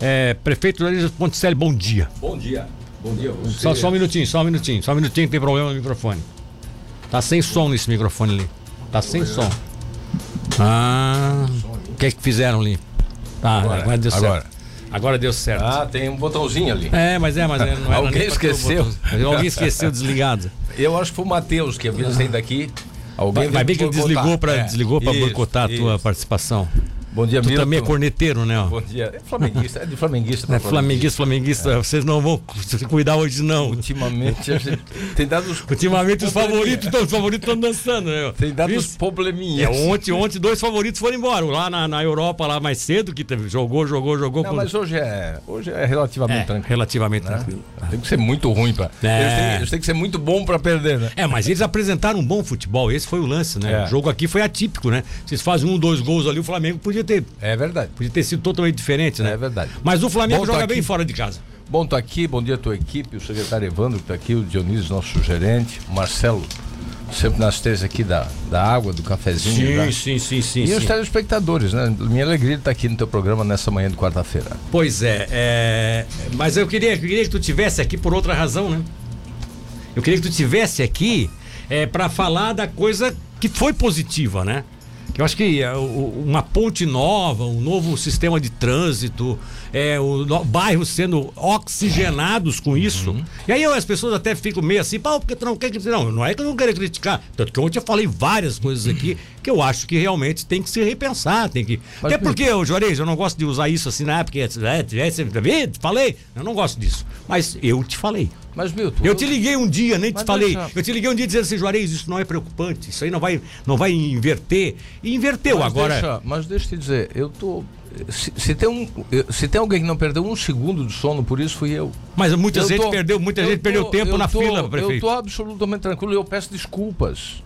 É, prefeito Lourenço Ponticelli, bom dia. Bom dia. Bom dia. Você... Só, só um minutinho, só um minutinho, só um minutinho que tem problema no microfone. Tá sem som nesse microfone ali. Tá sem som. Ah, o que é que fizeram ali? Tá, agora, agora deu certo. Agora. agora deu certo. Ah, tem um botãozinho ali. É, mas é, mas é, não era Alguém esqueceu. Alguém esqueceu desligado. Eu acho que foi o Matheus que havia saído daqui. Alguém vai, vai bem que ele desligou para é, desligou para boicotar a tua participação. Bom dia, Tu Milton. também é corneteiro, né? Bom dia. É flamenguista, é de flamenguista. É flamenguista, flamenguista. É. Vocês não vão se cuidar hoje, não. Ultimamente, tem dado os. Ultimamente os favoritos, os favoritos estão dançando, né? Tem dado os probleminhas. É, ontem, ontem dois favoritos foram embora. Lá na, na Europa, lá mais cedo, que teve, jogou, jogou, jogou. Não, com... mas hoje é, hoje é relativamente é, tranquilo. Relativamente né? tranquilo. Tem que ser muito ruim para. É. Eles, têm, eles têm que ser muito bom para perder, né? É, mas eles apresentaram um bom futebol. Esse foi o lance, né? É. O jogo aqui foi atípico, né? Vocês fazem um, dois gols ali, o Flamengo podia ter. É verdade. Podia ter sido totalmente diferente, né? É verdade. Mas o Flamengo bom, joga bem fora de casa. Bom, tô aqui, bom dia à tua equipe, o secretário Evandro que tá aqui, o Dionísio, nosso gerente, o Marcelo, sempre nas três aqui da, da água, do cafezinho. Sim, da... sim, sim, sim. E sim. os telespectadores, né? Minha alegria de estar aqui no teu programa nessa manhã de quarta-feira. Pois é, é, mas eu queria, eu queria que tu tivesse aqui por outra razão, né? Eu queria que tu tivesse aqui é, para falar da coisa que foi positiva, né? Eu acho que é, uma ponte nova, um novo sistema de trânsito, é, o bairro sendo oxigenados com isso. Uhum. E aí as pessoas até ficam meio assim, pau, porque tu não quer criticar? Não, não é que eu não quero criticar. Tanto que ontem eu falei várias coisas aqui que eu acho que realmente tem que se repensar. Tem que... Mas, até porque, eu, Juarez, eu não gosto de usar isso assim, né? Porque é, é, falei, eu não gosto disso. Mas eu te falei. Mas, Milton. Eu te liguei um dia, nem te falei. Deixa... Eu te liguei um dia dizendo assim, Juarez, isso não é preocupante, isso aí não vai, não vai inverter. E inverteu mas agora. Deixa, mas deixa eu te dizer, eu tô. Se, se, tem um, se tem alguém que não perdeu um segundo de sono, por isso fui eu. Mas muita eu gente tô, perdeu, muita gente tô, perdeu tempo na tô, fila, prefeito. Eu estou absolutamente tranquilo e eu peço desculpas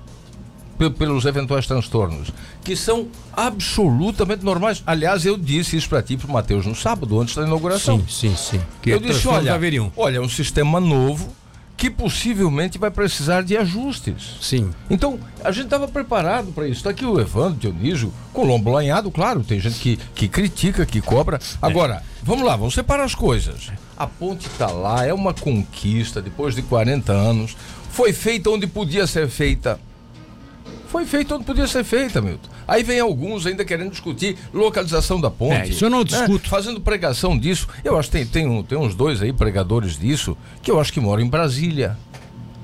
pelos eventuais transtornos, que são absolutamente normais. Aliás, eu disse isso para ti, para o Matheus, no sábado, antes da inauguração. Sim, sim, sim. Que eu disse, olha, olha, é um sistema novo que possivelmente vai precisar de ajustes. Sim. Então, a gente estava preparado para isso. Está aqui o Evandro, Dionísio, com lombo lanhado, claro, tem gente que, que critica, que cobra. Agora, é. vamos lá, vamos separar as coisas. A ponte está lá, é uma conquista depois de 40 anos. Foi feita onde podia ser feita foi feito onde podia ser feita, Milton. Aí vem alguns ainda querendo discutir localização da ponte. É, isso eu não né? discuto. Né? Fazendo pregação disso. Eu acho que tem, tem, um, tem uns dois aí pregadores disso que eu acho que moram em Brasília,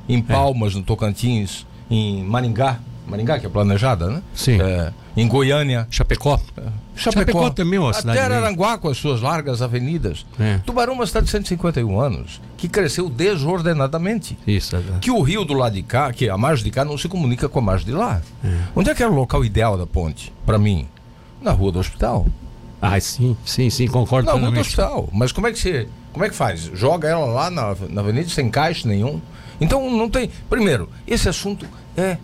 em é. Palmas, é. no Tocantins, em Maringá. Maringá, que é planejada, né? Sim. É, em Goiânia. Chapecó. É. Chapecó. Chapecó também é uma cidade. Até Araranguá, com as suas largas avenidas. É. Tubarão é uma cidade de 151 anos, que cresceu desordenadamente. Isso, é Que o rio do lado de cá, que a margem de cá não se comunica com a margem de lá. É. Onde é que era o local ideal da ponte, para mim? Na rua do hospital. Ah, sim, sim, sim, concordo Na rua do hospital. Mas como é que você. Como é que faz? Joga ela lá na, na avenida sem caixa nenhum? Então não tem. Primeiro, esse assunto é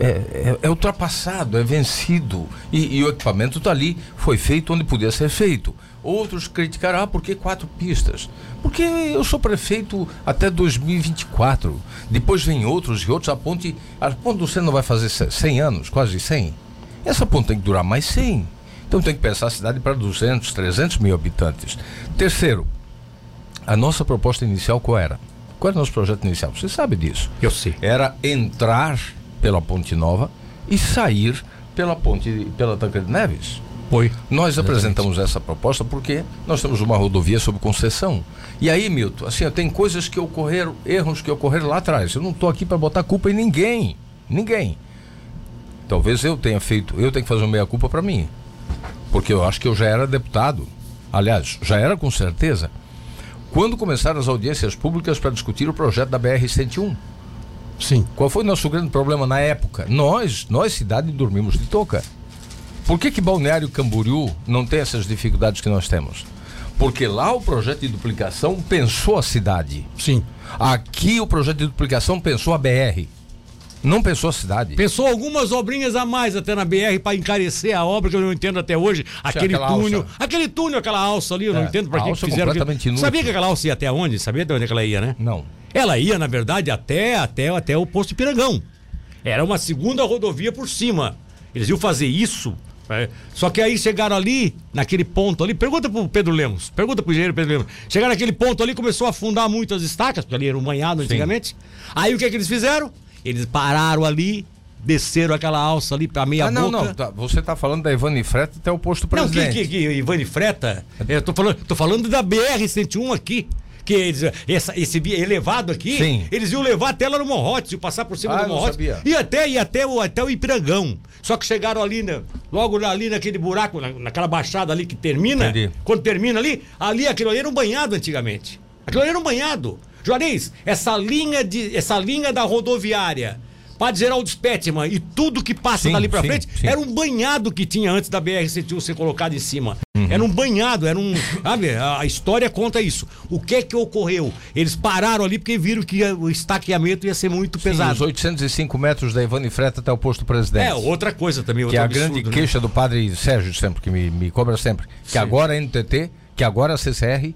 é, é, é, ultrapassado, é vencido. E, e o equipamento está ali, foi feito onde podia ser feito. Outros criticaram, ah, por que quatro pistas? Porque eu sou prefeito até 2024. Depois vem outros e outros. A ponte, a ponte do não vai fazer 100 anos, quase 100. Essa ponte tem que durar mais 100. Então tem que pensar a cidade para 200, 300 mil habitantes. Terceiro, a nossa proposta inicial qual era? Qual era o nosso projeto inicial? Você sabe disso. Eu sei. Era entrar pela Ponte Nova e sair pela ponte pela Tancredo Neves. Foi. Nós apresentamos essa proposta porque nós temos uma rodovia sob concessão. E aí, Milton, assim, tem coisas que ocorreram, erros que ocorreram lá atrás. Eu não estou aqui para botar culpa em ninguém. Ninguém. Talvez eu tenha feito, eu tenho que fazer uma meia-culpa para mim. Porque eu acho que eu já era deputado. Aliás, já era com certeza. Quando começaram as audiências públicas para discutir o projeto da BR-101. Sim. Qual foi o nosso grande problema na época? Nós, nós cidade, dormimos de toca. Por que que Balneário Camboriú não tem essas dificuldades que nós temos? Porque lá o projeto de duplicação pensou a cidade. Sim. Aqui o projeto de duplicação pensou a BR. Não pensou a cidade. Pensou algumas obrinhas a mais até na BR para encarecer a obra que eu não entendo até hoje. Aquele túnel, alça. aquele túnel, aquela alça ali, eu é, não entendo para que fizeram. Completamente Sabia que aquela alça ia até onde? Sabia de onde é que ela ia, né? Não. Ela ia, na verdade, até, até, até o posto Pirangão. Era uma segunda rodovia por cima. Eles iam fazer isso É. Só que aí chegaram ali, naquele ponto ali, pergunta pro Pedro Lemos, pergunta pro engenheiro Pedro Lemos. Chegaram naquele ponto ali, começou a afundar muito as estacas, porque ali era um banhado antigamente. Aí o que é que eles fizeram? Eles pararam ali, desceram aquela alça ali pra meia Ah, não, boca. não. tá, você tá falando da Ivani Freta até o posto Não, que, presidente. que, que Ivani Freta, eu tô falando, tô falando da BR-101 aqui. Que eles, essa, esse elevado aqui, Sim. eles iam levar até lá no Morrotes, iam passar por cima Ah, do Morrotes. sabia. E até, e até, o, até o Ipirangão. Só que chegaram ali, né, logo ali naquele buraco, na- naquela baixada ali que termina. Entendi. Quando termina ali, ali aquilo ali era um banhado antigamente. Aquilo ali era um banhado. Juarez, essa linha, de, essa linha da rodoviária. Padre Geraldo Spetman e tudo que passa Sim, dali sim, frente sim. era um banhado que tinha antes da BR-101 ser colocado em cima. Uhum. Era um banhado, era um. Sabe, a história conta isso. O que é que ocorreu? Eles pararam ali porque viram que o estaqueamento ia ser muito Sim, pesado. os 805 metros da Ivani Freta até o posto presidente. É, outra coisa também, que outro é a absurdo, grande né? queixa do padre Sérgio sempre, que me, me cobra sempre. Que Sim. agora a NTT, que agora a CCR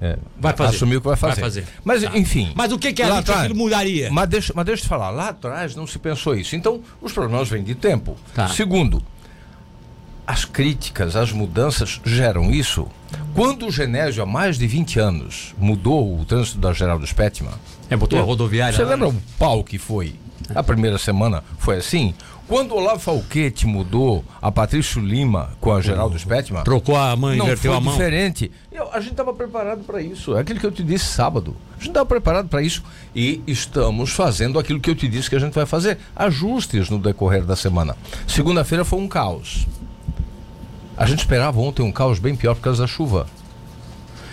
é, Vai fazer. assumiu que vai fazer. Vai fazer. Mas, Tá. enfim. Mas o que que lá ali que atrás- aquilo mudaria? Mas deixa, mas deixa eu te falar, lá atrás não se pensou isso. Então, os problemas vêm de tempo. Tá. Segundo, as críticas, as mudanças geram isso. Quando o Genésio, há mais de 20 anos, mudou o trânsito da Geraldo Spetman, É, botou a rodoviária. você lá. lembra o pau que foi? A primeira semana foi assim? Quando o Olavo Falquete mudou a Patrício Lima com a Geraldo Spetman, Trocou a mão, não inverteu foi a mão. diferente. Eu- a gente estava preparado para isso. É aquilo que eu te disse sábado. A gente estava preparado para isso e estamos fazendo aquilo que eu te disse que a gente vai fazer. Ajustes no decorrer da semana. Segunda-feira foi um caos. A gente esperava ontem um caos bem pior por causa da chuva.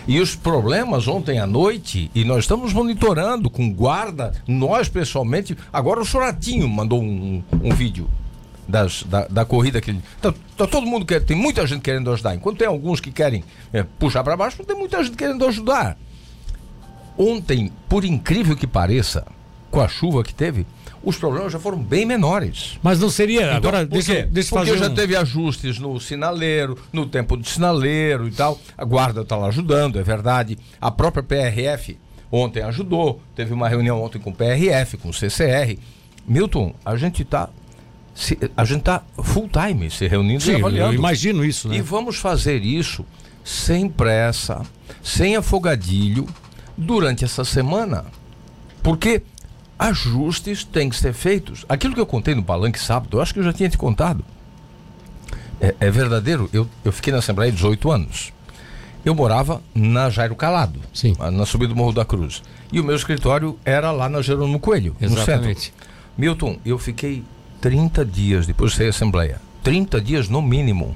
E os problemas ontem à noite, e nós estamos monitorando com guarda, nós pessoalmente. Agora o Choratinho mandou um, um vídeo das, da, da corrida que ele. Tá, tá todo mundo quer, tem muita gente querendo ajudar. Enquanto tem alguns que querem é, puxar para baixo, tem muita gente querendo ajudar. Ontem, por incrível que pareça, com a chuva que teve, os problemas já foram bem menores. Mas não seria. agora, Então, por deixa, deixa eu Porque fazer. já um- teve ajustes no sinaleiro, no tempo do sinaleiro e tal. A guarda está lá ajudando, é verdade. A própria PRF ontem ajudou. Teve uma reunião ontem com o PRF, com o CCR. Milton, a gente está a gente tá full time se reunindo Sim, e eu avaliando. imagino isso, né? E vamos fazer isso sem pressa, sem afogadilho, durante essa semana. Porque ajustes têm que ser feitos. Aquilo que eu contei no palanque sábado, eu acho que eu já tinha te contado. É, é verdadeiro. Eu, eu fiquei na Assembleia 18 anos. Eu morava na Jairo Calado, Sim. na subida do Morro da Cruz. E o meu escritório era lá na Jerônimo Coelho, no centro. Exatamente. Milton, eu fiquei 30 dias depois de sair da Assembleia. 30 dias no mínimo.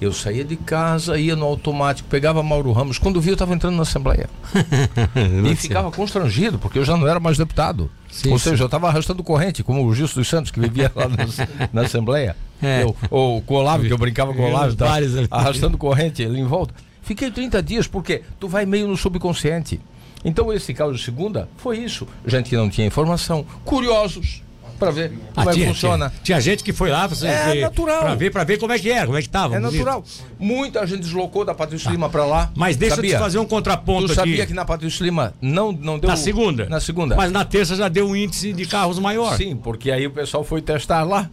Eu saía de casa, ia no automático, pegava Mauro Ramos. Quando vi, eu estava entrando na Assembleia. e ficava constrangido, porque eu já não era mais deputado. Sim, Ou sim. seja, eu estava arrastando corrente, como o Gilson dos Santos, que vivia lá na, na Assembleia. É. Eu- ou o Olavo, que eu brincava com o Olavo, tá? Arrastando corrente ali em volta. Fiquei 30 dias, porque tu vai meio no subconsciente. Então, esse caso de segunda foi isso. Gente que não tinha informação, curiosos, para ver Ah, como é que tinha, funciona. Tinha, tinha gente que foi lá pra, É ver- natural. pra ver, pra ver como é que era, como é que tava. É natural. Muita gente deslocou da Patrícia Lima para lá. Mas deixa eu Sabia? te fazer um contraponto Tu sabia aqui. que na Patrícia Lima não, não deu. Na segunda? Na segunda. Mas na terça já deu um índice de carros maior. Sim, porque aí o pessoal foi testar lá.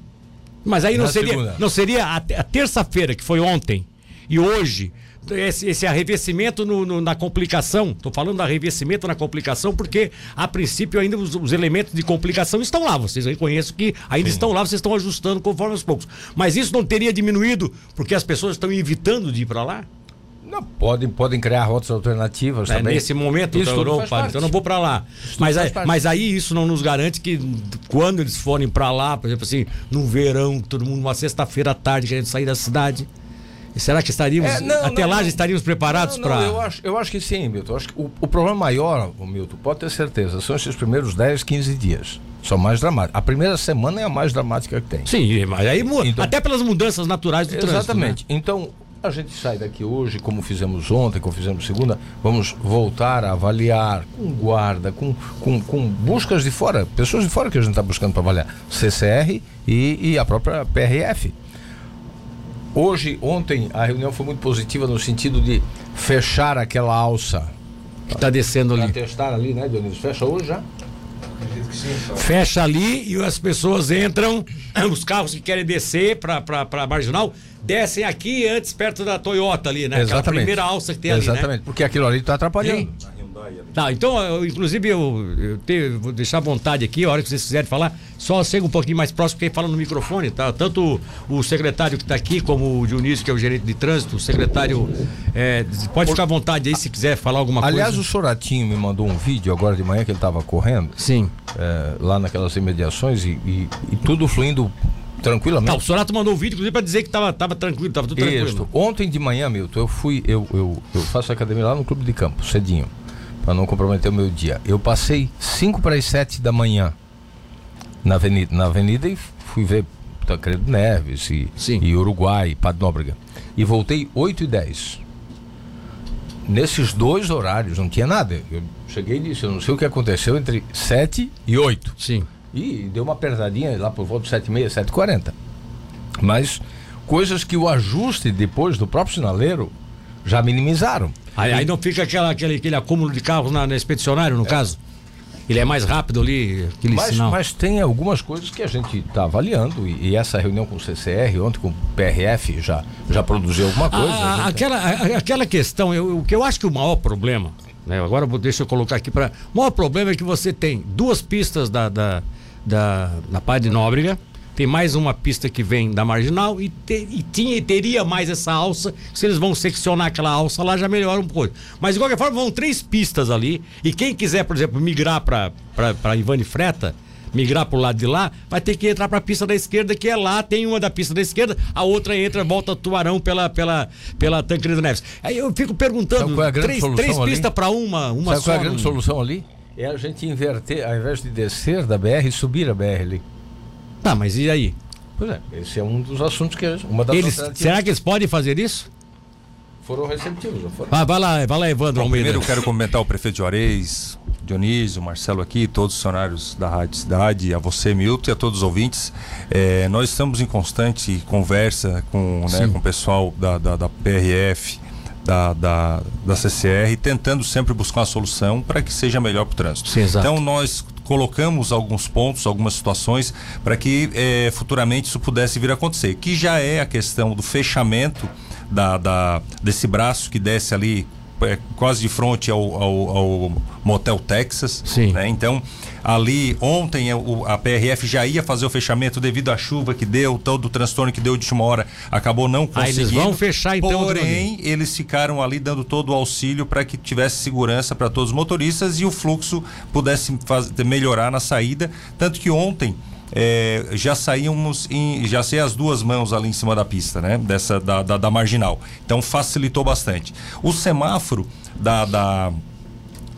Mas aí não Na seria, segunda. não seria a, a terça-feira, que foi ontem, e hoje, esse, esse arrevescimento no- no- na complicação. Estou falando do arrevescimento na complicação, porque a princípio ainda os, os elementos de complicação estão lá. Vocês reconhecem que ainda estão lá, vocês estão ajustando conforme aos poucos. Mas isso não teria diminuído porque as pessoas estão evitando de ir para lá? Não, podem, podem criar rotas alternativas É, também. nesse momento, Isso então, parte. então eu não vou para lá. Mas aí, mas aí isso não nos garante que quando eles forem para lá, por exemplo assim, no verão, todo mundo, uma sexta-feira à tarde, querendo sair da cidade. E Será que estaríamos, É, não, até não, lá não. estaríamos preparados para. eu, acho, eu acho que sim, Milton. Eu acho que o, o problema maior, Milton, pode ter certeza, são esses primeiros 10, 15 dias. São mais dramáticos. A primeira semana é a mais dramática que tem. Sim, mas aí mu- Então- até pelas mudanças naturais do trânsito. Exatamente. Então, a gente sai daqui hoje, como fizemos ontem, como fizemos segunda, vamos voltar a avaliar com guarda, com, com, com buscas de fora, pessoas de fora que a gente está buscando para avaliar, CCR e, e a própria PRF. Hoje, ontem, a reunião foi muito positiva no sentido de fechar aquela alça. Que está descendo Para ali. testar ali, né, Dionísio? Fecha hoje já? Fecha ali e as pessoas entram, os carros que querem descer para pra marginal, descem aqui antes perto da Toyota ali, né? Exatamente. Aquela primeira alça que tem ali. Exatamente, né? porque aquilo ali está atrapalhando. Sim. Tá, então, eu, inclusive, eu, eu te, vou deixar à vontade aqui, a hora que vocês quiserem falar, só chega um pouquinho mais próximo, porque fala no microfone, tá? Tanto o, o secretário que está aqui, como o Dionísio, que é o gerente de trânsito, o secretário. É, pode ficar à vontade aí se quiser falar alguma Aliás, coisa. Aliás, o Soratinho me mandou um vídeo agora de manhã que ele estava correndo. Sim. É, lá naquelas imediações e, e, e tudo fluindo tranquilamente. Tá, o Sorato mandou um vídeo, inclusive, para dizer que estava tava tranquilo, estava tudo tranquilo. Isso. Ontem de manhã, Milton, eu fui, eu, eu, eu faço academia lá no Clube de Campo, cedinho para não comprometer o meu dia. Eu passei 5 para as 7 da manhã na avenida, na avenida e fui ver Tancredo Neves e, e Uruguai, Padre Nóbrega. E voltei 8 e 10. Nesses dois horários não tinha nada. Eu cheguei e disse, eu não sei o que aconteceu entre 7 e 8. Sim. E deu uma apertadinha lá por volta de 7 e meia, 7 e 40. Mas coisas que o ajuste depois do próprio sinaleiro já minimizaram. Aí, aí não fica aquela, aquele, aquele acúmulo de carros na, na expedicionário, no é. caso? Ele é mais rápido ali, aquele mas, sinal. Mas tem algumas coisas que a gente está avaliando e, e, essa reunião com o CCR, ontem com o PRF, já, já produziu alguma coisa. A, a, aquela, a, aquela questão, eu, o que eu acho que o maior problema, né, agora vou, deixa eu colocar aqui para. O maior problema é que você tem duas pistas da, da, da, da Padre Nóbrega, tem mais uma pista que vem da marginal e, te, e tinha e teria mais essa alça. Se eles vão seccionar aquela alça lá, já melhora um pouco. Mas de qualquer forma, vão três pistas ali. E quem quiser, por exemplo, migrar para Ivane Freta, migrar para o lado de lá, vai ter que entrar para a pista da esquerda, que é lá, tem uma da pista da esquerda, a outra entra, volta Tubarão pela, pela, pela Tancredo Neves. Aí eu fico perguntando, é três, três pistas para uma, uma Sabe só. Qual é a grande solução ali? É a gente inverter, ao invés de descer da BR, subir a BR ali. Tá, mas e aí? Pois é, esse é um dos assuntos que uma das eles, Será que eles podem fazer isso? Foram receptivos, não foram? Ah, vai lá, vai lá, Evandro Bom, Primeiro eu quero comentar o prefeito de Juarez, Dionísio, Marcelo aqui, todos os funcionários da Rádio Cidade, a você, Milton, e a todos os ouvintes. É, nós estamos em constante conversa com, né, com o pessoal da, da, da PRF, da, da, da CCR, tentando sempre buscar uma solução para que seja melhor para o trânsito. Sim, então, nós colocamos alguns pontos, algumas situações para que é, futuramente isso pudesse vir a acontecer, que já é a questão do fechamento da, da desse braço que desce ali é, quase de frente ao, ao, ao, Motel Texas. Sim. Né? Então, ali ontem a PRF já ia fazer o fechamento devido à chuva que deu, todo o transtorno que deu de última hora, acabou não conseguindo. Ah, eles vão fechar então. Porém, eles ficaram ali dando todo o auxílio para que tivesse segurança para todos os motoristas e o fluxo pudesse melhorar na saída. Tanto que ontem é, já saímos em, já sei as duas mãos ali em cima da pista, né? Dessa da, da, da marginal. Então facilitou bastante. O semáforo da, da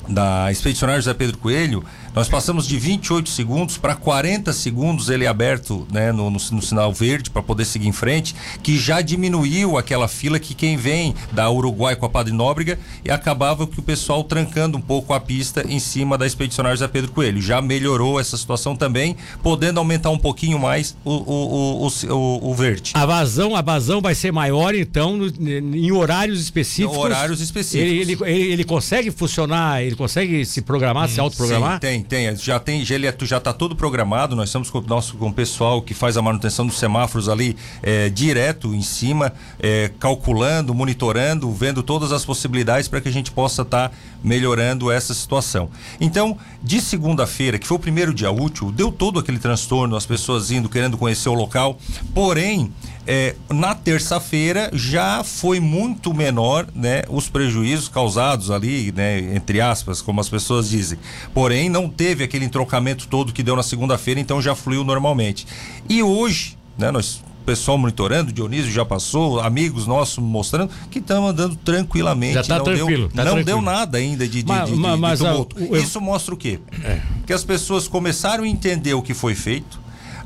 da Expedicionária José Pedro Coelho, nós passamos de 28 segundos para 40 segundos ele aberto né, no, no, no sinal verde para poder seguir em frente, que já diminuiu aquela fila que quem vem da Uruguai com a Padre Nóbrega e acabava que o pessoal trancando um pouco a pista em cima da Expedicionária José Pedro Coelho. Já melhorou essa situação também, podendo aumentar um pouquinho mais o, o, o, o, o verde. A vazão, a vazão vai ser maior então no, em horários específicos. Em horários específicos. Ele, ele, ele, ele consegue funcionar, ele consegue se programar, hum, se autoprogramar? Sim, tem, tem. Já tem, já está todo programado. Nós estamos com, nosso, com o pessoal que faz a manutenção dos semáforos ali é, direto em cima, é, calculando, monitorando, vendo todas as possibilidades para que a gente possa estar tá melhorando essa situação. Então, de segunda-feira, que foi o primeiro dia útil, deu todo aquele transtorno, as pessoas indo, querendo conhecer o local. Porém, é, na terça-feira já foi muito menor né, os prejuízos causados ali, né, entre aspas, como as pessoas dizem. Porém, não teve aquele entrocamento todo que deu na segunda-feira, então já fluiu normalmente. E hoje, né, nós pessoal monitorando, Dionísio já passou, amigos nossos mostrando que estão andando tranquilamente. Já tá não tranquilo. Deu, tá não tranquilo. deu nada ainda de, de, mas, de, de, mas, de tumulto. A, o, Isso mostra o quê? É. Que as pessoas começaram a entender o que foi feito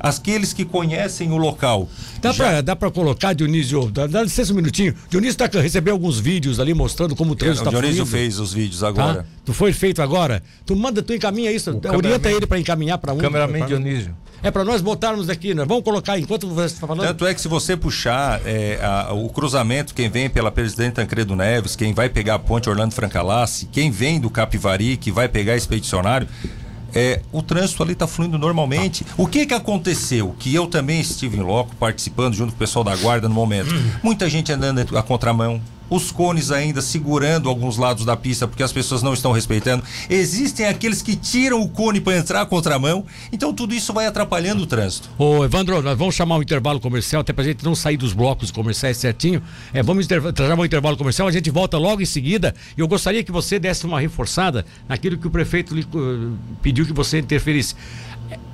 aqueles que conhecem o local. Dá já... para pra colocar, Dionísio, dá, dá licença um minutinho. Dionísio tá, recebeu alguns vídeos ali mostrando como o trânsito está é, O Dionísio fez os vídeos agora. Tá? Tu foi feito agora? Tu manda, tu encaminha isso, o orienta ele para encaminhar para um. Cameraman Dionísio. É para nós botarmos aqui, né? Vamos colocar enquanto você está falando. Tanto é que se você puxar é, a, o cruzamento, quem vem pela Presidente Tancredo Neves, quem vai pegar a ponte Orlando Francalassi, quem vem do Capivari, que vai pegar expedicionário, é, o trânsito ali está fluindo normalmente. O que que aconteceu? Que eu também estive em loco, participando junto com o pessoal da guarda no momento. Muita gente andando a contramão, os cones ainda segurando alguns lados da pista porque as pessoas não estão respeitando. Existem aqueles que tiram o cone para entrar a contramão. Então tudo isso vai atrapalhando o trânsito. Ô, Evandro, nós vamos chamar um intervalo comercial, até pra gente não sair dos blocos comerciais certinho. É, vamos chamar um intervalo comercial, a gente volta logo em seguida. E eu gostaria que você desse uma reforçada naquilo que o prefeito lhe, eh, pediu que você interferisse.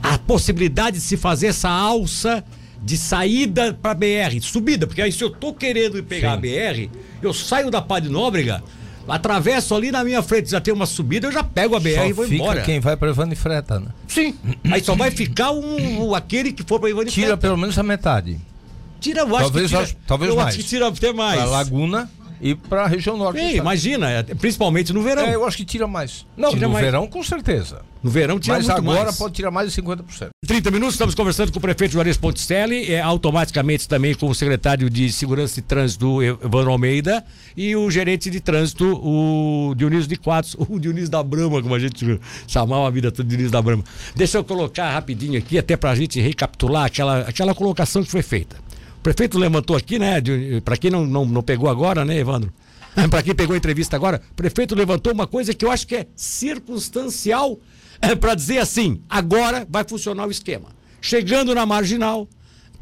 A possibilidade de se fazer essa alça de saída para BR, subida, porque aí se eu tô querendo pegar a BR, eu saio da Padre Nóbrega, atravesso ali na minha frente, já tem uma subida, eu já pego a BR Só e vou embora. quem vai para e Freta, né? Sim. Aí só vai ficar um, aquele que for para Ivani Tira pelo menos a metade. Tira, eu acho Talvez que tira, acho- talvez eu mais. acho que tira até mais. Para Laguna e para a região norte. estado. imagina, é, principalmente no verão. É, eu acho que tira mais. Não, Tira no mais. verão com certeza. No verão tira Mas agora mais. pode tirar mais de 50%. 30 minutos, estamos conversando com o prefeito Juarez Ponticelli, é, automaticamente também com o secretário de Segurança e Trânsito, Evandro Almeida, e o gerente de trânsito, o Dionísio de Quadros, o Dionísio da Brama, como a gente chamava a vida toda, Dionísio da Brama. Deixa eu colocar rapidinho aqui, até pra gente recapitular aquela, aquela colocação que foi feita. O prefeito levantou aqui, né, para quem não, não, não pegou agora, né, Evandro? Para quem pegou a entrevista agora, o prefeito levantou uma coisa que eu acho que é circunstancial para dizer assim: agora vai funcionar o esquema. Chegando na marginal,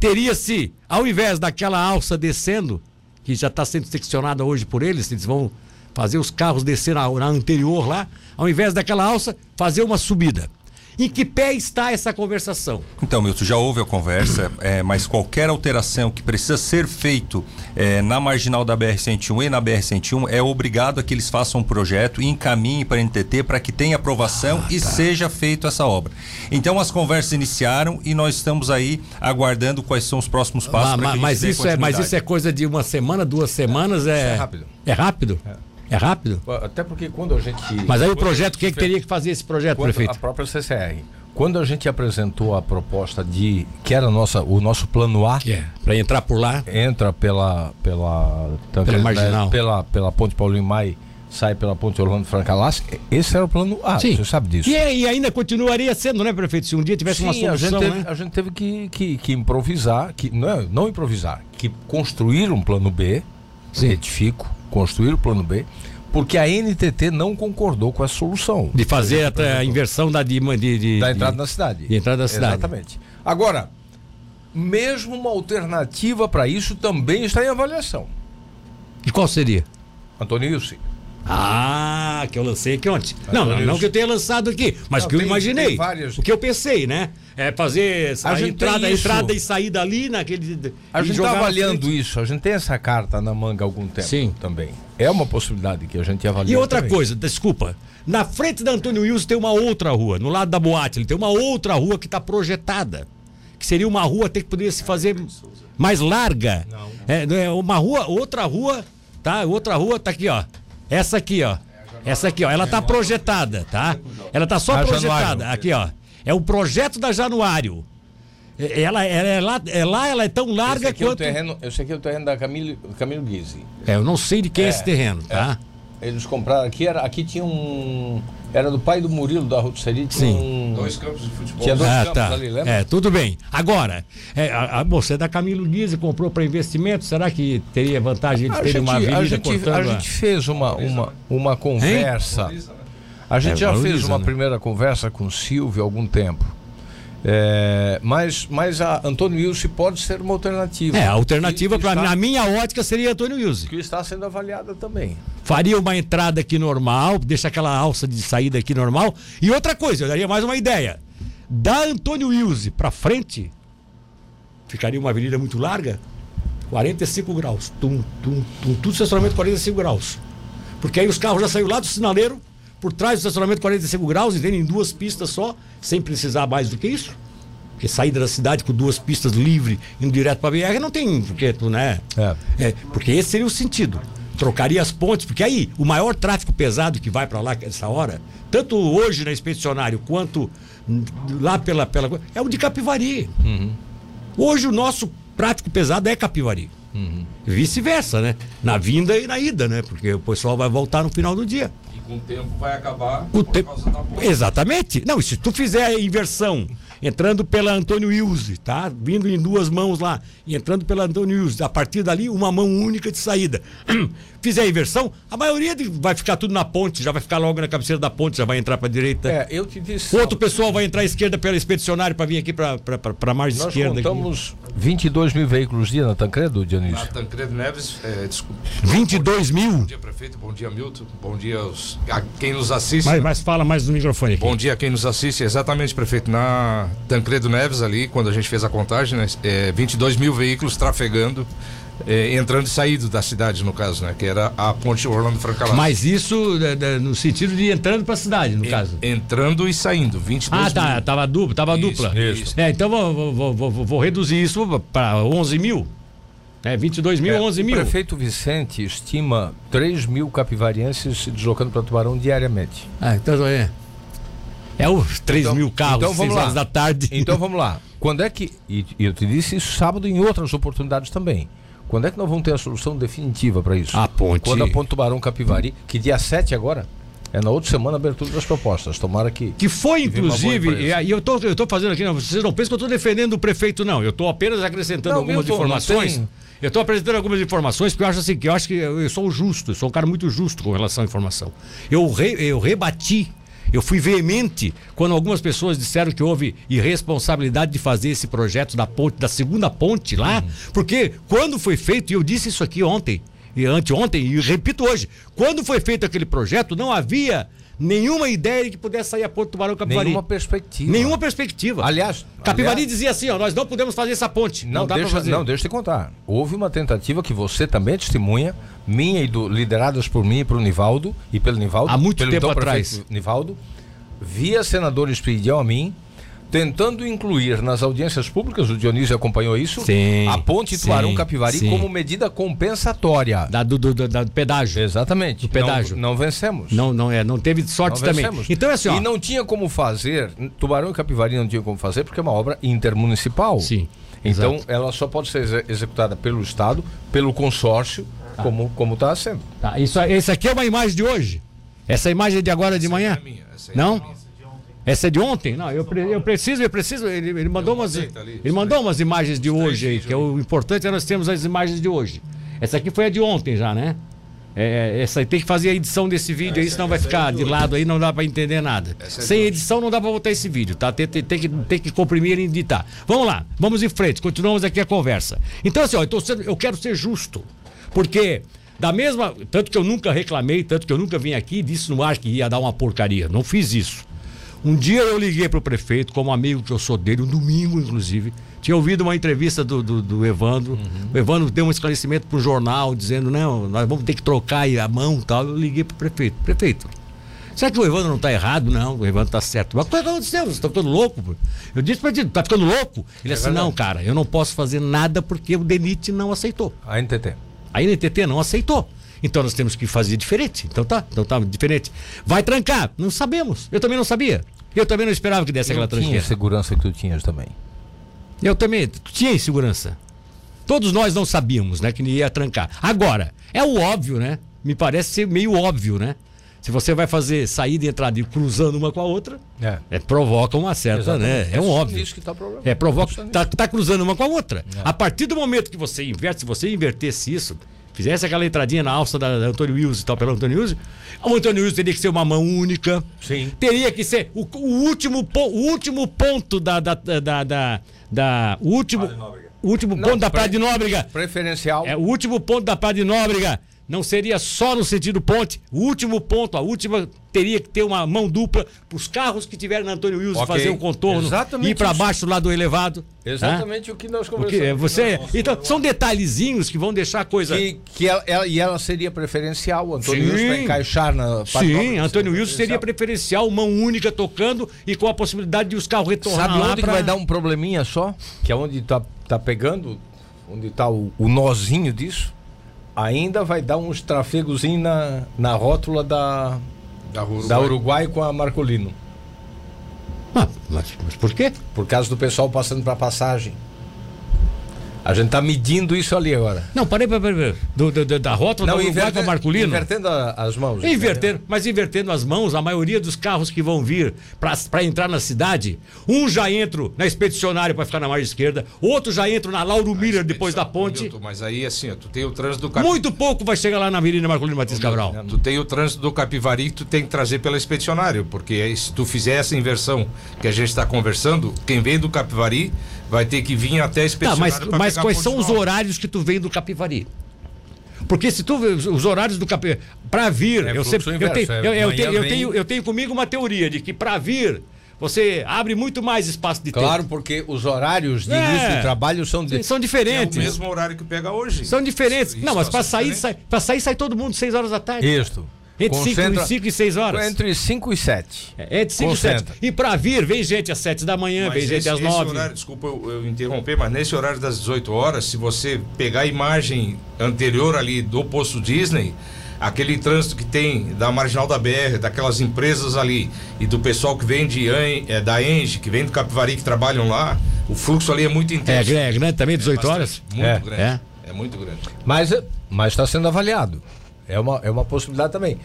teria-se, ao invés daquela alça descendo, que já está sendo seccionada hoje por eles, eles vão fazer os carros descer na, na anterior lá, ao invés daquela alça, fazer uma subida. Em que pé está essa conversação? Então, Milton, já houve a conversa, é, mas qualquer alteração que precisa ser feito é, na marginal da BR-101 e na BR-101 é obrigado a que eles façam um projeto e encaminhem para a NTT para que tenha aprovação e seja feito essa obra. Então, as conversas iniciaram e nós estamos aí aguardando quais são os próximos passos. Ma- para ma- que a gente mas, dê isso é, mas isso é coisa de uma semana, duas semanas? É, é rápido. É rápido? É, rápido? Até porque quando a gente. Mas aí o a projeto, gente quem é que teria que fazer esse projeto, quando prefeito? A própria CCR. Quando a gente apresentou a proposta de. que era a nossa, o nosso plano A, É, para entrar por lá. entra pela. pela. talvez, né, marginal. pela, pela Ponte Paulinho Mai, sai pela Ponte Orlando Francalassi. Esse era o plano A, Sim. você sabe disso. E, é- e ainda continuaria sendo, né, prefeito? Se um dia tivesse uma Sim, a solução, gente teve, né? a gente teve que, que, que improvisar, que, não, não improvisar, que construir um plano B, Sim. retifico, construir o plano B, porque a NTT não concordou com essa solução. De fazer a inversão da, de, de, de- Da de- entrada na cidade. de entrada na cidade. Exatamente. Agora, mesmo uma alternativa para isso também está em avaliação. E qual seria? Antônio Ilse. Ah, que eu lancei aqui ontem. Não, não, Antônio não que eu tenha lançado aqui, mas Não, que eu tem- imaginei. tem várias- O que eu pensei, né? É fazer a, A entrada, entrada e saída ali naquele. A gente está avaliando isso, a gente tem essa carta na manga há algum tempo Sim. também. É uma possibilidade que a gente avalia. E outra também. coisa, desculpa. Na frente da Antônio Wilson tem uma outra rua. No lado da boate, ele tem uma outra rua que está projetada. Que seria uma rua até que poderia se fazer mais larga. É, não é uma rua, outra rua, tá? Outra rua tá aqui, ó. Essa aqui, ó. Essa aqui, ó. Ela tá projetada, tá? Ela tá só A projetada. Aqui, ó. É o projeto da Januário. É- Ela, ela é lá, é lá, ela é tão Esse larga aqui, é o quanto. terreno, esse aqui é o terreno da Camilo, Camilo Guise. É, eu não sei de quem é, esse terreno, tá? Eles compraram aqui, era, aqui tinha um. Era do pai do Murilo da rotisserie. Tinha Sim. um, Dois campos de futebol. Tinha dois Ah, campos tá. ali, lembra? É, tudo bem. Agora, é, a, a, você é da Camilo Guise comprou para investimento, será que teria vantagem terem gente, uma avenida a, gente, cortando? a gente fez uma, uma, uma conversa. A gente É, já fez uma né? primeira conversa com o Silvio há algum tempo. É, mas, mas a Antônio Wilson pode ser uma alternativa. É, a alternativa, pra, está- na minha ótica, seria Antônio Wilson. Que está sendo avaliada também. Faria uma entrada aqui normal, deixa aquela alça de saída aqui normal. E outra coisa, eu daria mais uma ideia. Da Antônio Wilson para frente, ficaria uma avenida muito larga, 45 graus. Tum, tum, tum, tudo estacionamento 45 graus. Porque aí os carros já saíram lá do sinaleiro, por trás do estacionamento 45 graus, e vêm em duas pistas só, sem precisar mais do que isso. Porque saída da cidade com duas pistas livre, indo direto para a BR, não tem porque, tu, né? É. É, porque esse seria o sentido. Trocaria as pontes, porque aí o maior tráfego pesado que vai para lá nessa hora, tanto hoje na expedicionário quanto lá pela, pela. é o de Capivari. Hoje o nosso prático pesado é Capivari. Vice-versa, né? Na vinda e na ida, né? Porque o pessoal vai voltar no final do dia. Com o tempo vai acabar o tempo. Exatamente. Não, se tu fizer a inversão entrando pela Antônio Wilson, tá? Vindo em duas mãos lá, e entrando pela Antônio Wilson. A partir dali, uma mão única de saída. Fizer a inversão, a maioria de, vai ficar tudo na ponte, já vai ficar logo na cabeceira da ponte, já vai entrar para direita. É, eu te disse. Outro pessoal vai entrar à esquerda pela expedicionária para vir aqui para a margem Nós esquerda. Nós contamos aqui. 22 mil veículos dia na Tancredo, Dionísio? Na Tancredo Neves, é, desculpa. 22 mil? Bom dia, prefeito. Bom dia, Milton. Bom dia aos, a quem nos assiste. Mas, mas fala mais no microfone aqui. Bom dia a quem nos assiste. Exatamente, prefeito. Na Tancredo Neves, ali, quando a gente fez a contagem, né, é, 22 mil veículos trafegando é, entrando e saindo da cidade, no caso, né? Que era a ponte Orlando Francalás. Mas isso é, é, no sentido de entrando para a cidade, no caso. Entrando e saindo, 22 Ah, tá, mil. tava dupla, tava isso, dupla. Isso. É, então vou, vou, vou, vou reduzir isso para 11 mil. É, 22 mil, é, 11 mil. O prefeito Vicente estima 3 mil capivarienses se deslocando para Tubarão diariamente. Ah, então é. É os 3 então, mil carros, então, 6 horas da tarde. Então vamos lá. Quando é que. E eu te disse isso sábado em outras oportunidades também. Quando é que nós vamos ter a solução definitiva para isso? A ponte. Quando a ponte Tubarão Capivari, que dia 7 agora? É na outra semana a abertura das propostas. Tomara que. Que foi, inclusive, e eu tô, eu tô fazendo aqui, não, vocês não pensam que eu estou defendendo o prefeito, não. Eu estou apenas acrescentando não, algumas Milton, informações. Eu estou apresentando algumas informações porque eu acho assim, que eu acho que eu, eu sou justo, eu sou um cara muito justo com relação à informação. Eu, re, eu rebati eu fui veemente quando algumas pessoas disseram que houve irresponsabilidade de fazer esse projeto da ponte, da segunda ponte lá, uhum. porque quando foi feito, e eu disse isso aqui ontem, e anteontem, e repito hoje, quando foi feito aquele projeto, não havia nenhuma ideia de que pudesse sair a Ponte Tubarão Capivari. Nenhuma perspectiva. Nenhuma perspectiva. Aliás, Capivari aliás, dizia assim, ó, nós não podemos fazer essa ponte. Não, não dá deixa, fazer. Não, deixa eu te contar. Houve uma tentativa que você também é testemunha, minha e do, lideradas por mim e pelo Nivaldo, e pelo Nivaldo. Há muito pelo tempo então atrás. Nivaldo, via senador Espiridião a mim, tentando incluir nas audiências públicas, o Dionísio acompanhou isso, sim, a ponte Tubarão Capivari sim. como medida compensatória. Da, do, do, do, do pedágio. Exatamente. Do pedágio. Não, não, vencemos. Não, não, é, não teve sorte não também. Vencemos. Então é assim, ó, E não tinha como fazer, Tubarão e Capivari não tinha como fazer, porque é uma obra intermunicipal. Sim. Então exato. ela só pode ser executada pelo Estado, pelo consórcio, tá. como está sendo. Tá. Isso, esse aqui é uma imagem de hoje. Essa imagem é de agora de essa manhã? É minha, é não? Essa é de ontem? Não, eu, eu preciso, eu preciso. Ele, ele mandou umas, ele mandou umas imagens de hoje aí, que é o importante é nós termos as imagens de hoje. Essa aqui foi a de ontem já, né? É, essa tem que fazer a edição desse vídeo aí, senão vai ficar de lado aí, não dá para entender nada. Sem edição não dá para botar esse vídeo, tá? Tem, tem, tem, que, tem que comprimir e editar. Vamos lá, vamos em frente, continuamos aqui a conversa. Então, assim, ó, eu, sendo, eu quero ser justo, porque da mesma. Tanto que eu nunca reclamei, tanto que eu nunca vim aqui e disse no ar que ia dar uma porcaria. Não fiz isso. Um dia eu liguei para o prefeito, como amigo que eu sou dele, um domingo, inclusive. Tinha ouvido uma entrevista do, do, do Evandro. Uhum. O Evandro deu um esclarecimento para o jornal, dizendo: não, nós vamos ter que trocar a mão e tal. Eu liguei para o prefeito: prefeito, será que o Evandro não está errado? Não, o Evandro está certo. Mas o que aconteceu? Você está ficando louco? Eu disse para ele: está ficando louco? Ele é assim: não, cara, eu não posso fazer nada porque o DENIT não aceitou. A NTT. A NTT não aceitou. Então nós temos que fazer diferente. Então tá, então tá diferente. Vai trancar? Não sabemos. Eu também não sabia. Eu também não esperava que desse eu aquela tranqueira. tinha segurança que tu tinhas também. Eu também tinha insegurança. Todos nós não sabíamos, né, que ia trancar. Agora, é o óbvio, né? Me parece ser meio óbvio, né? Se você vai fazer saída e entrada e cruzando uma com a outra, é. é provoca uma certa, Exatamente. né? É um óbvio. Isso que tá. É, provoca, tá, tá cruzando uma com a outra. É. A partir do momento que você inverte, se você invertesse isso, fizesse aquela entradinha na alça da, da Antônio Wilson e tal, pelo Antônio Wilson, o Antônio Wilson teria que ser uma mão única. Sim. Teria que ser o, o último, o último ponto da. da, da, da, da o último, o último Não, ponto da Praia de Nóbrega. Preferencial. É o último ponto da Praia de Nóbrega não seria só no sentido ponte. O último ponto, a última, teria que ter uma mão dupla para os carros que tiverem na Antônio Wilson okay. fazer um contorno Exatamente ir para baixo lá do elevado. Exatamente o que nós conversamos. Você, então, são detalhezinhos que vão deixar a coisa. Que, que ela, ela, e ela seria preferencial, Antônio Sim. Wilson, para encaixar na. Sim, Antônio Wilson seria preferencial, mão única tocando e com a possibilidade de os carros retornar Sabe lá. Onde pra... vai dar um probleminha só? Que é onde está tá pegando, onde está o, o nozinho disso? Ainda vai dar uns trafegozinhos na, na rótula da, da Uruguai. da, Uruguai. com a Marcolino. Ah, mas, mas por quê? Por causa do pessoal passando para passagem. A gente tá medindo isso ali agora. Não, parei, parei, parei. Do, do, do- da rota do Uruguai para Marculino. invertendo a- as mãos. Invertendo, mas invertendo as mãos, a maioria dos carros que vão vir para entrar na cidade, um já entra na expedicionária para ficar na margem esquerda, outro já entra na Lauro Miller depois da ponte. Milton, Mas aí, assim, tu tem o trânsito do Capi- Muito pouco vai chegar lá na Avenida Marcolino Martins Cabral. Tu tem o trânsito do Capivari que tu tem que trazer pela expedicionário, porque aí, se tu fizer essa inversão que a gente está conversando, quem vem do Capivari vai ter que vir até a Tá, mas, mas quais são os horários que tu vem do Capivari? Porque se tu os- os horários do Capivari para vir, É eu sempre eu inverso, tenho, é eu, eu manhã tenho, eu vem- tenho eu tenho comigo uma teoria de que para vir você abre muito mais espaço de Claro, porque os horários de É. início de trabalho são de. tempo. São É o diferentes. mesmo horário que pega hoje. São diferentes. Isso, não, mas para são sair, diferentes. sai, pra sair sai todo mundo 6 horas da tarde. Isto. Entre 5 Concentra- e, cinco e 6 horas. Entre 5 e 7. É de 5 e 7. Concentra. E para vir, vem gente às 7 da manhã, Mas vem gente esse- às esse 9. horário, desculpa eu, eu interromper, mas nesse horário das 18 horas, se você pegar a imagem anterior ali do posto Disney, aquele trânsito que tem da marginal da BR, daquelas empresas ali e do pessoal que vem de, é, da Enge, que vem do Capivari, que trabalham lá, o fluxo ali é muito É, intenso. é grande também, 18 Bastante, horas? Muito É. grande. É. É. muito grande. Mas mas está sendo avaliado. É uma, é uma possibilidade também.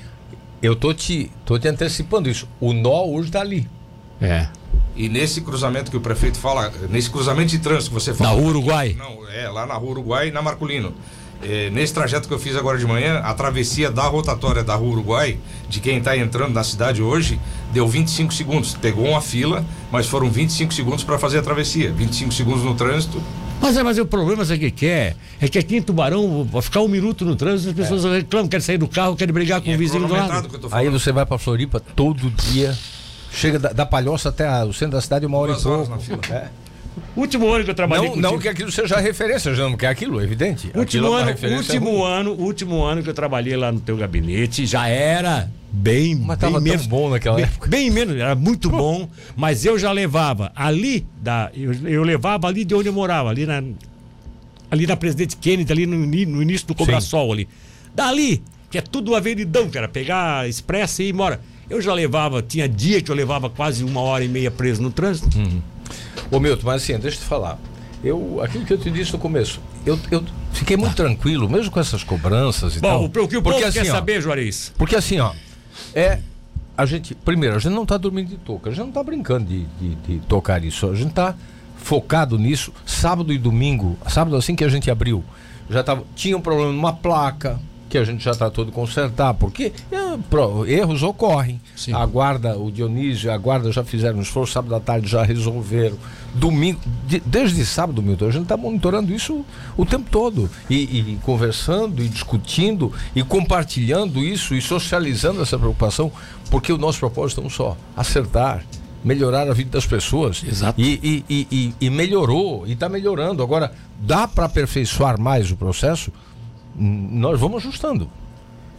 Eu tô te, tô te antecipando isso. O nó hoje está ali. É. E nesse cruzamento que o prefeito fala, nesse cruzamento de trânsito que você Na fala. Rua Uruguai. Não, é, lá na Rua Uruguai e na Marculino. É, nesse trajeto que eu fiz agora de manhã, a travessia da rotatória da Rua Uruguai, de quem está entrando na cidade hoje, deu 25 segundos. Pegou uma fila, mas foram 25 segundos para fazer a travessia. 25 segundos no trânsito. Mas, é, mas o problema, sabe o que é? É que aqui em Tubarão, vai ficar um minuto no trânsito, as pessoas reclamam, querem sair do carro, querem brigar com E o é vizinho do cronometrado lado. que eu tô Aí você vai para Floripa todo dia. Chega da, da Palhoça até a- o centro da cidade uma hora Duas e pouco. na fila. É. Último ano que eu trabalhei Não, contigo. não que aquilo seja referência, já não quer aquilo, é evidente. Aquilo Último é uma ano, referência último ruim. ano, último ano que eu trabalhei lá no teu gabinete, já era bem, Mas bem menos bom naquela bem, época. Bem menos, era muito bom, mas eu já levava ali da eu, eu levava ali de onde eu morava, ali na ali na Presidente Kennedy, ali no, no início do Cobrasol ali. Dali, que é tudo avenidão, cara, pegar expressa e ir embora. Eu já levava, tinha dia que eu levava quase uma hora e meia preso no trânsito. Ô Milton, mas assim, deixa eu te falar. Eu, aquilo que eu te disse no começo, eu, eu fiquei muito tranquilo, mesmo com essas cobranças e Bom, tal. o, o que o porque povo assim, quer ó, saber, Juarez? Porque assim, ó, é. A gente, primeiro, a gente não está dormindo de touca, a gente não está brincando de, de, de tocar isso, a gente está focado nisso. Sábado e domingo, sábado assim que a gente abriu, já tava, tinha um problema numa placa que a gente já tratou de consertar, porque é, erros ocorrem. Sim. A guarda, o Dionísio, a guarda já fizeram um esforço, sábado à tarde já resolveram. Domingo, de- desde sábado, Milton, a gente está monitorando isso o tempo todo. E, e conversando, e discutindo, e compartilhando isso, e socializando essa preocupação, porque o nosso propósito é um só: acertar. Melhorar a vida das pessoas. Exato. E, e- e melhorou, e está melhorando. Agora, dá para aperfeiçoar mais o processo? Nós vamos ajustando.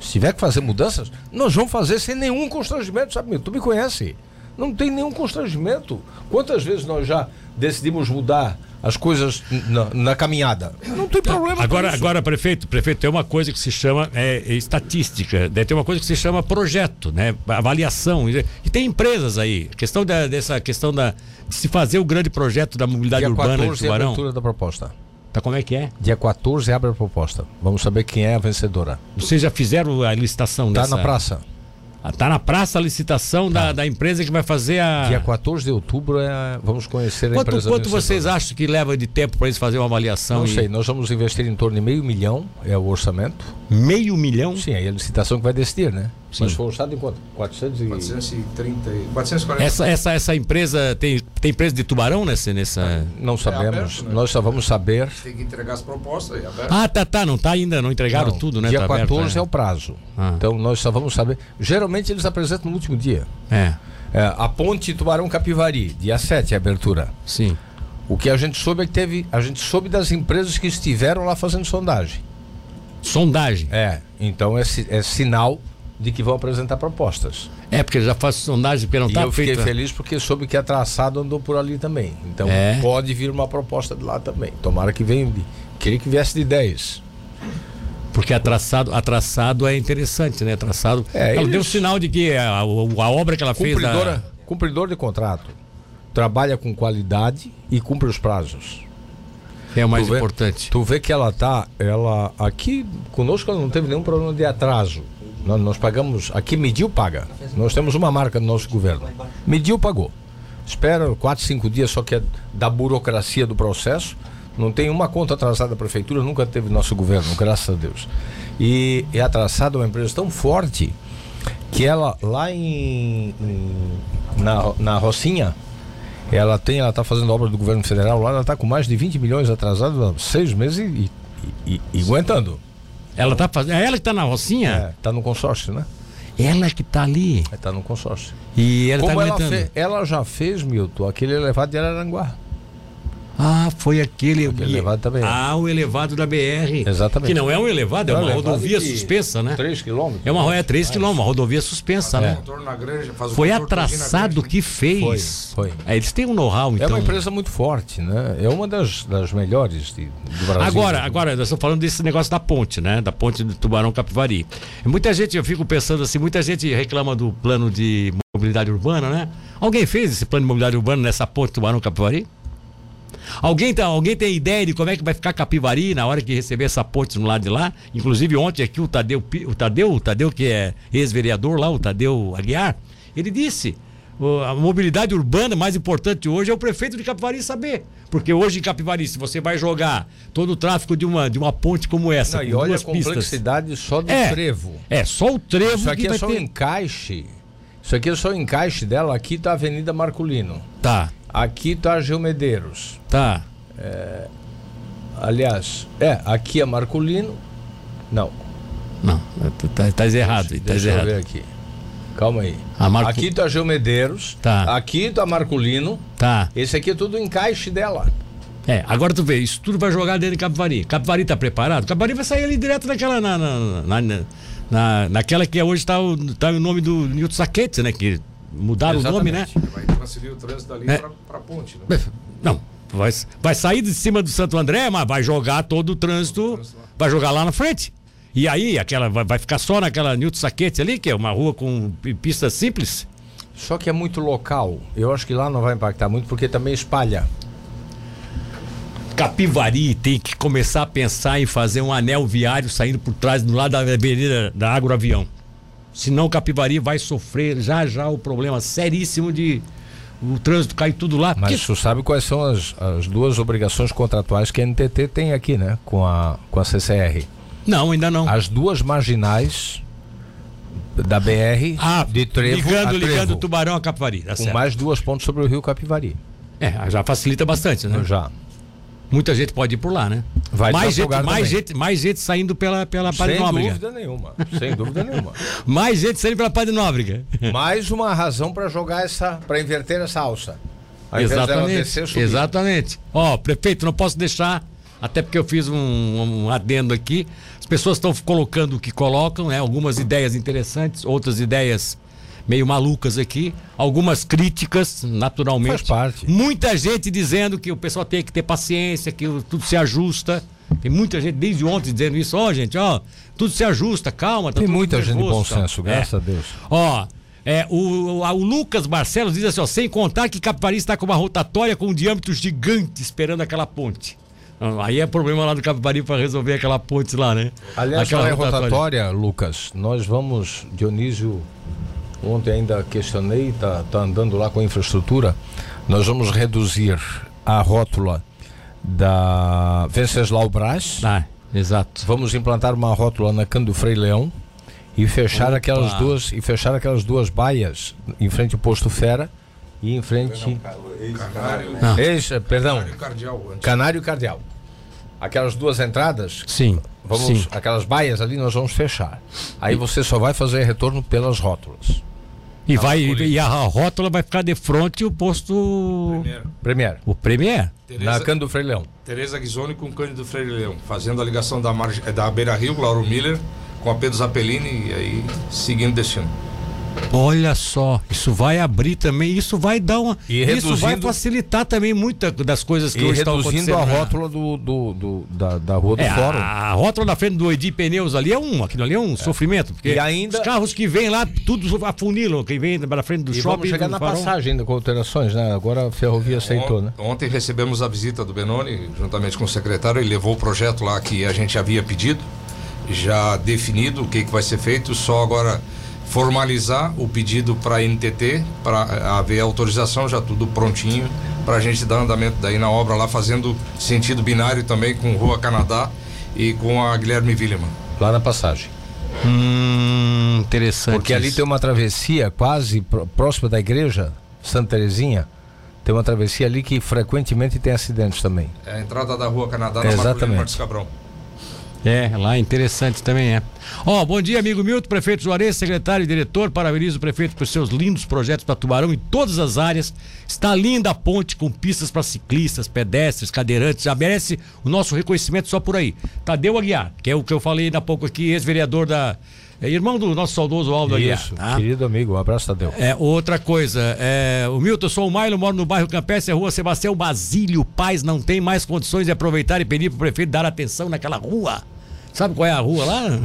Se tiver que fazer mudanças, nós vamos fazer sem nenhum constrangimento, sabe? Tu me conhece. Não tem nenhum constrangimento. Quantas vezes nós já decidimos mudar as coisas na, na caminhada? Não tem problema. Agora, agora, prefeito, prefeito, tem uma coisa que se chama é, estatística, né? tem uma coisa que se chama projeto, né? Avaliação. E, tem empresas aí. Questão da, dessa questão da, de se fazer o grande projeto da mobilidade Dia urbana de 14 é a Tubarão. da proposta. Tá como é que é? Dia 14 abre a proposta. Vamos saber quem é a vencedora. Vocês já fizeram a licitação Está dessa? na praça. Ah, Tá na praça a licitação da, da empresa que vai fazer a. Dia 14 de outubro é... vamos conhecer a Quanto, empresa quanto vencedora. vocês acham que leva de tempo para eles fazerem uma avaliação? Não e- sei, nós vamos investir em torno de meio milhão, é o orçamento. Meio milhão? Sim, aí é a licitação que vai decidir, né? Sim. Mas foi orçado em quanto? 400 e... 430, e- 440. Essa, essa, essa empresa tem, tem empresa de tubarão nessa. nessa... Não sabemos, aberto, né? nós só vamos saber. Tem que entregar as propostas aberto. Ah, tá, tá, não tá ainda, não entregaram Não, tudo, né? Dia tá aberto, 14 é. é. o prazo. Ah. Então nós só vamos saber. Geralmente eles apresentam no último dia. É, É, a ponte Tubarão Capivari, dia 7 é a abertura. sim. O que a gente soube é que teve. A gente soube das empresas que estiveram lá fazendo sondagem. Sondagem. É, então é, é sinal de que vão apresentar propostas. É, porque já faz sondagem, porque não e tá eu fiquei feito. feliz porque soube que a traçado andou por ali também. Então É. pode vir uma proposta de lá também. Tomara que venha de. Queria que viesse de 10. Porque a traçado, a traçado é interessante, né? Traçado. É, ela deu sinal de que a, a obra que ela fez. Cumpridora, cumpridor de contrato. Trabalha com qualidade e cumpre os prazos. É o mais Tu vê- importante. Tu vê que ela tá, ela aqui conosco ela não teve nenhum problema de atraso. Nós, nós pagamos, aqui mediu paga. Nós temos uma marca no nosso governo. Mediu pagou. Espera quatro, cinco dias só que é da burocracia do processo. Não tem uma conta atrasada da prefeitura, nunca teve nosso governo, graças a Deus. E é atrasada uma empresa tão forte que ela lá em, em- na, na Rocinha, ela tem, ela está fazendo obra do governo federal lá, ela está com mais de 20 milhões atrasados há seis meses e, e- e- e aguentando. Ela tá fazendo. É ela que tá na Rocinha? Está no consórcio, né? Ela que tá ali. Está no consórcio. E ela Como tá ela, fe- ela já fez, Milton, aquele elevado de Araranguá. Ah, foi aquele. Aquele elevado também. Ah, o elevado da BR. Exatamente. Que não é um elevado, é uma elevado rodovia de suspensa, né? 3 quilômetros. É uma rodovia 3 km, uma rodovia suspensa, É. né? Contorno na granja, faz o Foi atraçado que fez. Foi, foi. É, eles têm um know-how, É então. uma empresa muito forte, né? É uma das, das melhores de, do Brasil. Agora, agora, nós estamos falando desse negócio da ponte, né? Da ponte do Tubarão Capivari. Muita gente, eu fico pensando assim, muita gente reclama do plano de mobilidade urbana, né? Alguém fez esse plano de mobilidade urbana nessa ponte Tubarão Capivari? Alguém, tá, alguém tem ideia de como é que vai ficar Capivari na hora que receber essa ponte no lado de lá? Inclusive ontem aqui o Tadeu, o Tadeu, o Tadeu que é ex-vereador lá, o Tadeu Aguiar, ele disse, "O- a mobilidade urbana mais importante hoje é o prefeito de Capivari saber. Porque hoje em Capivari, se você vai jogar todo o tráfego de uma, de uma ponte como essa, Não, e olha a pistas, complexidade só do É. trevo. é só o trevo Isso aqui que é vai só o encaixe. Isso aqui é só o encaixe dela. Aqui tá a Avenida Marculino. Tá, Aqui tá a Geomedeiros. tá. Aliás, é, aqui é Marculino. Não, Não, tá, tá errado, tá deixa eu errado. ver aqui. Calma aí. Marco- Aqui tá Geomedeiros. Tá. Aqui tá Marculino. Tá. Esse aqui é tudo o encaixe dela. É, agora tu vê, isso tudo vai jogar dentro de Capivari. Capivari tá preparado? Capivari vai sair ali direto naquela. Na, na, na, na- na- naquela que hoje tá o, tá o nome do Newton Saquete, né? Que mudaram o nome, né? Vai transferir o trânsito dali É. pra, pra ponte. Né? Não, vai, vai sair de cima do Santo André, mas vai jogar todo o trânsito, vai jogar lá na frente. E aí, aquela vai, ficar só naquela Newton Saquete ali, que é uma rua com pi- pista simples. Só que é muito local. Eu acho que lá não vai impactar muito porque também espalha. Capivari tem que começar a pensar em fazer um anel viário saindo por trás do lado da avenida da Agroavião. Senão Capivari vai sofrer já já o problema seríssimo de o trânsito cair tudo lá. Mas Porque- tu sabe quais são as, as duas obrigações contratuais que a NTT tem aqui, né? Com a, com a CCR. Não, ainda não. As duas marginais da BR Ah, de Trevo ligando, a ligando Trevo, Tubarão a Capivari. Tá com mais duas pontes sobre o rio Capivari. É, já facilita bastante, né? Já. Muita gente pode ir por lá, né? Vai mais, gente, mais, também. gente, mais gente saindo pela, pela Sem Padre Nóbrega. dúvida nenhuma. Sem dúvida nenhuma. Mais gente saindo pela Padre Nóbrega. Mais uma razão para jogar essa, para inverter essa alça. Ao invés dela Exatamente. descer. Exatamente. Ó, prefeito, não posso deixar, até porque eu fiz um, um adendo aqui. As pessoas estão colocando o que colocam, né? Algumas ideias interessantes, outras ideias meio malucas aqui, algumas críticas, naturalmente. Faz parte. Muita gente dizendo que o pessoal tem que ter paciência, que tudo se ajusta. Tem muita gente desde ontem dizendo isso. Ó, gente, ó, tudo se ajusta, calma. Tá Tem muita gente de bom senso, graças É. a Deus. Ó, é, o, o, o Lucas Barcelos diz assim, ó, sem contar que Capivari está com uma rotatória com um diâmetro gigante esperando aquela ponte. Aí é problema lá do Capivari para resolver aquela ponte lá, né? Aliás, Aquela falar em rotatória, Lucas, nós vamos, Dionísio, ontem ainda questionei, tá, tá andando lá com a infraestrutura, nós vamos reduzir a rótula da Venceslau Brás, Ah, exato. vamos implantar uma rótula na Cando Frei Leão e fechar Opa. aquelas duas e fechar aquelas duas baias em frente ao posto Fera e em frente Canário, Ah. Ex, perdão, Canário cardial. antes. Canário e Cardeal. Aquelas duas entradas Sim. Vamos, sim. aquelas baias ali nós vamos fechar. Aí você só vai fazer retorno pelas rótulas. E, vai, Marcolino. e a rótula vai ficar de frente o posto. Primeiro, Premier. O Premier? Na Tereza, Cândido Frei Leão. Tereza Ghisoni com Cândido Freire Leão, fazendo a ligação da, eh, da Beira Rio, Lauro Miller, com a Pedro Zappellini e aí seguindo destino. Olha só, isso vai abrir também, isso vai dar uma. E isso vai reduzindo- facilitar também muitas das coisas que hoje estão reduzindo acontecendo. a né? rótula do, do- do- da, da rua do É, fórum. a rótula na frente do Edi Pneus ali é um, aquilo ali é um sofrimento. Porque E ainda- os carros que vêm lá, tudo afunilam, quem vem para frente do E shopping. vamos chegar na farol. passagem ainda com alterações, né? Agora a ferrovia aceitou, né? Ont- Ontem recebemos a visita do Benoni, juntamente com o secretário. Ele levou o projeto lá que a gente havia pedido, já definido o que, que vai ser feito, só agora formalizar o pedido para a NTT, para haver autorização, já tudo prontinho, para a gente dar andamento daí na obra lá, fazendo sentido binário também com Rua Canadá e com a Guilherme Willeman. Lá na passagem. Hum, interessante. Porque ali tem uma travessia quase pró- próxima da igreja, Santa Terezinha. Tem uma travessia ali que frequentemente tem acidentes também. É a entrada da Rua Canadá na Exatamente. Martins Cabrão. É, lá interessante também é. Ó, bom dia, amigo Milton, prefeito Juarez, secretário e diretor. Parabenizo o prefeito por seus lindos projetos para Tubarão em todas as áreas. Está linda a ponte com pistas para ciclistas, pedestres, cadeirantes. Já merece o nosso reconhecimento só por aí. Tadeu Aguiar, que é o que eu falei há pouco aqui, ex-vereador da. É irmão do nosso saudoso Aldo Aguiar. Isso, tá? querido amigo, um abraço, Tadeu. É, outra coisa, é, o Milton, eu sou o Mailo, moro no bairro Campestre, rua Sebastião Basílio Paz, não tem mais condições de aproveitar e pedir pro prefeito dar atenção naquela rua. Sabe qual é a rua lá?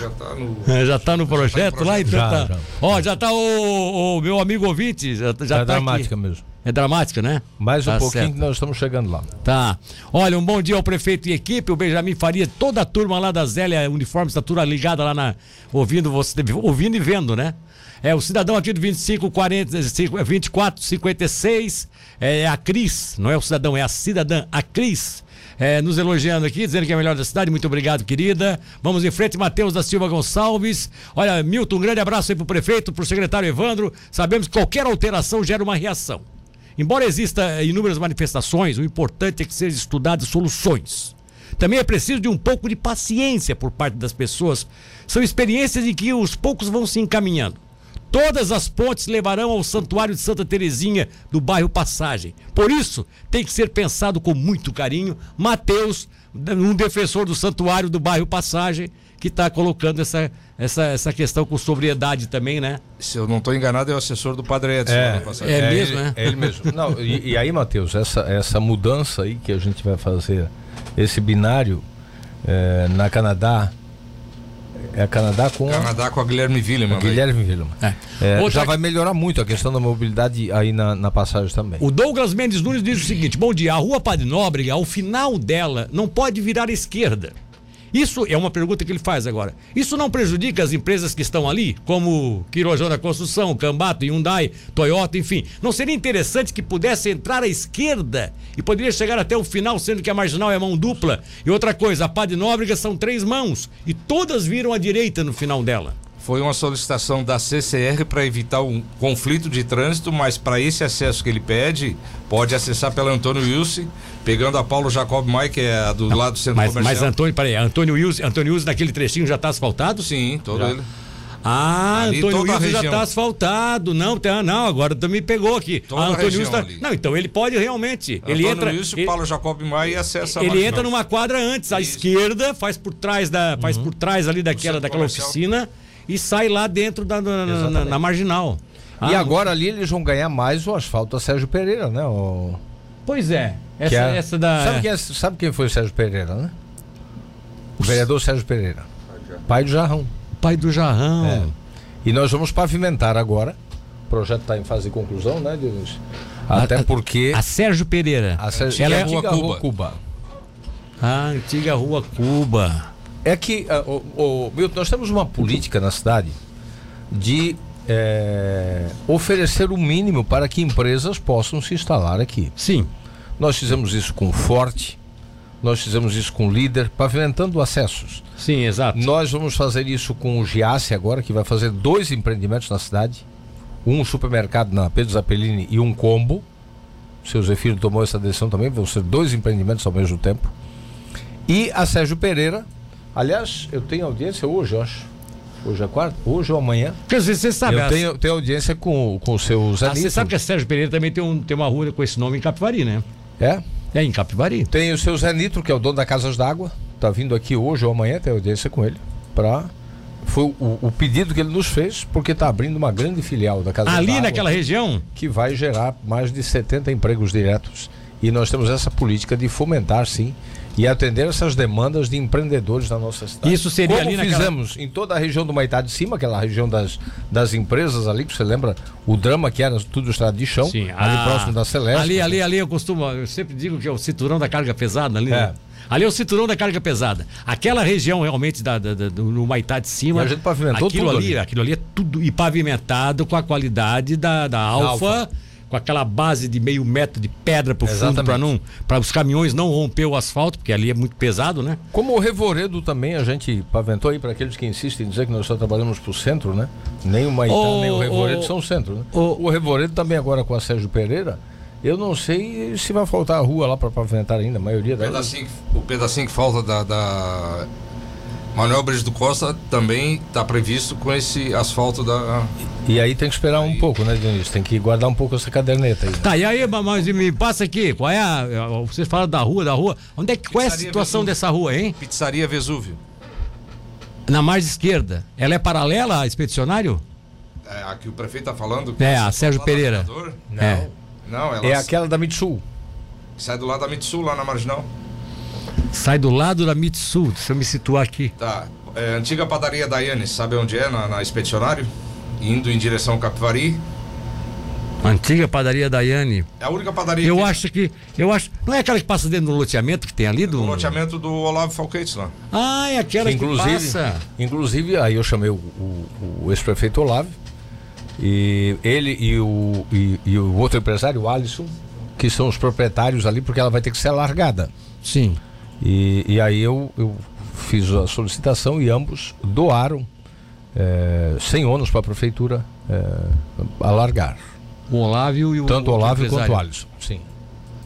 Já tá no. É, já tá no projeto lá, então Já, tá. já. Ó, já tá o, o meu amigo ouvinte, já, já é tá dramática aqui. mesmo. É dramática, né? Mais um Tá pouquinho certo. que nós estamos chegando lá. Tá. Olha, um bom dia ao prefeito e equipe, o Benjamin Faria, toda a turma lá da Zélia Uniformes, tá tudo ligada lá na. Ouvindo você, ouvindo e vendo, né? É o cidadão aqui do 25, 40, 5, 24, 56, é a Cris, não é o cidadão, é a cidadã, a Cris. É, nos elogiando aqui, dizendo que é a melhor da cidade. Muito obrigado, querida. Vamos em frente, Matheus da Silva Gonçalves. Olha, Milton, um grande abraço aí pro prefeito, pro secretário Evandro. Sabemos que qualquer alteração gera uma reação. Embora exista eh, inúmeras manifestações, o importante é que sejam estudadas soluções. Também é preciso de um pouco de paciência por parte das pessoas. São experiências em que os poucos vão se encaminhando. Todas as pontes levarão ao Santuário de Santa Terezinha do bairro Passagem. Por isso, tem que ser pensado com muito carinho. Mateus, um defensor do Santuário do bairro Passagem, que está colocando essa, essa, essa questão com sobriedade também, né? Se eu não estou enganado, é o assessor do Padre Edson. lá na passagem. É mesmo, ele, né? É ele mesmo. Não, e, e aí, Matheus, essa, essa mudança aí que a gente vai fazer, esse binário eh, na Canadá, é Canadá com Canadá com a Guilherme Willeman. a Guilherme Villama. É. É, Outra- já vai melhorar muito a questão da mobilidade aí na, na passagem também. O Douglas Mendes Nunes diz o seguinte: bom dia, a rua Padre Nóbrega, ao final dela, não pode virar à esquerda. Isso é uma pergunta que ele faz agora. Isso não prejudica as empresas que estão ali, como Quirojana Construção, Cambato, Hyundai, Toyota, enfim. Não seria interessante que pudesse entrar à esquerda e poderia chegar até o final, sendo que a marginal é mão dupla? E outra coisa, a Padre Nóbrega são três mãos e todas viram à direita no final dela. Foi uma solicitação da CCR para evitar um conflito de trânsito, mas para esse acesso que ele pede, pode acessar pela Antônio Wilson, pegando a Paulo Jacob Mai, que é a do lado do centro Mas, comercial. mas Antônio, peraí, Antônio Wilson, Antônio Wilson naquele trechinho já está asfaltado? Sim, todo Já. ele. Ah, Ali Antônio Wilson já está asfaltado. Não, tá, não, agora tu me pegou aqui. Toda Ah, Antônio Wilson tá-. Não, então ele pode realmente. ele Antônio entra. Wilson, ele, Paulo Jacob Mai e acessa a ele entra numa quadra antes, à esquerda, faz por trás da, faz por trás ali daquela, daquela comercial. oficina e sai lá dentro da na, na- na- na marginal. E Ah, agora ali eles vão ganhar mais o asfalto a Sérgio Pereira, né? O... Pois é. Essa, que é- essa da. Sabe quem, é- sabe quem foi o Sérgio Pereira, né? O vereador Sérgio Pereira. Pai do Jarrão. Pai do Jarrão. É. E nós vamos pavimentar agora. O projeto está em fase de conclusão, né, Dionísio? Até A- porque A Sérgio Pereira. a Sérgio- Ela é a antiga Rua Rua Cuba. a antiga Rua Cuba. É que, ah, o, o- Milton, nós temos uma política na cidade de eh, oferecer o mínimo para que empresas possam se instalar aqui. Sim. Nós fizemos isso com o Forte, nós fizemos isso com o Líder, pavimentando acessos. Sim, exato. Nós vamos fazer isso com o Giasse agora, que vai fazer dois empreendimentos na cidade. Um supermercado na Pedro Zappellini e um combo. O seu Zefiro tomou essa decisão também, vão ser dois empreendimentos ao mesmo tempo. E a Sérgio Pereira, aliás, eu tenho audiência hoje, eu acho. Hoje é quarta? Hoje ou amanhã? Quer dizer, você sabe. eu a- tenho, tenho audiência com, com o seu Zé Ah, você sabe que a Sérgio Pereira também tem, um, tem uma rua com esse nome em Capivari, né? É? É em Capivari. Tem o seu Zé Nitro, que é o dono da Casas d'Água. Tá vindo aqui hoje ou amanhã, tem audiência com ele. Pra Foi o, o pedido que ele nos fez, porque está abrindo uma grande filial da Casa Ali naquela região? que vai gerar mais de 70 empregos diretos. E nós temos essa política de fomentar, sim, e atender essas demandas de empreendedores da nossa cidade. Isso seria Como ali naquela- fizemos em toda a região do Maitá de Cima, aquela região das, das empresas ali, que você lembra o drama que era tudo estrada de chão, ali ah, próximo da Celeste. Ali, ali, ali eu costumo, eu sempre digo que é o cinturão da carga pesada ali. É. né? Ali é o cinturão da carga pesada. Aquela região realmente da, da- da- do no Maitá de cima. E a gente pavimentou aquilo tudo ali, ali. Aquilo ali é tudo e pavimentado com a qualidade da, da Alfa. Alfa. Com aquela base de meio metro de pedra pro fundo Exatamente. para não para os caminhões não romper o asfalto, porque ali é muito pesado, né? Como o Revoredo também a gente paventou aí para aqueles que insistem em dizer que nós só trabalhamos para o centro, né? Nem o Maitá, Ô, nem o Revoredo ô, são centro, né? ô. o Revoredo também agora com a Sérgio Pereira, eu não sei se vai faltar a rua lá para pavimentar ainda, a maioria O delas. pedacinho, o pedacinho que falta da, da Manuel Brito do Costa também está previsto com esse asfalto da. E aí tem que esperar um pouco, né, Dionísio? Tem que guardar um pouco essa caderneta aí. né? Tá, e aí, mas me passa aqui, qual é a. Vocês falam da rua, da rua. Onde é que qual é a situação Vesúvio. dessa rua, hein? Pizzaria Vesúvio. Na margem esquerda. Ela é paralela a expedicionário? É, a que o prefeito está falando. É, a Sérgio Pereira. Vereador. É. Não, ela É aquela da Mitsul. sai do lado da Mitsu, lá na Marginal. Sai do lado da Mitsu, deixa eu me situar aqui. Tá. É, antiga padaria Daiane, sabe onde é? Na, na Expedicionário? Indo em direção ao Capivari. Antiga padaria Daiane. É a única padaria Eu que acho que. Eu acho. Não é aquela que passa dentro do loteamento que tem ali do. do loteamento do Olavo Falquetes lá. Ah, é aquela que, inclusive, passa. inclusive, aí eu chamei o, o- o ex-prefeito Olavo, e ele e o, e, e o outro empresário, o Alisson, que são os proprietários ali, porque ela vai ter que ser alargada. Sim. E, e aí eu, eu fiz a solicitação e ambos doaram, eh, sem ônus para a prefeitura, eh, alargar. O Olávio e o. Tanto o outro Olavo quanto empresário. o Alisson. Sim.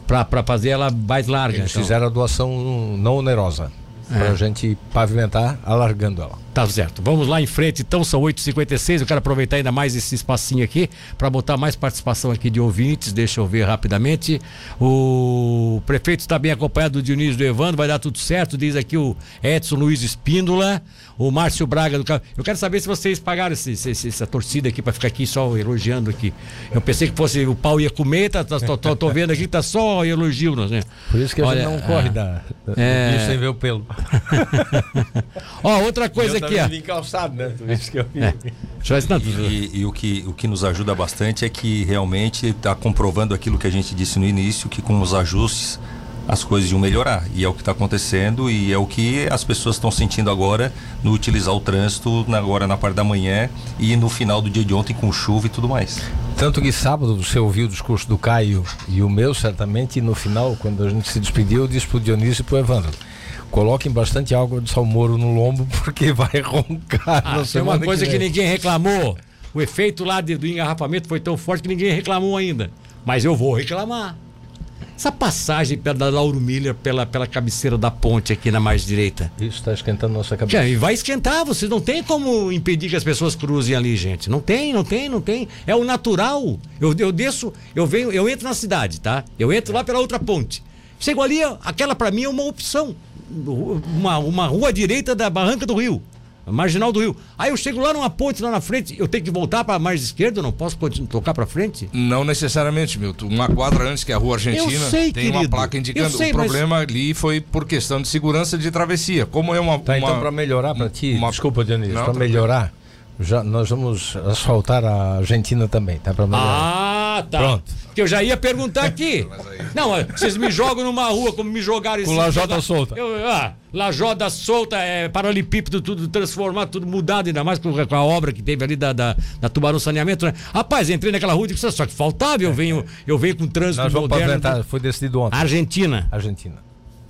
Pra fazer ela mais larga. Eles então. fizeram a doação não onerosa. É. Para a gente pavimentar, alargando ela. Tá certo. Vamos lá em frente, então, são 8h56. Eu quero aproveitar ainda mais esse espacinho aqui para botar mais participação aqui de ouvintes. Deixa eu ver rapidamente. O prefeito está bem acompanhado do Dionísio do Evandro, vai dar tudo certo, diz aqui o Edson Luiz Espíndola, o Márcio Braga do Eu quero saber se vocês pagaram esse- esse- essa torcida aqui para ficar aqui só elogiando aqui. Eu pensei que fosse o pau ia comer, tá, tá- tô, tô- tô vendo aqui que tá só elogio, né? Por isso que a Olha, gente não corre ah, da, da, é. sem ver o pelo. Ó, outra coisa aqui, ó. vim calçado, né? Tu viste que eu vim. Eu ver se não- E, e o, que, o que nos ajuda bastante é que realmente está comprovando aquilo que a gente disse no início, que com os ajustes as coisas iam melhorar. E é o que está acontecendo e é o que as pessoas estão sentindo agora no utilizar o trânsito na- agora na parte da manhã e no final do dia de ontem com chuva e tudo mais. Tanto que sábado você ouviu o discurso do Caio e o meu, certamente, e no final, quando a gente se despediu, eu disse pro Dionísio e pro Evandro. Coloquem bastante água de salmouro no lombo, porque vai roncar Ah, na tem uma coisa que, vem. ninguém reclamou. O efeito lá de- do engarrafamento foi tão forte que ninguém reclamou ainda. Mas eu vou reclamar. Essa passagem pela da Lauro Miller pela, pela cabeceira da ponte aqui na margem direita. Isso está esquentando nossa cabeça. Já, e vai esquentar, vocês não tem como impedir que as pessoas cruzem ali, gente. Não tem, não tem, não tem. É o natural. Eu, eu desço, eu venho, eu entro na cidade, tá? Eu entro lá pela outra ponte. Chego ali, aquela pra mim é uma opção. Uma, uma rua direita da Barranca do Rio. Marginal do Rio. Aí eu chego lá numa ponte lá na frente, eu tenho que voltar para a margem esquerda, eu não posso continuar, tocar para frente? Não necessariamente, Milton. Uma quadra antes que é a Rua Argentina sei, tem uma querido. placa indicando. Sei, o mas- problema ali foi por questão de segurança de travessia. Como é uma. Tá, uma- então para melhorar para ti, uma- desculpa Dionísio, para melhorar, já, nós vamos asfaltar a Argentina também, tá? Para melhorar. Ah, tá. Pronto. Porque eu já ia perguntar aqui. Não, é, vocês me jogam numa rua como me jogaram Com lajota solta. Eu, ah, lajota solta, é, paralelepípedo, tudo transformado, tudo mudado, ainda mais com, com a obra que teve ali da, da, da Tubarão Saneamento, né? Rapaz, entrei naquela rua e disse, só que faltava, eu venho, eu venho com trânsito nós vamos moderno. foi decidido ontem. Argentina. Argentina.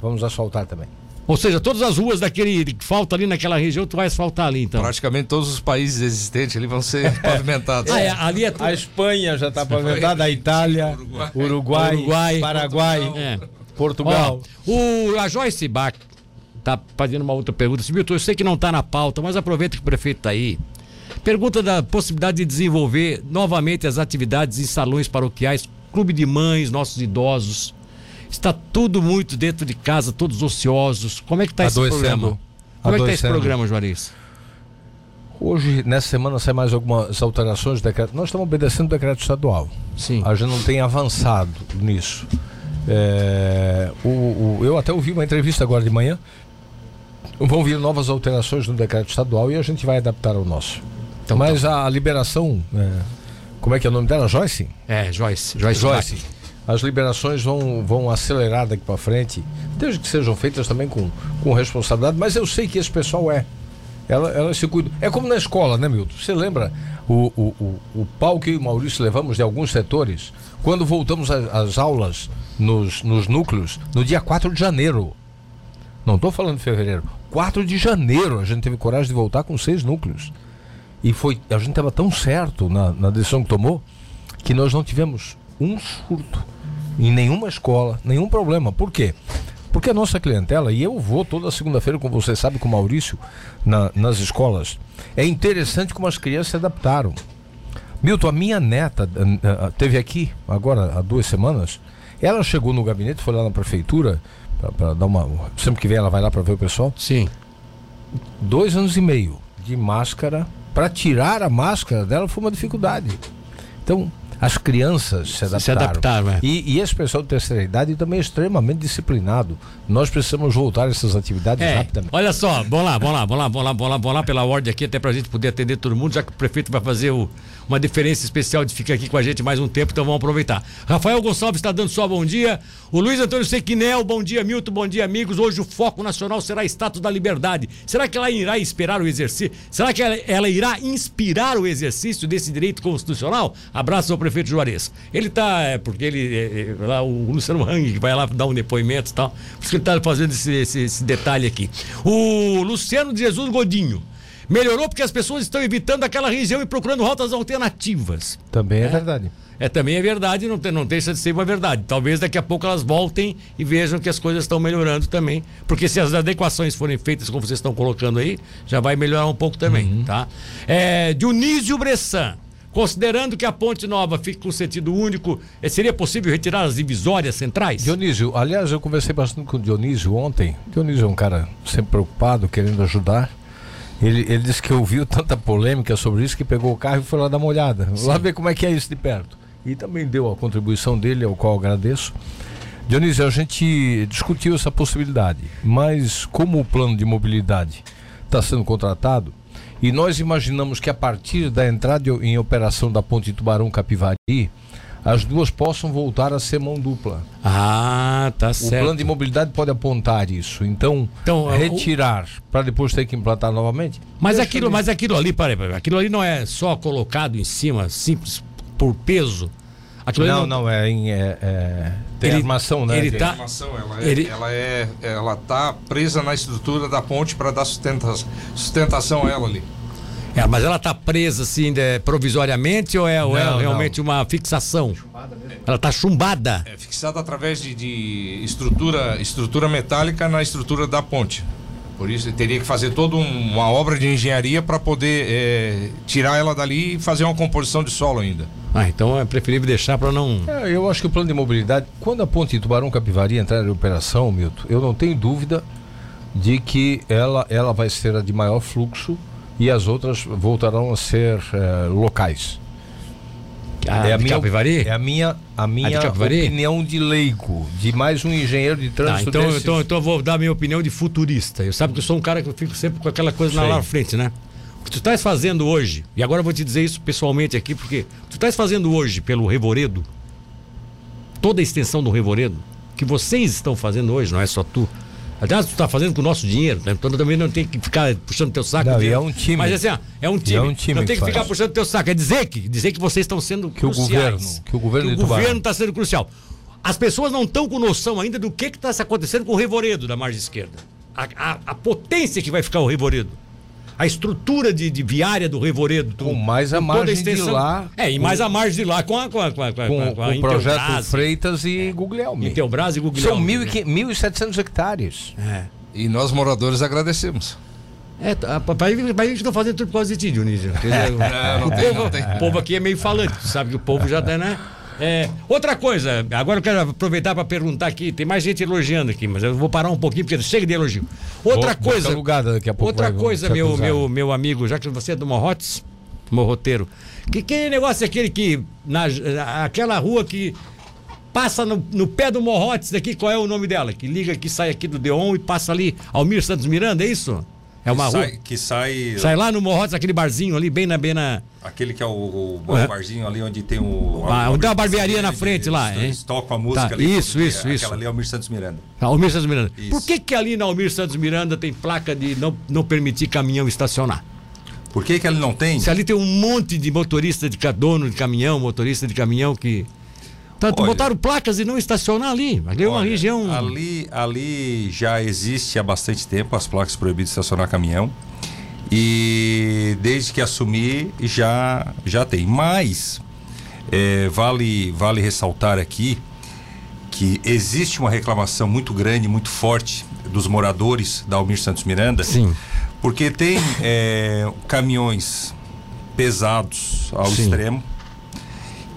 Vamos asfaltar também. Ou seja, todas as ruas daquele que falta ali naquela região, tu vai asfaltar ali, então. Praticamente todos os países existentes ali vão ser pavimentados. Ah, é, ali é tudo. A Espanha já está pavimentada, a Itália, Uruguai, Uruguai. Paraguai, É. Portugal. Ó, o, a Joyce Bach tá fazendo uma outra pergunta. Milton, eu sei que não está na pauta, mas aproveita que o prefeito está aí. Pergunta da possibilidade de desenvolver novamente as atividades em salões paroquiais, clube de mães, nossos idosos. Está tudo muito dentro de casa, todos ociosos. Como é que está esse Adoecendo. programa? Como é que está esse programa, Juarez? Hoje, nessa semana, sai mais algumas alterações do decreto. Nós estamos obedecendo o decreto estadual. Sim. A gente não tem avançado nisso. É, o, o- eu até ouvi uma entrevista agora de manhã. Vão vir novas alterações no decreto estadual e a gente vai adaptar ao nosso. Então, Mas a liberação. é, como é que é o nome dela? Joyce? É, Joyce. Joyce. Joyce. As liberações vão, vão acelerar daqui para frente, desde que sejam feitas também com, com responsabilidade, mas eu sei que esse pessoal é. Ela, ela se cuida. É como na escola, né, Milton? Você lembra o, o, o, o pau que eu e o Maurício levamos de alguns setores quando voltamos às aulas nos, nos núcleos no dia 4 de janeiro? Não estou falando de fevereiro. 4 de janeiro a gente teve coragem de voltar com seis núcleos. E foi, a gente estava tão certo na, na decisão que tomou que nós não tivemos um surto em nenhuma escola, nenhum problema. Por quê? Porque a nossa clientela, e eu vou toda segunda-feira, como você sabe, com o Maurício, na- nas escolas, é interessante como as crianças se adaptaram. Milton, a minha neta ah, ah, teve aqui agora há duas semanas. Ela chegou no gabinete, foi lá na prefeitura para dar uma. Sempre que vem ela vai lá para ver o pessoal. Sim. Dois anos e meio de máscara. Para tirar a máscara dela foi uma dificuldade. Então, as crianças se adaptaram. Se adaptaram, é. E, e esse pessoal de terceira idade também é extremamente disciplinado. Nós precisamos voltar a essas atividades É, rapidamente. olha só, vamos lá, vamos lá, vamos lá, vamos lá, vamos lá, vamos lá pela ordem aqui, até pra gente poder atender todo mundo, já que o prefeito vai fazer o- uma diferença especial de ficar aqui com a gente mais um tempo, então vamos aproveitar. Rafael Gonçalves está dando só bom dia. O Luiz Antônio Sequinel, bom dia, Milton, bom dia, amigos. Hoje o foco nacional será status da liberdade. Será que ela irá inspirar o exercício? Será que ela, ela irá inspirar o exercício desse direito constitucional? Abraço ao prefeito Juarez. Ele tá, é, porque ele, é, é, lá, o Luciano Hang, que vai lá dar um depoimento e tal, por isso que ele tá fazendo esse, esse- esse detalhe aqui. O Luciano de Jesus Godinho. Melhorou porque as pessoas estão evitando aquela região e procurando rotas alternativas. Também é, verdade. É, também é verdade, não, tem, não deixa de ser uma verdade. Talvez daqui a pouco elas voltem e vejam que as coisas estão melhorando também. Porque se as adequações forem feitas como vocês estão colocando aí, já vai melhorar um pouco também, tá? É, Dionísio Bressan. Considerando que a ponte nova fica com sentido único, eh, seria possível retirar as divisórias centrais? Dionísio, aliás, eu conversei bastante com o Dionísio ontem. Dionísio é um cara sempre preocupado, querendo ajudar. Ele, ele disse que ouviu tanta polêmica sobre isso que pegou o carro e foi lá dar uma olhada. Lá ver como é que é isso de perto. E também deu a contribuição dele, ao qual agradeço. Dionísio, a gente discutiu essa possibilidade, mas como o plano de mobilidade está sendo contratado, e nós imaginamos que a partir da entrada em operação da ponte Tubarão-Capivari, as duas possam voltar a ser mão dupla. Ah, tá O certo. plano de mobilidade pode apontar isso. Então, Então, o- retirar para depois ter que implantar novamente. Mas aquilo, ali. mas aquilo ali, peraí, peraí, aquilo ali não é só colocado em cima, simples, por peso. Aquilo ali Não, não, é em. É, é- tem Ele- armação, né? ele Tem- tá- informação, ela é, Ele- ela é, ela tá presa na estrutura da ponte para dar sustenta, sustentação a ela ali. É, mas ela tá presa assim de- provisoriamente ou é, ou é Não, realmente uma fixação? Ela tá chumbada. É fixada através de, de estrutura, estrutura metálica na estrutura da ponte. Por isso teria que fazer toda um- uma obra de engenharia para poder é, tirar ela dali e fazer uma composição de solo ainda. Ah, então é preferível deixar para não. É, eu acho que o plano de mobilidade, quando a ponte Tubarão Capivari entrar em operação, Milton, eu não tenho dúvida de que ela, ela vai ser a de maior fluxo e as outras voltarão a ser é, locais. A, é a de minha, Capivari? é a minha, a minha Capivari? opinião de leigo, de mais um engenheiro de Tá, trânsito. então, desses. então, então eu vou dar a minha opinião de futurista. Eu sabe que eu sou um cara que eu fico sempre com aquela coisa Sei. lá na frente, né? O que tu estás fazendo hoje, e agora eu vou te dizer isso pessoalmente aqui, porque tu estás fazendo hoje pelo Revoredo, toda a extensão do Revoredo, que vocês estão fazendo hoje, não é só tu. Aliás, tu está fazendo com o nosso dinheiro, né? então também não tem que ficar puxando teu saco. Não, é um time. Mas assim, ó, é um time. é um time não tem que que ficar puxando teu saco. É dizer que, dizer que vocês estão sendo Que o cruciais. governo- que o governo que o governo está sendo crucial. As pessoas não estão com noção ainda do que está acontecendo com o Revoredo da margem esquerda. A, a- a potência que vai ficar o Revoredo. A estrutura de, de viária do Revoredo. Com mais a com margem de lá, É, e com- mais a margem de lá com a, com a, com a, com a, com, a o projeto Intelbras, Freitas e Guglielmi. Intelbras e Google. São 1.700 hectares. É. E nós moradores agradecemos. É, papai, papai, a gente tá fazendo tudo por causa de ti, Dionísio. Não, não o, tem, povo, não tem. o povo aqui é meio falante, sabe que o povo já tá, né? É, outra coisa, agora eu quero aproveitar para perguntar aqui, tem mais gente elogiando aqui, mas eu vou parar um pouquinho porque chega de elogio. Outra Vou- coisa, alugada daqui a pouco outra vai- coisa, meu, acusar. meu, meu amigo, já que você é do Morrotes, morroteiro, que que negócio é aquele que na aquela rua que passa no, no pé do Morrotes daqui, qual é o nome dela? Que liga que sai aqui do Deon e passa ali Almir Santos Miranda, é isso? É uma rua. sai, que sai, Sai lá no Morrotes, aquele barzinho ali, bem na. Bem na aquele que é o, o Uhum. barzinho ali onde tem o. Ah, onde tem uma barbearia na frente lá, eles- hein? tocam a música Tá, ali. isso, isso, isso. Aquela ali é o Mir Santos Miranda. Almir Santos Miranda. Isso. Por que, que ali na Almir Santos Miranda tem placa de não, não permitir caminhão estacionar? Por que, que ele não tem? Se ali tem um monte de motorista de dono de caminhão, motorista de caminhão que. Tanto Olha. botaram placas e não estacionar ali. Ali é uma Olha, região. Ali, ali já existe há bastante tempo as placas proibidas de estacionar caminhão. E desde que assumi já, já tem. Mas é, vale, vale ressaltar aqui que existe uma reclamação muito grande, muito forte dos moradores da Almir Santos Miranda. Sim. Porque tem é, caminhões pesados ao Sim. extremo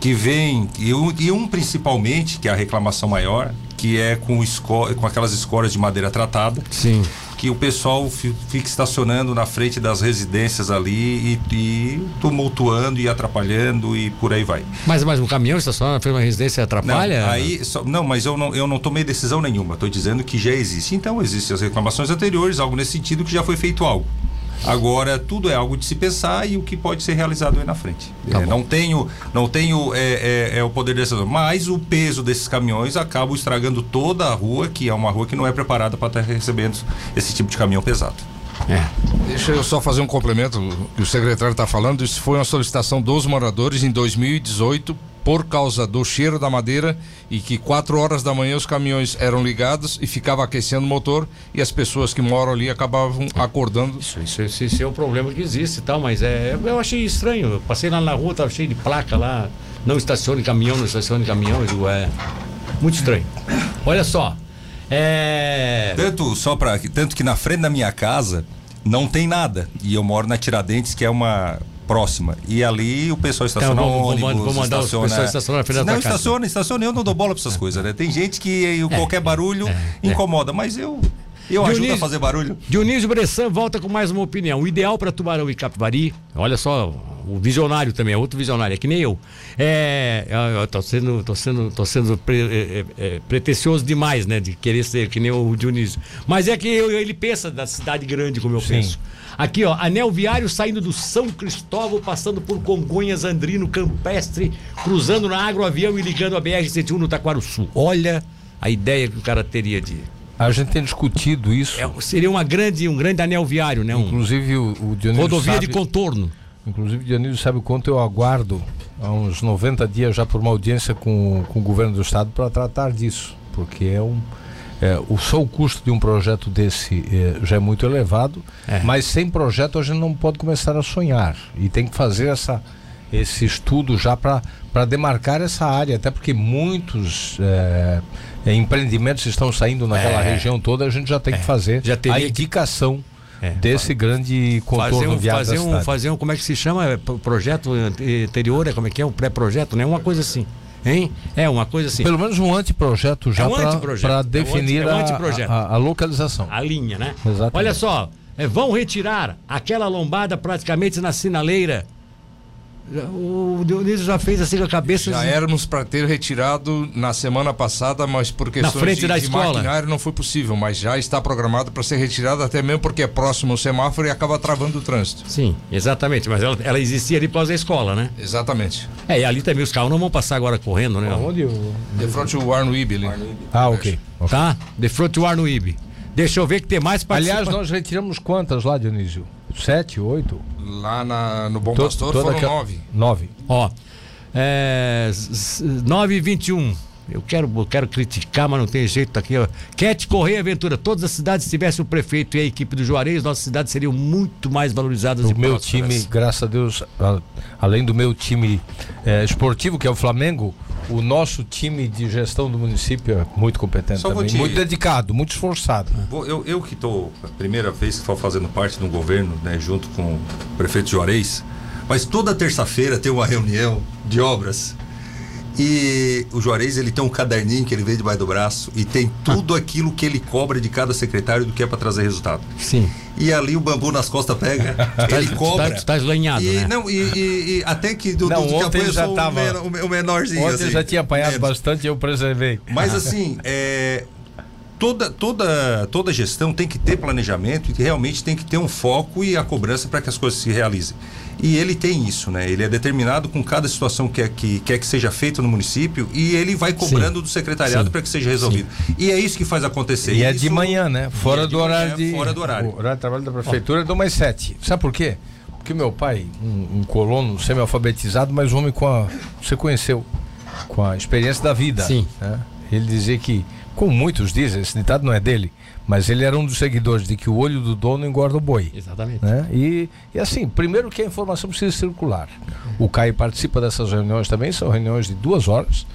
que vem e um, e um principalmente que é a reclamação maior que é com esco, com aquelas escoras de madeira tratada Sim. que o pessoal fi- fica estacionando na frente das residências ali e, e tumultuando e atrapalhando e por aí vai. Mas, mas um caminhão estacionar na frente de uma residência atrapalha? Não, aí, só- não, mas eu não, eu não tomei decisão nenhuma. Estou dizendo que já existe. Então, existem as reclamações anteriores, algo nesse sentido que já foi feito algo. Agora, tudo é algo de se pensar e o que pode ser realizado aí na frente. Tá É, não tenho, não tenho é, é, é o poder de decisão, mas o peso desses caminhões acaba estragando toda a rua, que é uma rua que não é preparada para estar recebendo esse tipo de caminhão pesado. É. Deixa eu só fazer um complemento que o secretário está falando. Isso foi uma solicitação dos moradores em 2018 por causa do cheiro da madeira e que quatro horas da manhã os caminhões eram ligados e ficava aquecendo o motor e as pessoas que moram ali acabavam acordando. Isso, isso, isso, isso é um problema que existe e tal, mas é, eu achei estranho. Eu passei lá na rua, tava cheio de placa lá. Não estacione caminhão, não estacione caminhão. Eu digo, é. Muito estranho. Olha só. É. Tanto só para tanto que na frente da minha casa não tem nada e eu moro na Tiradentes que é uma próxima e ali o pessoal estaciona Então, vamos- ônibus, vamos- mandar os estaciona... pessoal estacionar na não estaciona, estaciona, eu não dou bola para essas coisas, né? Tem gente que eh, qualquer barulho incomoda, mas eu eu ajudo a Dionísio- fazer barulho. Dionísio Bressan volta com mais uma opinião. O ideal para Tubarão e Capivari, olha só, o visionário também, é outro visionário, é que nem eu. É, eu, tô sendo, tô sendo, tô sendo pre, é, é, é, pretencioso demais, né, de querer ser que nem o Dionísio. Mas é que eu- ele pensa da cidade grande como eu penso. Aqui, ó, anel viário saindo do São Cristóvão, passando por Congonhas, Andrino, Campestre, cruzando na agroavião e ligando a BR-101 no Taquaruçu. Olha a ideia que o cara teria de A gente tem discutido isso. é, seria uma grande, um grande anel viário, né? Um, Inclusive o, o Dionísio rodovia sabe, de contorno. Inclusive Dionísio sabe o quanto eu aguardo há uns 90 dias já por uma audiência com, com o governo do estado para tratar disso. Porque é um. é, o só o custo de um projeto desse é, já é muito elevado, É. mas sem projeto a gente não pode começar a sonhar. E tem que fazer essa, esse estudo já para demarcar essa área, até porque muitos é, é, empreendimentos estão saindo naquela É. região toda, a gente já tem que fazer Já teria a que- indicação É. desse grande contorno Fazer um, viário fazer um, fazer um, como é que se chama? É, pro- Projeto ante- anterior, é como é que é? Um pré-projeto, né? Uma coisa assim. Hein? É, uma coisa assim. Pelo menos um anteprojeto já É um para é um definir anti- é um a- a, a localização. A linha, né? Exatamente. Olha só, é, vão retirar aquela lombada praticamente na sinaleira. O Dionísio já fez assim com a cabeça. Já éramos para ter retirado na semana passada, mas por questões frente de, da de escola. maquinário não foi possível, mas já está programado para ser retirado até mesmo porque é próximo ao semáforo e acaba travando o trânsito. Sim, exatamente. Mas ela, ela existia ali causa da escola, né? Exatamente. É, e ali também os carros não vão passar agora correndo, né? Onde o... De frente o Arno Ibe ali. Ah, ok. Ok. Tá? De frente ao Arnoíbe. Deixa eu ver que tem mais Aliás, participa- nós retiramos quantas lá, Dionísio? Sete, oito? Lá na- no Bom To- Pastor toda foram nove. Nove. Ó, é, 9 e 21. Eu quero, eu quero criticar, mas não tem jeito tá aqui. Ó. Cat Correia Aventura. Todas as cidades, se tivesse o prefeito e a equipe do Juarez, nossas cidades seriam muito mais valorizadas e O meu prósperas. time, graças a Deus, a- além do meu time eh, esportivo, que é o Flamengo, o nosso time de gestão do município é muito competente Só também. te- Muito dedicado, muito esforçado. Vou- Eu, eu que estou, a primeira vez que estou fazendo parte do governo, né, junto com o prefeito Juarez, mas toda terça-feira tem uma reunião de obras E o Juarez, ele tem um caderninho que ele vê debaixo do braço e tem tudo aquilo que ele cobra de cada secretário do que é para trazer resultado. Sim. E ali o bambu nas costas pega, ele cobra. Tu tá eslanhado, e, né? não, e, e- e até que do, Não, do ontem apanha, eu já tava- o, men- o menorzinho. Ontem assim, eu já tinha apanhado menos. bastante e eu preservei. Mas assim, é, toda, toda, toda gestão tem que ter planejamento e realmente tem que ter um foco e a cobrança para que as coisas se realizem. E ele tem isso, né? Ele é determinado com cada situação que, é, que quer que seja feita no município e ele vai cobrando do secretariado Sim. para que seja resolvido. E é isso que faz acontecer. E é Isso- de manhã, né? Fora e é de do horário manhã, de. Fora do horário. O horário de trabalho da prefeitura é do mais sete. Sabe por quê? Porque meu pai, um, um colono semi-alfabetizado, mas um homem com a. Você conheceu, com a experiência da vida. Sim. né? Ele dizia que, como muitos dizem, esse ditado não é dele, mas ele era um dos seguidores de que o olho do dono engorda o boi. Exatamente. Né? E, e assim, primeiro que a informação precisa circular. O CAI participa dessas reuniões também, são reuniões de duas horas,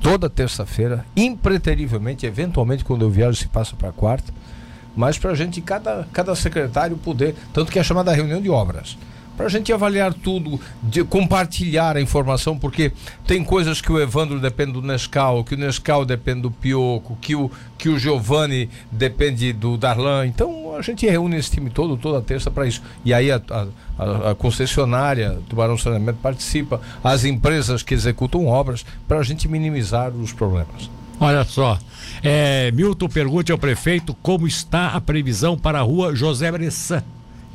toda terça-feira, impreterivelmente, eventualmente quando eu viajo se passa para quarta, mas para a gente, cada, cada secretário poder, tanto que é chamada reunião de obras, para a gente avaliar tudo, de compartilhar a informação, porque tem coisas que o Evandro depende do Nescau, que o Nescau depende do Pioco, que o, que o Giovanni depende do Darlan. Então a gente reúne esse time todo, toda terça para isso. E aí a, a- a- concessionária, Tubarão Saneamento participa, as empresas que executam obras, para a gente minimizar os problemas. Olha só. É, Milton pergunte ao prefeito como está a previsão para a rua José Bressan.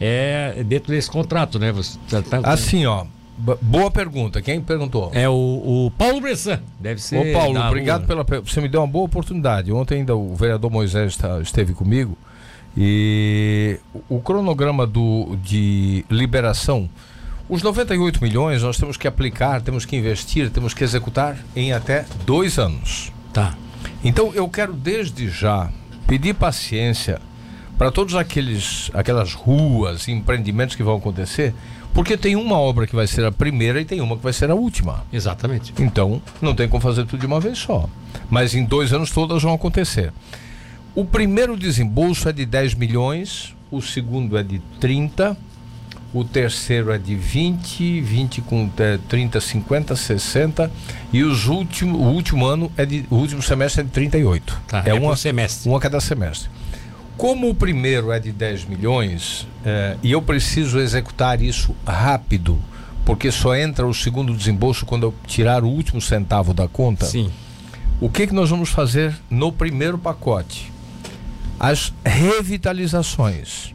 É dentro desse contrato, né? Você tá- tá- Assim, ó, boa pergunta. Quem perguntou? É o, o Paulo Bressan. Deve ser. Ô Paulo, obrigado pela. Você me deu uma boa oportunidade. Ontem ainda o vereador Moisés esteve comigo e o o cronograma do, de liberação. Os 98 milhões nós temos que aplicar, temos que investir, temos que executar em até dois anos. Tá. Então eu quero desde já pedir paciência para todos aqueles aquelas ruas, empreendimentos que vão acontecer, porque tem uma obra que vai ser a primeira e tem uma que vai ser a última. Exatamente. Então, não tem como fazer tudo de uma vez só. Mas em dois anos todas vão acontecer. O primeiro desembolso é de 10 milhões, o segundo é de 30, o terceiro é de 20, 20 com eh, 30, 50, 60 e os último, o último ano é de o último semestre é de 38. Tá. é É, uma por semestre. um a cada semestre. Como o primeiro é de 10 milhões eh, e eu preciso executar isso rápido, porque só entra o segundo desembolso quando eu tirar o último centavo da conta, Sim. o que, que nós vamos fazer no primeiro pacote? As revitalizações.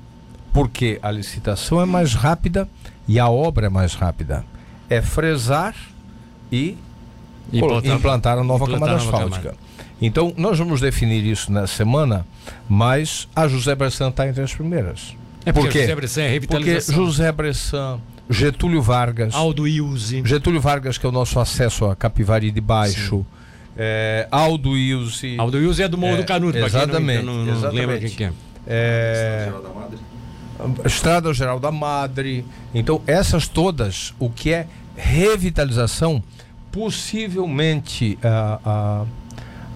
Porque a licitação é mais rápida e a obra é mais rápida. É fresar e colo- implantar, a nova implantar camada a nova asfáltica. Então, nós vamos definir isso na semana, mas a José Bressan está entre as primeiras. É porque Por quê? José Bressan é Porque revitalização. José Bressan, Getúlio Vargas, Aldo Ilse. Getúlio Vargas, que é o nosso acesso a Capivari de Baixo, é, Aldo Ilse, Aldo Ilse é do Morro É, do Canudo, quem não- exatamente, não, não, exatamente. lembra quem que é. é, Estrada Geral da Madre. Então, essas todas, o que é revitalização, possivelmente a, a,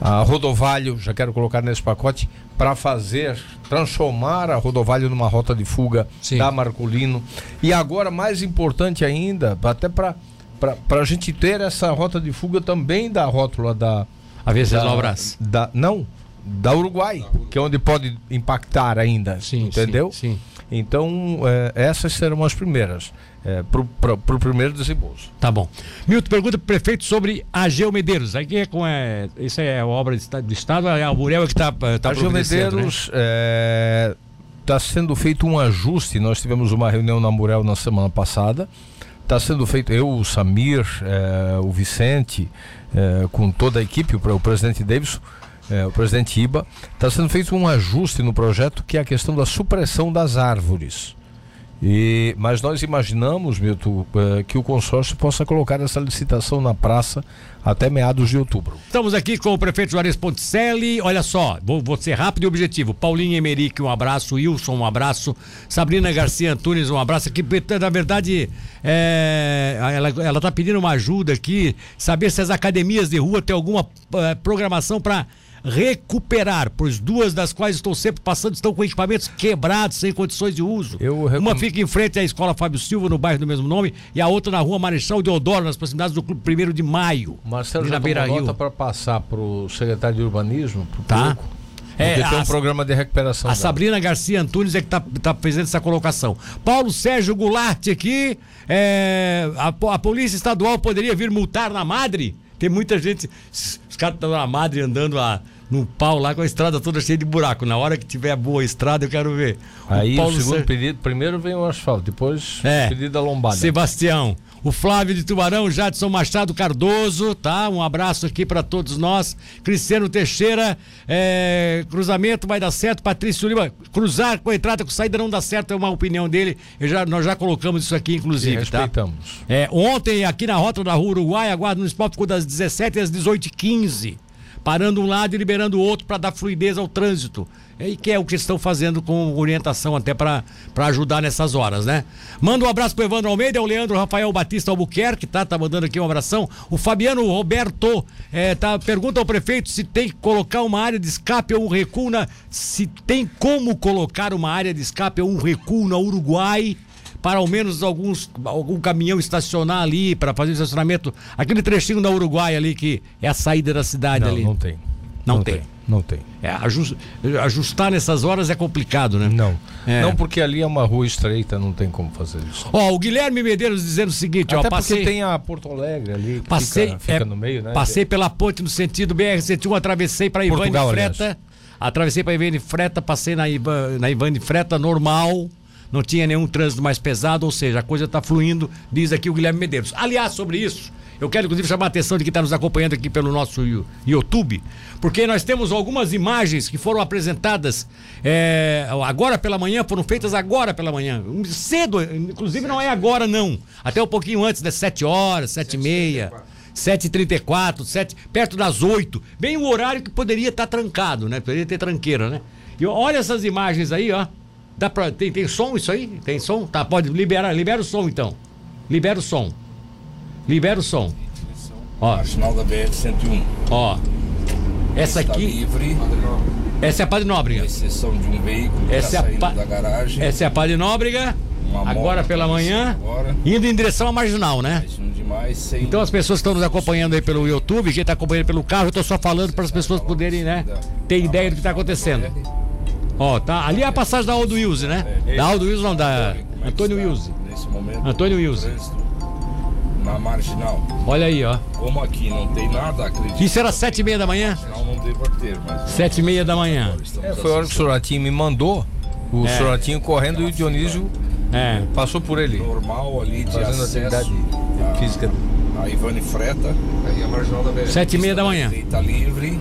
a rodovalho, já quero colocar nesse pacote, para fazer, transformar a rodovalho numa rota de fuga Sim. da Marcolino. E agora, mais importante ainda, até para a gente ter essa rota de fuga também da rótula da, A Venceslau da, Brás. da não da Uruguai, que é onde pode impactar ainda, Sim, entendeu? Sim, sim. Então é, essas serão as primeiras é, pro, pro primeiro desembolso. Tá bom. Milton, pergunta pro prefeito sobre a Geo Medeiros. Aqui é com. É, isso é obra do Estado, é a que está tá a Geo providenciando, né? Medeiros está sendo feito um ajuste. Nós tivemos uma reunião na Murel na semana passada. Está sendo feito eu, o Samir, é, o Vicente, é, com toda a equipe, o, o presidente Davidson, é, o presidente Iba, está sendo feito um ajuste no projeto que é a questão da supressão das árvores. E, mas nós imaginamos, Milton, eh, que o consórcio possa colocar essa licitação na praça até meados de outubro. Estamos aqui com o prefeito Juarez Ponticelli. Olha só, vou, vou ser rápido e objetivo. Paulinho Emerick, um abraço. Wilson, um abraço. Sabrina Garcia Antunes, um abraço. Que, na verdade, é, ela, ela tá pedindo uma ajuda aqui, saber se as academias de rua têm alguma eh, programação para recuperar, pois duas das quais estou sempre passando estão com equipamentos quebrados, sem condições de uso. Eu recom- Uma fica em frente à Escola Fábio Silva, no bairro do mesmo nome, e a outra na rua Marechal Deodoro, nas proximidades do Clube 1 de Maio. Marcelo já Beira nota para passar para o secretário de urbanismo, pro Tá. É, porque tem a- um programa de recuperação. A dela. Sabrina Garcia Antunes é que tá, tá fazendo essa colocação. Paulo Sérgio Goulart aqui. é, a, a Polícia Estadual poderia vir multar na Madre? Tem muita gente. Caras estão na Madre andando a, no pau lá com a estrada toda cheia de buraco. Na hora que tiver boa estrada, eu quero ver. Aí o, Paulo segundo Sérgio- pedido, primeiro vem o asfalto, depois É. o pedido da lombada. Sebastião. O Flávio de Tubarão, Jadson Machado Cardoso, tá? Um abraço aqui pra todos nós. Cristiano Teixeira, é, cruzamento vai dar certo. Patrício Lima, cruzar com a entrada com saída não dá certo, é uma opinião dele. Já, nós já colocamos isso aqui, E inclusive, tá? respeitamos. É, ontem, aqui na rota da Rua Uruguai, a Guarda Municipal ficou das 17 às 18h15, parando um lado e liberando o outro para dar fluidez ao trânsito. E que é o que estão fazendo com orientação até para ajudar nessas horas, né? Manda um abraço pro Evandro Almeida, o Leandro Rafael Batista Albuquerque, tá? Tá mandando aqui um abração. O Fabiano Roberto é, tá, pergunta ao prefeito se tem que colocar uma área de escape ou um recuo na. Se tem como colocar uma área de escape ou um recuo na Uruguai para ao menos alguns algum caminhão estacionar ali para fazer o estacionamento, aquele trechinho da Uruguai ali que é a saída da cidade Não, ali. não tem. Não tem. Não tem. É, ajus- ajustar nessas horas é complicado, né? Não. É. Não, porque ali é uma rua estreita, não tem como fazer isso. Ó, o Guilherme Medeiros dizendo o seguinte, ó, Até passei porque tem a Porto Alegre ali, que passei fica, fica é, no meio, né? Passei pela ponte no sentido BR-101, atravessei para Ivane Freta. Atravessei para Ivane Freta, passei na, Iva, na Ivane Freta normal. Não tinha nenhum trânsito mais pesado, ou seja, a coisa está fluindo, diz aqui o Guilherme Medeiros. Aliás, sobre isso, eu quero inclusive chamar a atenção de quem está nos acompanhando aqui pelo nosso YouTube, porque nós temos algumas imagens que foram apresentadas é, agora pela manhã, foram feitas agora pela manhã. Cedo, inclusive não é agora, não. Até um pouquinho antes das 7 horas, 7 e meia. 7h34, 7, perto das 8. Bem o horário que poderia estar trancado, né? Poderia ter tranqueira, né? E olha essas imagens aí, ó. Dá pra, tem, tem som isso aí? Tem som? Tá, pode liberar. Libera o som então. Libera o som. Libera o som. Ó, Marginal da BR-101. ó. Essa aqui, livre, essa é a Padre Nóbrega. exceção de um veículo Essa é está a pa- da garagem. Essa é a Padre Nóbrega. Uma Agora pela manhã, Agora, indo em direção à marginal, né? mais demais, sem... Então as pessoas que estão nos acompanhando aí pelo YouTube, quem está acompanhando pelo carro, eu tô só falando para as pessoas poderem, né, ter ideia do que está acontecendo. Ó, tá. Ali é a passagem da Aldo Wilson, né? Da Aldo Wilson não, da é Antônio Wilson. Nesse momento, Antônio Wilson. Na marginal. Olha aí, ó. Como aqui não tem nada, acredito. Isso era sete e meia da manhã? Não deva ter, mas... Sete e meia da manhã. É, foi a hora que o Soratinho me mandou. O É. Soratinho correndo e o Dionísio É. passou por ele. Normal ali de Fazendo atividade a- física. A Ivane Freta. Aí a marginal da BR. Sete e meia da manhã. Está livre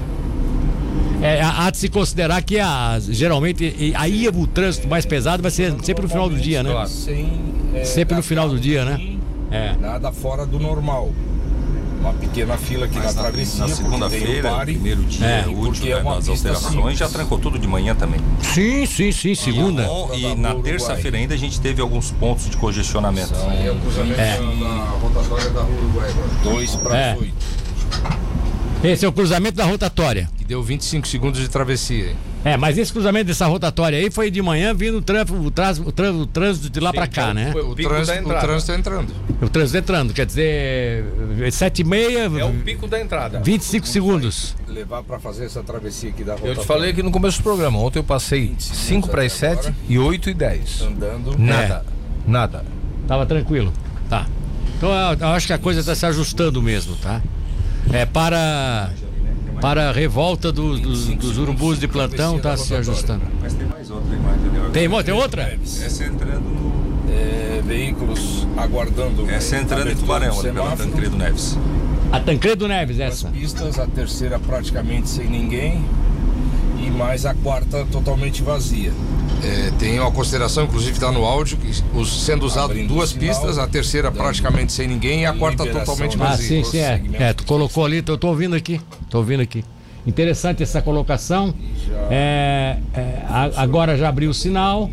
é, há de se considerar que a, geralmente aí é o trânsito mais pesado vai ser sempre no final do dia, né? Sem, é, sempre no final do dia, né? Assim, é. Nada fora do normal. Uma pequena fila aqui Mas na, travessia. Na segunda-feira, primeiro dia, é, último, é né, nas alterações, já trancou tudo de manhã também. Sim, sim, sim, segunda. E, e na terça-feira ainda a gente teve alguns pontos de congestionamento. São, é, é. na rotatória da Rua Uruguai. 2 para é. 8. Esse é o cruzamento da rotatória. Que deu 25 segundos de travessia. É, mas esse cruzamento dessa rotatória aí foi de manhã vindo o, trânsito, o, trans- o, trans- o trânsito de lá pra cá, né? O, da trânsito, o trânsito entrando. O trânsito entrando, quer dizer, sete e meia, É o pico da entrada. 25 segundos. Levar para fazer essa travessia aqui da rota. Eu te falei aqui no começo do programa. Ontem eu passei 5 para as 7 e 8 e 10. Andando. Nada. Nada. Tava tranquilo. Tá. Então eu, eu acho que a coisa está se ajustando mesmo, tá? É para para a revolta dos, dos, dos urubus de plantão tá se ajustando. Mas tem mais outra imagem. Tem, tem outra? Essa entrando no. É, veículos aguardando. Essa entrando em Tubarão, do pela. Tancredo Neves. A Tancredo Neves As essa. pistas, a terceira praticamente sem ninguém. E mais a quarta totalmente vazia. É, tem uma consideração, inclusive está no áudio, que os- sendo usado Abrindo duas sinal, pistas, a terceira praticamente sem ninguém e a quarta totalmente Ah, vazia. sim, sim, é. É, tu colocou ali, eu tô ouvindo aqui. Tô ouvindo aqui. Interessante essa colocação. É, é, a- agora já abriu o sinal.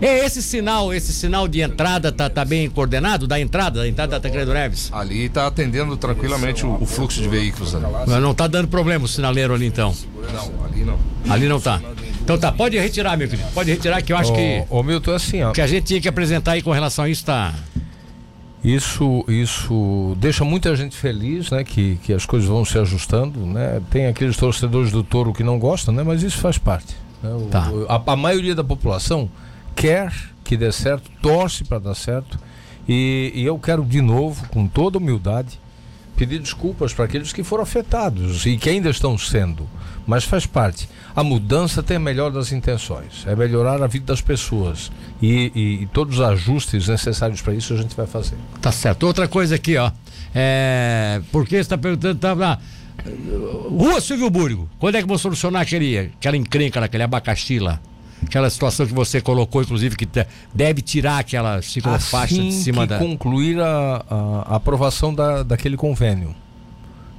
É esse sinal, esse sinal de entrada tá, tá bem coordenado? Da entrada, da entrada da Tancredo Neves? Ali está atendendo tranquilamente o, o fluxo de veículos ali. Mas não tá dando problema o sinaleiro ali então. Não, ali não. Ali não tá. Então tá, pode retirar, meu querido. Pode retirar que eu acho que Ô, ô Milton, é assim, ó. o que a gente tinha que apresentar aí com relação a isso tá. Isso, isso deixa muita gente feliz, né? Que, que as coisas vão se ajustando, né? Tem aqueles torcedores do touro que não gostam, né? Mas isso faz parte. né? O- Tá. a, a maioria da população quer que dê certo, torce para dar certo. E, e eu quero de novo, com toda humildade, pedir desculpas para aqueles que foram afetados e que ainda estão sendo. Mas faz parte. A mudança tem a melhor das intenções. É melhorar a vida das pessoas. E, e- e todos os ajustes necessários para isso a gente vai fazer. Tá certo. Outra coisa aqui, ó. É. Por que você está perguntando? Tá, ah, Rua Silvio Burgo. Quando é que vão solucionar aquele, aquela encrenca, naquele abacaxi lá? Aquela situação que você colocou, inclusive, que deve tirar aquela ciclofaixa assim de cima que da. concluir a, a- aprovação da, daquele convênio.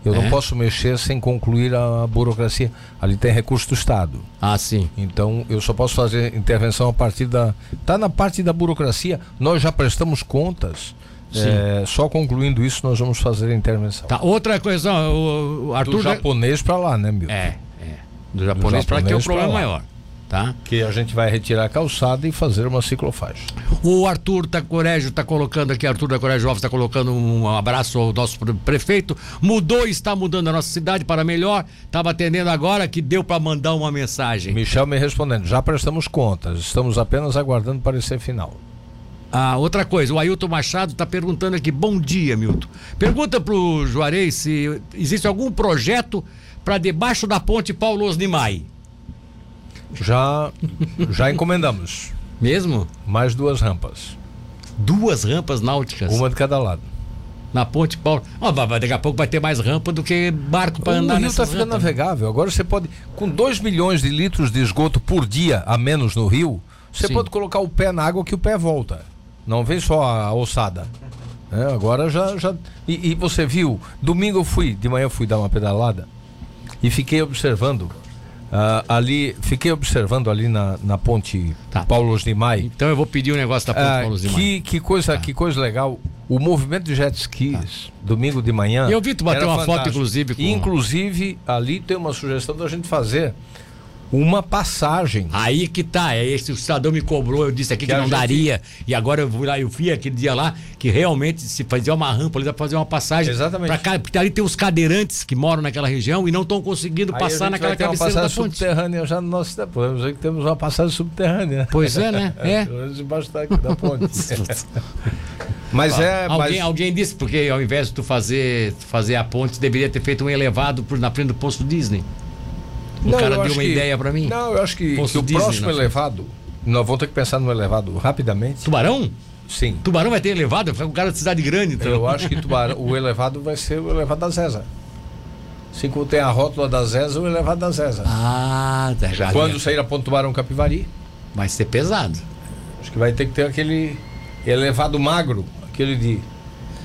Eu É? não posso mexer sem concluir a burocracia. Ali tem recurso do Estado. Ah, sim. Então eu só posso fazer intervenção a partir da. Está na parte da burocracia, nós já prestamos contas. Sim. É, só concluindo isso, nós vamos fazer a intervenção. Tá. Outra coisa, o, o Do Arthur. já- japonês para lá, né, Milton? É, é. Do japonês para que é o japonês problema maior. Tá? Que a gente vai retirar a calçada e fazer uma ciclofaixa. O Arthur Tacorégio está colocando aqui, Arthur da Corégio Alves está colocando um abraço ao nosso pre- prefeito. Mudou e está mudando a nossa cidade para melhor. Estava atendendo agora que deu para mandar uma mensagem. Michel me respondendo, já prestamos contas, estamos apenas aguardando parecer final. Ah, outra coisa, o Ailton Machado está perguntando aqui, bom dia, Milton. Pergunta pro Juarez se existe algum projeto para debaixo da ponte Paulo Osnimai. Já, já encomendamos Mesmo? mais duas rampas, Duas rampas náuticas uma de cada lado. na ponte Paulo. Vai- daqui a pouco vai ter mais rampa do que barco para o andar rio nessa está ficando navegável. Agora você pode, com 2 milhões de litros de esgoto por dia a menos no rio, você Sim. pode colocar o pé na água que o pé volta. Não vem só a ossada. É, agora já. já e, e você viu, domingo eu fui, de manhã eu fui dar uma pedalada e fiquei observando. Ah, ali, fiquei observando ali na, na ponte Tá. Paulo Osnimai. Então eu vou pedir um negócio da ponte Ah, Paulo Osnimai. que, que, coisa, que coisa legal. O movimento de jet skis, domingo de manhã. Eu vi tu bater uma foto, fantástico. inclusive, com- Inclusive, ali tem uma sugestão da gente fazer uma passagem. Aí que tá, é esse o cidadão me cobrou, eu disse aqui que, Que não gente- daria. E agora eu fui lá, eu fui aquele dia lá, que realmente se fazer uma rampa, ali dá pra fazer uma passagem. Exatamente. Pra cá, porque ali tem os cadeirantes que moram naquela região e não estão conseguindo Aí passar naquela vai ter uma cabeceira da subterrânea já no nosso tempo. Podemos dizer que temos uma passagem subterrânea. Pois é, né? É. Menos Debaixo da, da ponte. mas é. alguém, mas- alguém disse, porque ao invés de tu fazer, tu fazer a ponte, deveria ter feito um elevado por, na frente do posto Disney. O Não, cara eu deu uma que- ideia pra mim. Não, eu acho que, que o Disney, próximo nós- elevado. Nós vamos ter que pensar no elevado rapidamente. Tubarão? Sim. Tubarão vai ter elevado? Um cara de cidade grande, então. Eu acho que Tubarão, o elevado vai ser o elevado da. Assim como tem a rótula da Zeza, o elevado da Zeza. Ah, tá, já Quando sair a ponto Tubarão Capivari, vai ser pesado. acho que vai ter que ter aquele elevado magro, aquele de.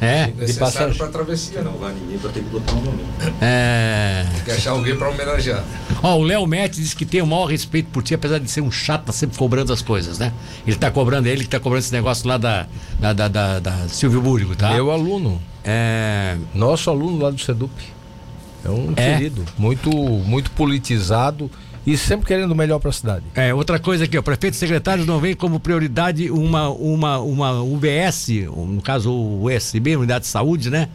É. De Necessário passagem. para travessia, não. vai ninguém vai ter que botar um nome. É. Tem que achar alguém para homenagear. Ó, o Léo Mete diz que tem o maior respeito por ti, apesar de ser um chato, tá sempre cobrando as coisas, né? Ele tá cobrando, ele que tá cobrando esse negócio lá da, da, da, da, da Silvio Búrigo, tá? Meu aluno, É. nosso aluno lá do Sedup. É um É? querido, muito, muito politizado e sempre querendo o melhor para a cidade. É, outra coisa aqui, o prefeito e secretários não vem como prioridade uma, uma, uma UBS, no caso o USB, Unidade de Saúde, né?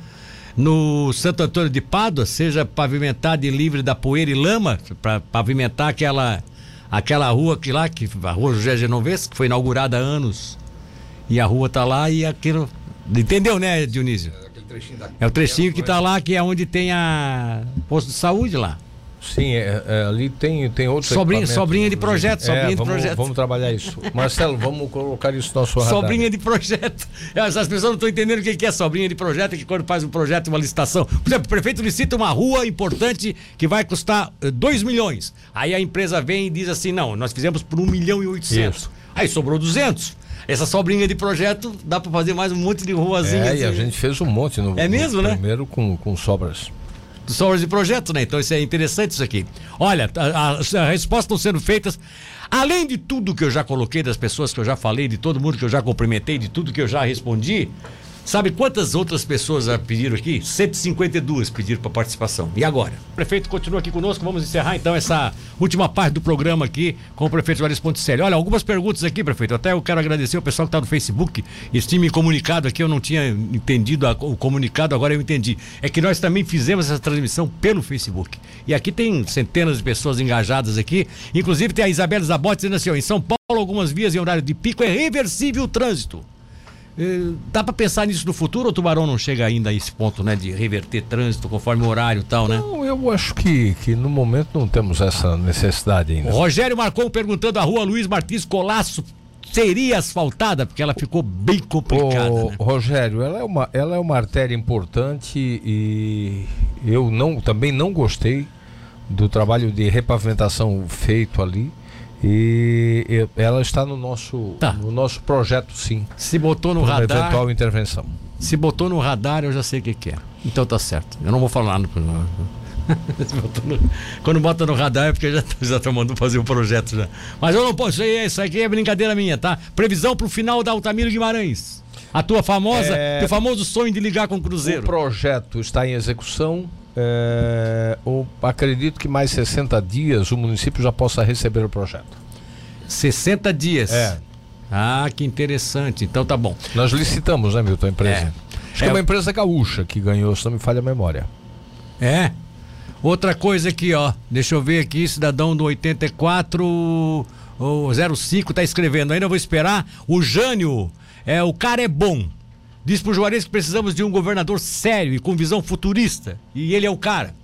No Santo Antônio de Pádua, seja pavimentada e livre da poeira e lama, para pavimentar aquela, aquela rua que lá, que, a rua José Genovese, que foi inaugurada há anos. E a rua tá lá e aquilo. Entendeu, né, Dionísio? Aquele trechinho da... É o trechinho que tá lá, que é onde tem a posto de saúde lá. Sim, é- é, ali tem, tem outros Sobrinha- sobrinha de projeto, sobrinha de vamos, projeto. Vamos trabalhar isso. Marcelo, vamos colocar isso no nosso radar. Sobrinha de projeto. Essas pessoas não estão entendendo o que que é sobrinha de projeto, é que quando faz um projeto, uma licitação. Por exemplo, o prefeito licita uma rua importante que vai custar 2 milhões. Aí a empresa vem e diz assim: não, nós fizemos por 1 milhão e 800. Isso. Aí sobrou 200. Essa sobrinha de projeto dá para fazer mais um monte de ruazinha. É, e a assim, gente fez um monte no, É mesmo, no né? primeiro com, com sobras. Sobras de projetos, né? Então isso é interessante isso aqui. Olha, as respostas estão sendo feitas. Além de tudo que eu já coloquei, das pessoas que eu já falei, de todo mundo que eu já cumprimentei, de tudo que eu já respondi, sabe quantas outras pessoas pediram aqui? 152 pediram para participação. E agora? O prefeito continua aqui conosco, vamos encerrar então essa última parte do programa aqui com o prefeito Juarez Ponticelli. Olha, algumas perguntas aqui, prefeito. Até eu quero agradecer o pessoal que está no Facebook. Esse time comunicado aqui, eu não tinha entendido a- o comunicado, agora eu entendi. É que nós também fizemos essa transmissão pelo Facebook. E aqui tem centenas de pessoas engajadas aqui. Inclusive tem a Isabela Zabotti dizendo assim: ó, em São Paulo, algumas vias em horário de pico é reversível o trânsito. Eh, Dá pra pensar nisso no futuro ou o Tubarão não chega ainda a esse ponto, né? De reverter trânsito conforme o horário e tal, né? Não, eu acho que, que no momento não temos essa necessidade O ainda. Rogério Marcon perguntando a rua Luiz Martins Colasso seria asfaltada, porque ela ficou bem complicada. Ô, né? Rogério, ela é, uma, ela é uma artéria importante e eu não, também não gostei do trabalho de repavimentação feito ali. E ela está no nosso, Tá. no nosso projeto, sim, Se botou no para radar, eventual intervenção. se botou no radar, eu já sei o que, que é. Então tá certo. Eu não vou falar no. Quando bota no radar é porque já já estão mandando fazer o projeto já. Mas eu não posso, isso aí- isso aqui é brincadeira minha, tá? Previsão pro final da Altamiro Guimarães. A tua famosa, É. teu famoso sonho de ligar com o O Cruzeiro. projeto está em execução. É, o- acredito que mais 60 dias o município já possa receber o projeto. 60 dias. É. Ah, que interessante. Então tá bom. Nós licitamos, né, Milton, a empresa? É. Acho que É. é uma empresa gaúcha que ganhou, se não me falha a memória. É. Outra coisa aqui, ó. Deixa eu ver aqui, cidadão do 84 o 05 tá escrevendo. Ainda vou esperar. O Jânio, é, o cara é bom. Diz pro Juarez que precisamos de um governador sério e com visão futurista. E ele é o cara.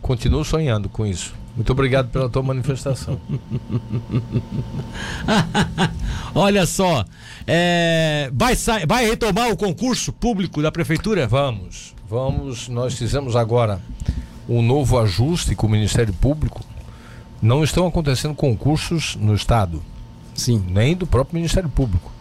Continuo sonhando com isso. Muito obrigado pela tua manifestação. Olha só, é, vai, vai retomar o concurso público da prefeitura? Vamos, vamos. Nós fizemos agora um novo ajuste com o Ministério Público. Não estão acontecendo concursos no Estado, Sim. nem do próprio Ministério Público.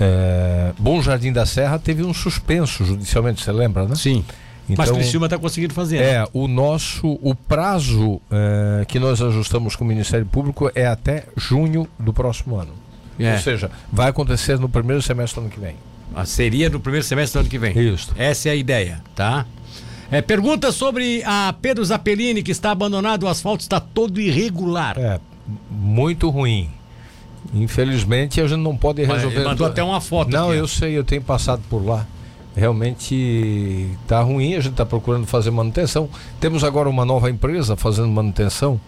É, Bom Jardim da Serra teve um suspenso judicialmente, você lembra, né? Sim. Mas Então- Criciúma tá conseguindo fazer. né? É, o nosso, o prazo é, que nós ajustamos com o Ministério Público é até junho do próximo ano. É. Ou seja, vai acontecer no primeiro semestre do ano que vem. Ah, Seria no primeiro semestre do ano que vem. Isso. Essa é a ideia, tá? É, pergunta sobre a Pedro Zappellini, que está abandonado, o asfalto está todo irregular. É, muito ruim. Infelizmente a gente não pode resolver. ele mandou até uma foto Não, aqui, eu sei, eu tenho passado por lá. Realmente tá ruim, a gente está procurando fazer manutenção. Temos agora uma nova empresa fazendo manutenção,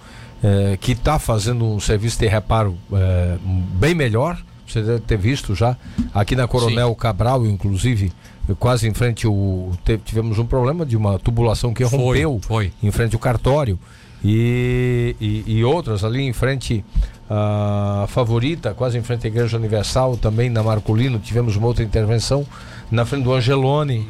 eh, que está fazendo um serviço de reparo eh, bem melhor. Você deve ter visto já. Aqui na Coronel Cabral, inclusive, quase em frente o. tivemos um problema de uma tubulação que Foi, rompeu foi. em frente ao cartório e, e, e outras ali em frente à Favorita, quase em frente à Igreja Universal, também na Marcolino, tivemos uma outra intervenção na frente do Angelone,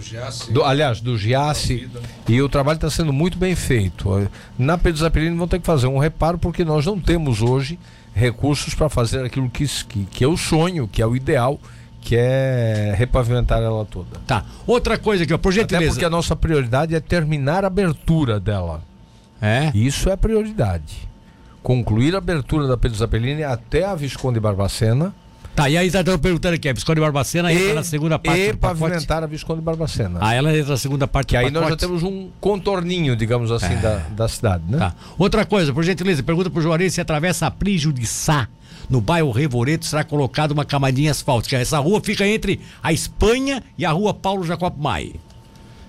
do, aliás, do Giasse, e o trabalho está sendo muito bem feito. Na Pedro Zapelini vão ter que fazer um reparo porque nós não temos hoje recursos para fazer aquilo que, que, que é o sonho, que é o ideal, que é repavimentar ela toda. Tá. Outra coisa aqui, ó, por Até gentileza. porque a nossa prioridade é terminar a abertura dela. É? Isso é prioridade. Concluir a abertura da Pedro Zapelini até a Visconde Barbacena Tá, e aí tá estão perguntando aqui, a Visconde Barbacena entra e, na segunda parte e do pacote. pavimentar a Visconde Barbacena. Ah, ela entra na segunda parte que do aí nós já pacote. temos um contorninho, digamos assim, da, da cidade, né? Tá. Outra coisa, por gentileza, pergunta pro Juarez se atravessa a Prígio de Sá, no bairro Revoreto, será colocada uma camadinha asfáltica. Essa rua fica entre a Espanha e a rua Paulo Jacob Mai.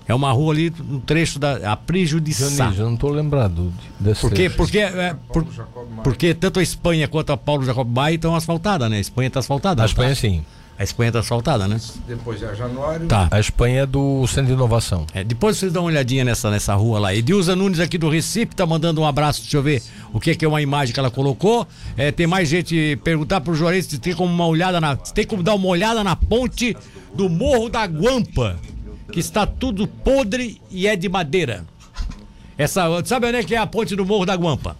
É uma rua ali, um trecho da a Prígio de Sá. Dionísio, eu não estou lembrado de- desse Por quê? Porque, é, por- Jacob Maia. porque tanto a Espanha quanto a Paulo Jacob Mai estão asfaltadas, né? A Espanha está asfaltada. A Espanha tá? sim. A Espanha está asfaltada, né? Depois é Januário. Tá. A Espanha é do Centro de Inovação. É, depois vocês dão uma olhadinha nessa, nessa rua lá. Edilza Nunes aqui do Recife tá mandando um abraço. Deixa eu ver o que, que é uma imagem que ela colocou. É, tem mais gente perguntar pro Juarez se tem como uma olhada na. se tem como dar uma olhada na ponte do Morro da Guampa. Que está tudo podre e é de madeira. Essa, sabe onde é que é a ponte do Morro da Guampa?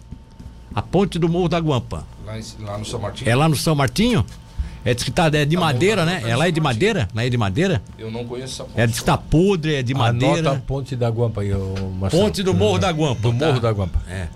A ponte do Morro da Guampa. Lá, em- lá no São Martinho. É lá no São Martinho? É diz que tá, é de Tá madeira, tá né? É lá é de madeira? Lá é de madeira? Eu não conheço essa ponte. É diz que tá podre, é de madeira. Anota a Ponte da Guampa aí, Marcelo. Ponte do Morro da Guampa. Do tá? Morro da Guampa. É.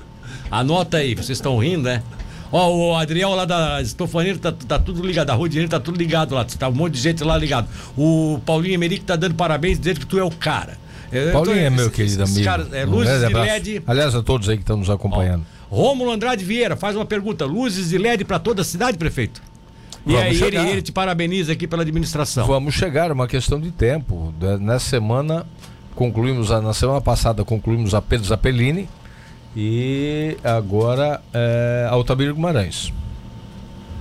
Anota aí, vocês estão rindo, né? Ó, o Adriel lá da Estofaneira tá, tá tudo ligado. A Rua de tá tudo ligado lá. Tá um monte de gente lá ligado. O Paulinho Emerick tá dando parabéns, dizendo que tu é o cara. Eu- Paulinho é meu querido amigo. caras, é, Um luzes abraço. LED. Aliás, a todos aí que estão nos acompanhando. Rômulo Andrade Vieira faz uma pergunta: luzes de LED para toda a cidade, prefeito? E Vamos aí ele, ele te parabeniza aqui pela administração. Vamos chegar, é uma questão de tempo. Nessa semana, concluímos, a, na semana passada, concluímos a Pedro Zappellini e agora é, Altamiro Guimarães.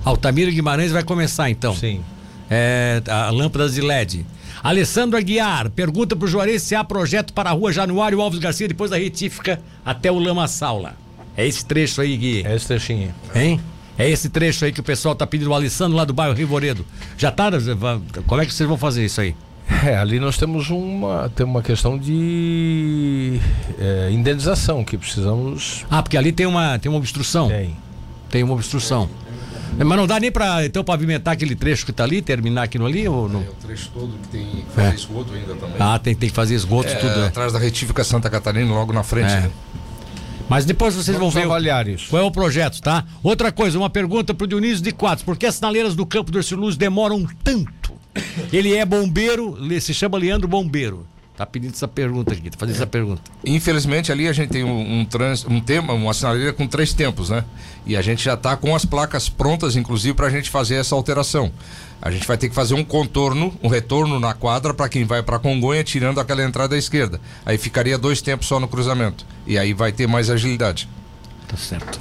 Altamiro Guimarães vai começar então. Sim. É, a lâmpadas de LED. Alessandro Aguiar pergunta pro Juarez se há projeto para a rua Januário Alves Garcia depois da retífica até o Lamaçal lá. É esse trecho aí, Gui. É esse trechinho. Hein? É esse trecho aí que o pessoal tá pedindo o Alessandro lá do bairro Rivoredo. Já tá? Como é que vocês vão fazer isso aí? É, ali nós temos uma, tem uma questão de é, indenização que precisamos. Ah, porque ali tem uma, tem uma obstrução. Tem. Tem uma obstrução. Mas não dá nem pra então pavimentar aquele trecho que tá ali, terminar aquilo ali ou não? É o trecho todo que tem que fazer É. esgoto ainda também. Ah, tem, tem que fazer esgoto, É, tudo. né? atrás da retífica Santa Catarina, logo na frente. É. né? Mas depois vocês Vamos vão ver. o- avaliar isso. Qual é o projeto, tá? Outra coisa, uma pergunta pro Dionísio de Quadros. Por que as sinaleiras do campo do Erciluz demoram tanto? Ele é bombeiro, ele se chama Leandro Bombeiro. Tá pedindo essa pergunta aqui, tá fazendo essa pergunta. Infelizmente ali a gente tem um, um, trans, um tema, uma sinaleira com três tempos, né? E a gente já está com as placas prontas, inclusive, para a gente fazer essa alteração. A gente vai ter que fazer um contorno, um retorno na quadra para quem vai para Congonha, tirando aquela entrada à esquerda. Aí ficaria dois tempos só no cruzamento. E aí vai ter mais agilidade. Tá certo.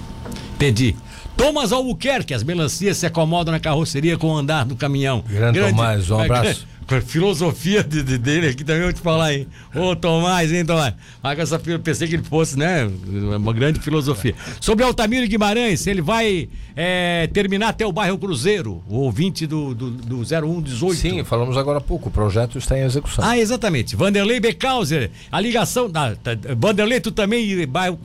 Entendi. Thomas Albuquerque, as melancias se acomodam na carroceria com o andar do caminhão. Grande Tomás, um é, abraço. Filosofia de- de- dele aqui também, vou te falar, hein? Ô, Tomás, hein, Tomás? Mas essa, pensei que ele fosse, né? Uma grande filosofia. Sobre Altamiro Guimarães, ele vai é, terminar até o bairro Cruzeiro, o ouvinte do, do, do 0118. Sim, falamos agora há pouco. O projeto está em execução. Ah, exatamente. Vanderlei Becauser, a ligação. Da, da- Vanderlei, tu também, bairro,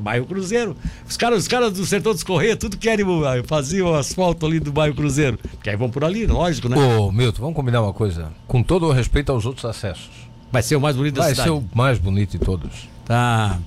bairro Cruzeiro. Os caras, os caras do setor dos Correios, tudo querem uh, fazer o asfalto ali do bairro Cruzeiro. Porque aí vão por ali, lógico, né? Ô, Milton, vamos combinar uma coisa. Com todo o respeito aos outros acessos. Vai ser o mais bonito da Vai cidade. ser o mais bonito de todos. Tá.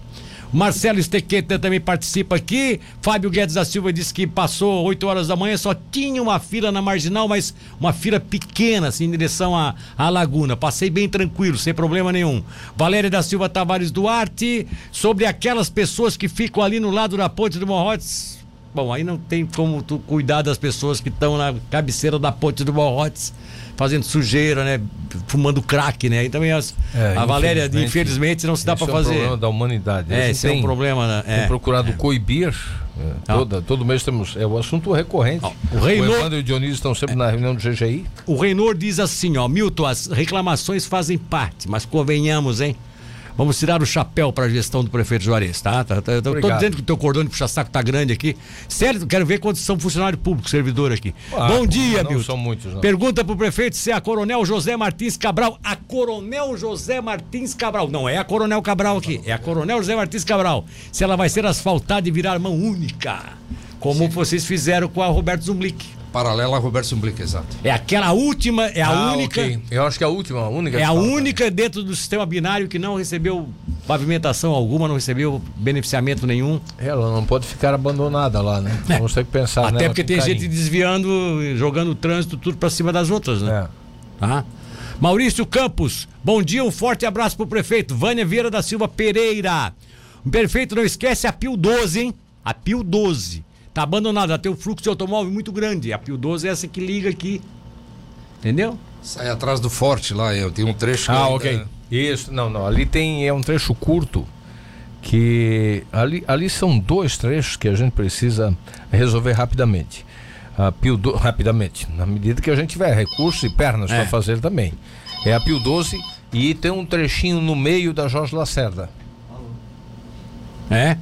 Marcelo Estequeta também participa aqui. Fábio Guedes da Silva disse que passou 8 horas da manhã, só tinha uma fila na marginal, mas uma fila pequena, assim, em direção à, à laguna. Passei bem tranquilo, sem problema nenhum. Valéria da Silva Tavares Duarte, sobre aquelas pessoas que ficam ali no lado da ponte do Morrotes. Bom, aí não tem como tu cuidar das pessoas que estão na cabeceira da ponte do Morrotes, fazendo sujeira, né? Fumando crack, né? Então, as, É, a Valéria, infelizmente, infelizmente, não se dá para é um fazer. problema da humanidade. É, esse é um tem- problema, né? Tem É. procurado coibir. é, toda, todo mês temos. É o assunto recorrente. Ó, o Reinor- Evandro e o Dionísio estão sempre na reunião do GGI. O Reinor diz assim, ó, Milton, as reclamações fazem parte, mas convenhamos, hein? Vamos tirar o chapéu para a gestão do prefeito Juarez, tá? tá, tá eu tô Obrigado. dizendo que o teu cordão de puxa-saco tá grande aqui. Sério, quero ver quantos são funcionários públicos, servidor aqui. Ah, Bom dia, Milton. são muitos, não. Pergunta pro prefeito se é a Coronel José Martins Cabral. A Coronel José Martins Cabral. Não é a Coronel Cabral aqui, é a Coronel José Martins Cabral. Se ela vai ser asfaltada e virar mão única, como vocês fizeram com a Roberto Zumblick. Paralela a Roberto Sumblick, exato. É aquela última, é a Ah, única. ok. Eu acho que é a última, a única. É a única dentro do sistema binário que não recebeu pavimentação alguma, não recebeu beneficiamento nenhum. Ela não pode ficar abandonada lá, né? Vamos ter que pensar É. Até porque tem carinho. gente desviando, jogando o trânsito tudo pra cima das outras, né? É. Tá? Maurício Campos, bom dia, um forte abraço pro prefeito. Vânia Vieira da Silva Pereira. O prefeito não esquece a Pio 12, hein? A Pio 12. Tá abandonada, tem um fluxo de automóvel muito grande. A Pio 12 é essa que liga aqui. Entendeu? Sai atrás do forte lá, eu tenho um trecho Ah, ainda- ok. Isso, não, não. Ali tem é um trecho curto que ali, ali são dois trechos que a gente precisa resolver rapidamente. A Pio do, rapidamente, na medida que a gente tiver recursos e pernas É. para fazer também. É a Pio 12 e tem um trechinho no meio da Jorge Lacerda. É?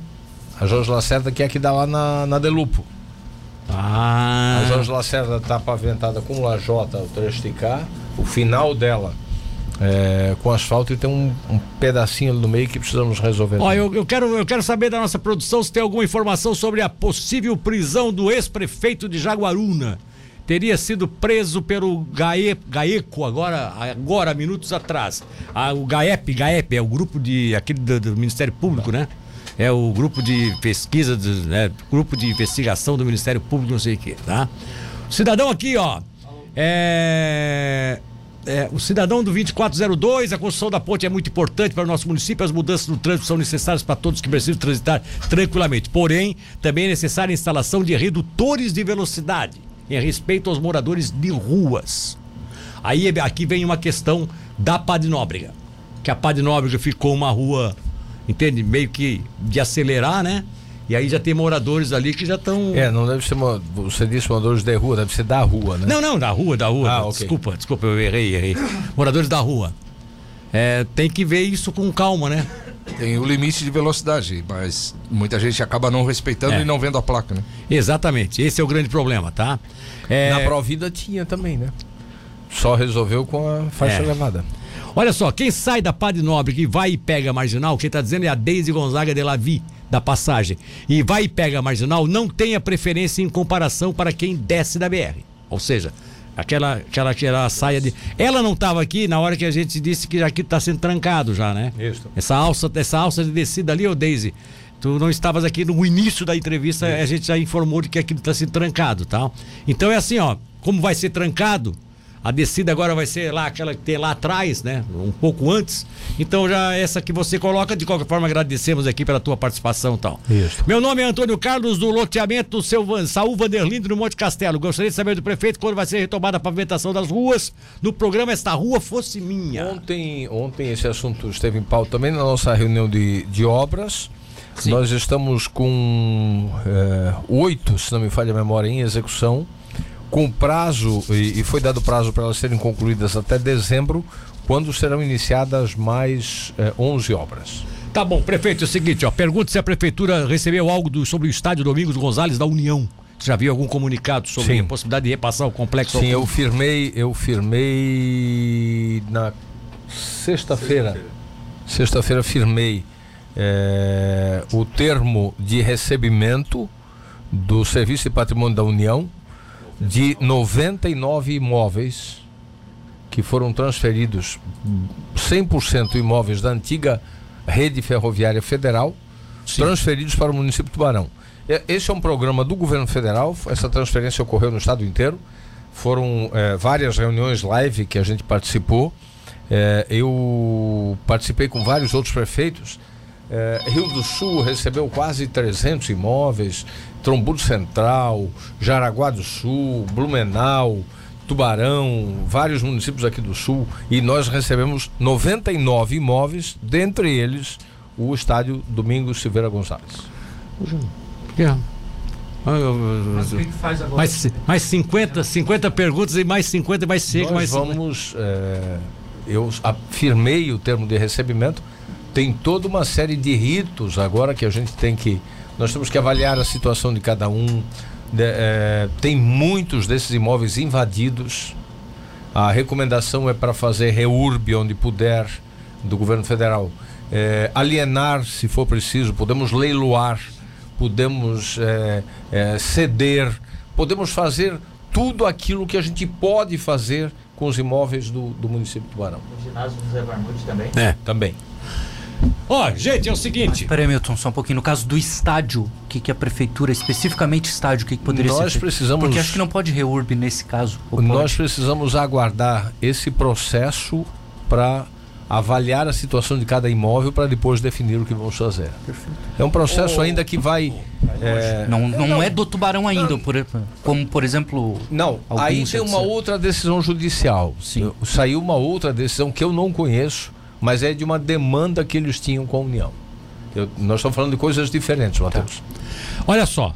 A Jorge Lacerda que é que dá lá na, na Delupo. Ah. A Jorge Lacerda está pavimentada com lajota, o trecho de cá, o final dela é, com asfalto e tem um, um pedacinho ali no meio que precisamos resolver. Ó, eu, eu, quero, eu quero saber da nossa produção se tem alguma informação sobre a possível prisão do ex-prefeito de Jaguaruna. Teria sido preso pelo GAE, GAECO agora, agora, minutos atrás. Ah, o GAEP, GAEP, é o grupo de aquele do, do Ministério Público, né? É o grupo de pesquisa, de, né, grupo de investigação do Ministério Público, não sei o quê, tá? O cidadão aqui, ó, é, é, o cidadão do 2402, a construção da ponte é muito importante para o nosso município. As mudanças no trânsito são necessárias para todos que precisam transitar tranquilamente. Porém, também é necessária a instalação de redutores de velocidade em respeito aos moradores de ruas. Aí aqui vem uma questão da Padnóbrega, que a Padnóbrega ficou uma rua, entende, meio que de acelerar, né? E aí já tem moradores ali que já estão. É, não deve ser. mo- Você disse moradores de rua, deve ser da rua, né? Não, não, da rua, da rua. Ah, ok. Desculpa, desculpa, eu errei, errei. Moradores da rua. É, tem que ver isso com calma, né? Tem o limite de velocidade, mas muita gente acaba não respeitando É. e não vendo a placa, né? Exatamente, esse é o grande problema, tá? É, Na Provida tinha também, né? Só resolveu com a faixa É. elevada. Olha só, quem sai da Padre Nobre que vai e pega a marginal, quem tá dizendo é a Deise Gonzaga de Lavi, da passagem. E vai e pega a marginal, não tem a preferência em comparação para quem desce da BR. Ou seja, aquela, aquela, aquela saia de. Ela não estava aqui na hora que a gente disse que aqui está sendo trancado já, né? Isso. Essa alça, essa alça de descida ali, ô Deise. Tu não estavas aqui no início da entrevista, a gente já informou de que aquilo está sendo trancado, tá? Então é assim, ó, como vai ser trancado, a descida agora vai ser lá aquela que tem lá atrás, né? Um pouco antes. Então já essa que você coloca, de qualquer forma agradecemos aqui pela tua participação e tal. Isso. Meu nome é Antônio Carlos do loteamento Seu Van, Saúl Vanderlinde no Monte Castelo. Gostaria de saber do prefeito quando vai ser retomada a pavimentação das ruas no programa Esta Rua Fosse Minha. Ontem, ontem esse assunto esteve em pauta também na nossa reunião de, de obras. Sim. Nós estamos com eh, oito, se não me falha a memória, em execução, com prazo, e, e foi dado prazo para elas serem concluídas até dezembro, quando serão iniciadas mais eh, 11 obras. Tá bom, prefeito, é o seguinte, ó, pergunta se a prefeitura recebeu algo do- sobre o estádio Domingos Gonzalez da União. Você já viu algum comunicado sobre Sim. a possibilidade de repassar o complexo? Sim, ao- eu firmei, eu firmei na sexta-feira. Sexta-feira firmei eh, o termo de recebimento do Serviço de Patrimônio da União de 99 imóveis que foram transferidos 100% imóveis da antiga rede ferroviária federal transferidos para o município de Tubarão. Esse é um programa do governo federal, essa transferência ocorreu no estado inteiro. Foram eh, várias reuniões live que a gente participou. Eh, eu participei com vários outros prefeitos. Eh, Rio do Sul recebeu quase 300 imóveis, Trombudo Central, Jaraguá do Sul, Blumenau, Tubarão, vários municípios aqui do Sul, e nós recebemos 99 imóveis, dentre eles o estádio Domingos Silveira Gonçalves. É. Ah, eu- eu- eu- faz agora? Mais, mais 50, 50 perguntas e mais 50 e mais seca, Nós mais 50. vamos. eh, eu afirmei o termo de recebimento. Tem toda uma série de ritos agora que a gente tem que. Nós temos que avaliar a situação de cada um. De- eh, tem muitos desses imóveis invadidos. A recomendação é para fazer reurb onde puder do governo federal. Eh, alienar, se for preciso, podemos leiloar, podemos eh, ceder, podemos fazer tudo aquilo que a gente pode fazer com os imóveis do, do município de Tubarão. O ginásio do Zé Barmude também? É. Também. Ó, gente, é o seguinte. Peraí, Milton, só um pouquinho. No caso do estádio, o que, que a prefeitura, especificamente estádio, o que, que poderia Nós ser feito? precisamos- Porque acho que não pode reurb nesse caso. Nós precisamos aguardar esse processo para avaliar a situação de cada imóvel para depois definir o que vamos fazer. É um processo ainda que vai. é, Não, não, é do tubarão ainda, por, como por exemplo. Não, aí tem uma outra decisão judicial. Sim. Saiu uma outra decisão que eu não conheço, mas é de uma demanda que eles tinham com a União. Eu- nós estamos falando de coisas diferentes, Matheus. Olha só.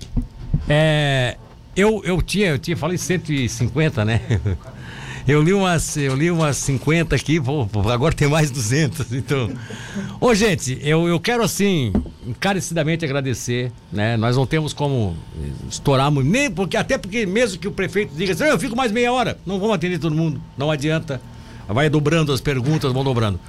É, eu, eu tinha, eu tinha, falei 150, né? Eu li umas, eu li umas 50 aqui, vou, agora tem mais 200, então. Ô, gente, eu, eu quero assim encarecidamente agradecer, né? Nós não temos como estourar muito, nem porque até porque mesmo que o prefeito diga assim, "Ah, eu fico mais meia hora, não vamos atender todo mundo, não adianta. Vai dobrando as perguntas, vão dobrando.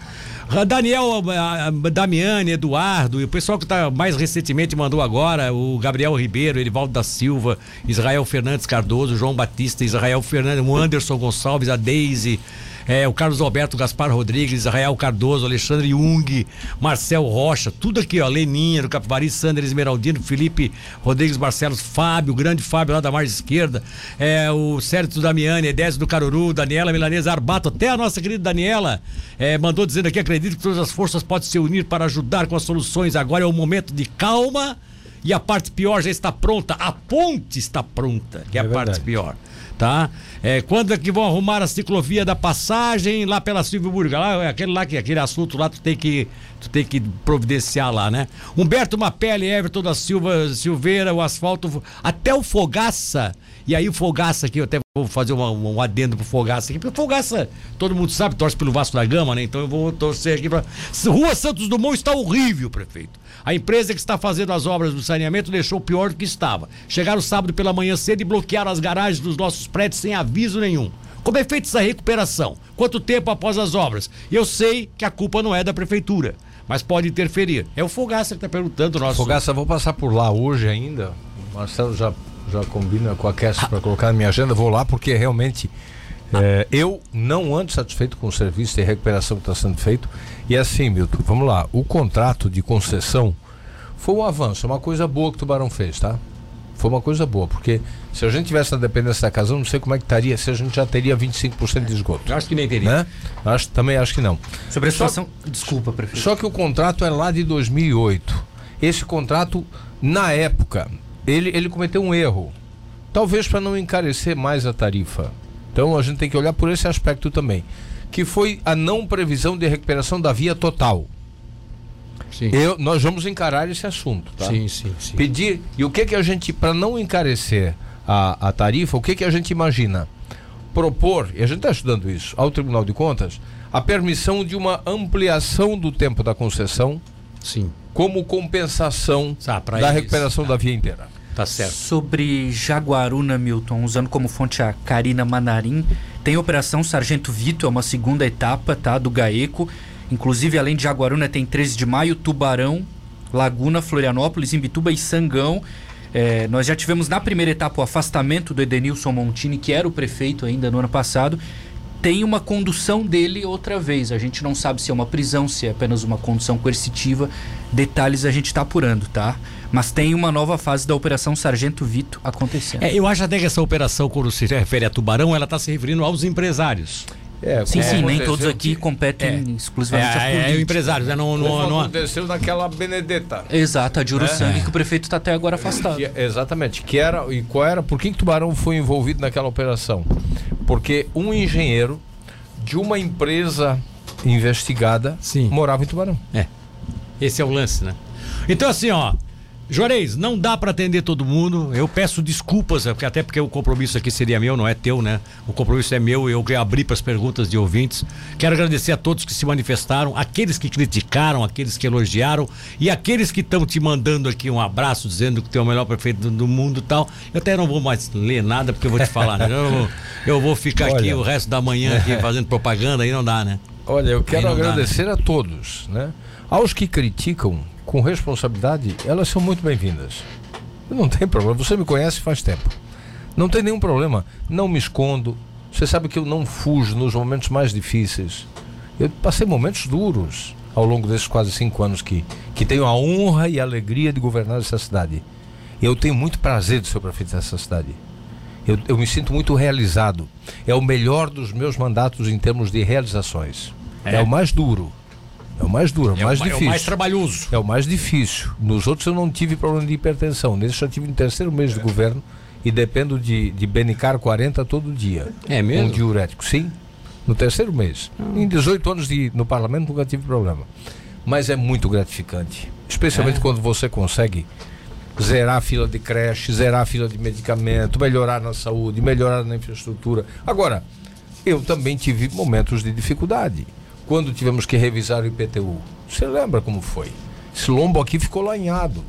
Ah, Daniel, ah, ah, Damiane, Eduardo, e o pessoal que tá mais recentemente mandou agora, o Gabriel Ribeiro, Erivaldo da Silva, Israel Fernandes Cardoso, João Batista, Israel Fernandes, o Anderson Gonçalves, a Deise, é, o Carlos Alberto Gaspar Rodrigues, Israel Cardoso, Alexandre Jung, Marcel Rocha, tudo aqui, ó, Leninha do Capivari, Sander Esmeraldino, Felipe Rodrigues Barcelos, Fábio, o grande Fábio lá da margem esquerda, é, o Sérgio Damiani, Edésio do Caruru, Daniela Milanesa Arbato, até a nossa querida Daniela é, mandou dizendo aqui, acredito que todas as forças podem se unir para ajudar com as soluções, agora é o momento de calma e a parte pior já está pronta, a ponte está pronta, que é, a parte verdade. pior, tá? É, quando é que vão arrumar a ciclovia da passagem lá pela Silvio Burga? Lá, é aquele lá que aquele assunto lá tu tem que tu tem que providenciar lá, né? Humberto Mapelli, Everton da Silva Silveira, o asfalto até o Fogaça. E aí o Fogaça aqui, eu até vou fazer uma- um, adendo pro Fogaça aqui, porque o Fogaça, todo mundo sabe, torce pelo Vasco da Gama, né? Então eu vou torcer aqui pra. Rua Santos Dumont está horrível, prefeito. A empresa que está fazendo as obras do saneamento deixou pior do que estava. Chegaram sábado pela manhã cedo e bloquearam as garagens dos nossos prédios sem aviso nenhum. Como é feita essa recuperação? Quanto tempo após as obras? Eu sei que a culpa não é da prefeitura, mas pode interferir. É o Fogaça que está perguntando, nosso. Fogaça, vou passar por lá hoje ainda. O Marcelo já, já combina com a Cass para colocar na minha agenda. Vou lá porque realmente é, eu não ando satisfeito com o serviço de recuperação que está sendo feito. E assim, Milton, vamos lá. O contrato de concessão foi um avanço, uma coisa boa que o Tubarão fez, tá? Foi uma coisa boa, porque se a gente tivesse na dependência da casa, eu não sei como é que estaria, se a gente já teria 25% de esgoto. Eu acho que nem teria. Né? Acho, também acho que não. Sobre a Só- situação. Desculpa, prefeito. Só que o contrato é lá de 2008. Esse contrato, na época, ele, ele cometeu um erro. Talvez para não encarecer mais a tarifa. Então a gente tem que olhar por esse aspecto também. Que foi a não previsão de recuperação da via total. Sim. Eu, nós vamos encarar esse assunto, tá? Sim, sim, sim. Pedir. E o que que a gente, para não encarecer a, a tarifa, o que que a gente imagina? Propor, e a gente está estudando isso, ao Tribunal de Contas, a permissão de uma ampliação do tempo da concessão Sim. como compensação Ah, da eles. recuperação da via inteira. Tá certo. Sobre Jaguaruna, Milton, usando como fonte a Karina Manarim, tem Operação Sargento Vito, é uma segunda etapa, tá, do GAECO. Inclusive, além de Jaguaruna, tem 13 de maio, Tubarão, Laguna, Florianópolis, Imbituba e Sangão. É, nós já tivemos na primeira etapa o afastamento do Edenilson Montini, que era o prefeito ainda no ano passado. Tem uma condução dele outra vez. A gente não sabe se é uma prisão, se é apenas uma condução coercitiva. Detalhes a gente está apurando, tá? Mas tem uma nova fase da Operação Sargento Vito acontecendo. É, eu acho até que essa operação, quando se refere a Tubarão, ela está se referindo aos empresários. É, sim, sim, nem todos aqui que- competem É. exclusivamente a É, é, política. é, empresários, né? Não, como não, não, aconteceu naquela Benedetta. Exato, a de Uruçanga, É. que o prefeito está até agora afastado. Que- exatamente. Que era, e qual era, por que, que Tubarão foi envolvido naquela operação? Porque um engenheiro de uma empresa investigada Sim. morava em Tubarão. Esse é o lance, né? Então, assim, ó. Juarez, não dá pra atender todo mundo. Eu peço desculpas, é, porque- até porque o compromisso aqui seria meu, não é teu, né? O compromisso é meu e eu abrir para as perguntas de ouvintes. Quero agradecer a todos que se manifestaram, aqueles que criticaram, aqueles que elogiaram e aqueles que estão te mandando aqui um abraço, dizendo que tu é o melhor prefeito do- do mundo e tal. Eu até não vou mais ler nada, porque eu vou te falar, né? Eu, vou- eu vou ficar aqui Olha. o resto da manhã aqui fazendo propaganda, aí não dá, né? Olha, eu quero não dá, agradecer a todos, né? Aos que criticam com responsabilidade, elas são muito bem-vindas. Não tem problema, você me conhece faz tempo. Não tem nenhum problema, não me escondo. Você sabe que eu não fujo nos momentos mais difíceis. Eu passei momentos duros ao longo desses quase cinco anos que, que tenho a honra e a alegria de governar essa cidade. Eu tenho muito prazer de ser prefeito dessa cidade. Eu, eu me sinto muito realizado. É o melhor dos meus mandatos em termos de realizações. É, É. o mais duro. É o mais duro, é o É mais o, é difícil. o mais trabalhoso. É o mais difícil. Nos outros eu não tive problema de hipertensão. Nesse já tive no terceiro mês de governo e dependo de, de Benicar 40 todo dia. É mesmo? Um diurético, sim. No terceiro mês. Em 18 anos de, no parlamento nunca tive problema. Mas é muito gratificante. Especialmente É. quando você consegue zerar a fila de creche, zerar a fila de medicamento, melhorar na saúde, melhorar na infraestrutura. Agora, eu também tive momentos de dificuldade. Quando tivemos que revisar o IPTU. Você lembra como foi? Esse lombo aqui ficou lanhado.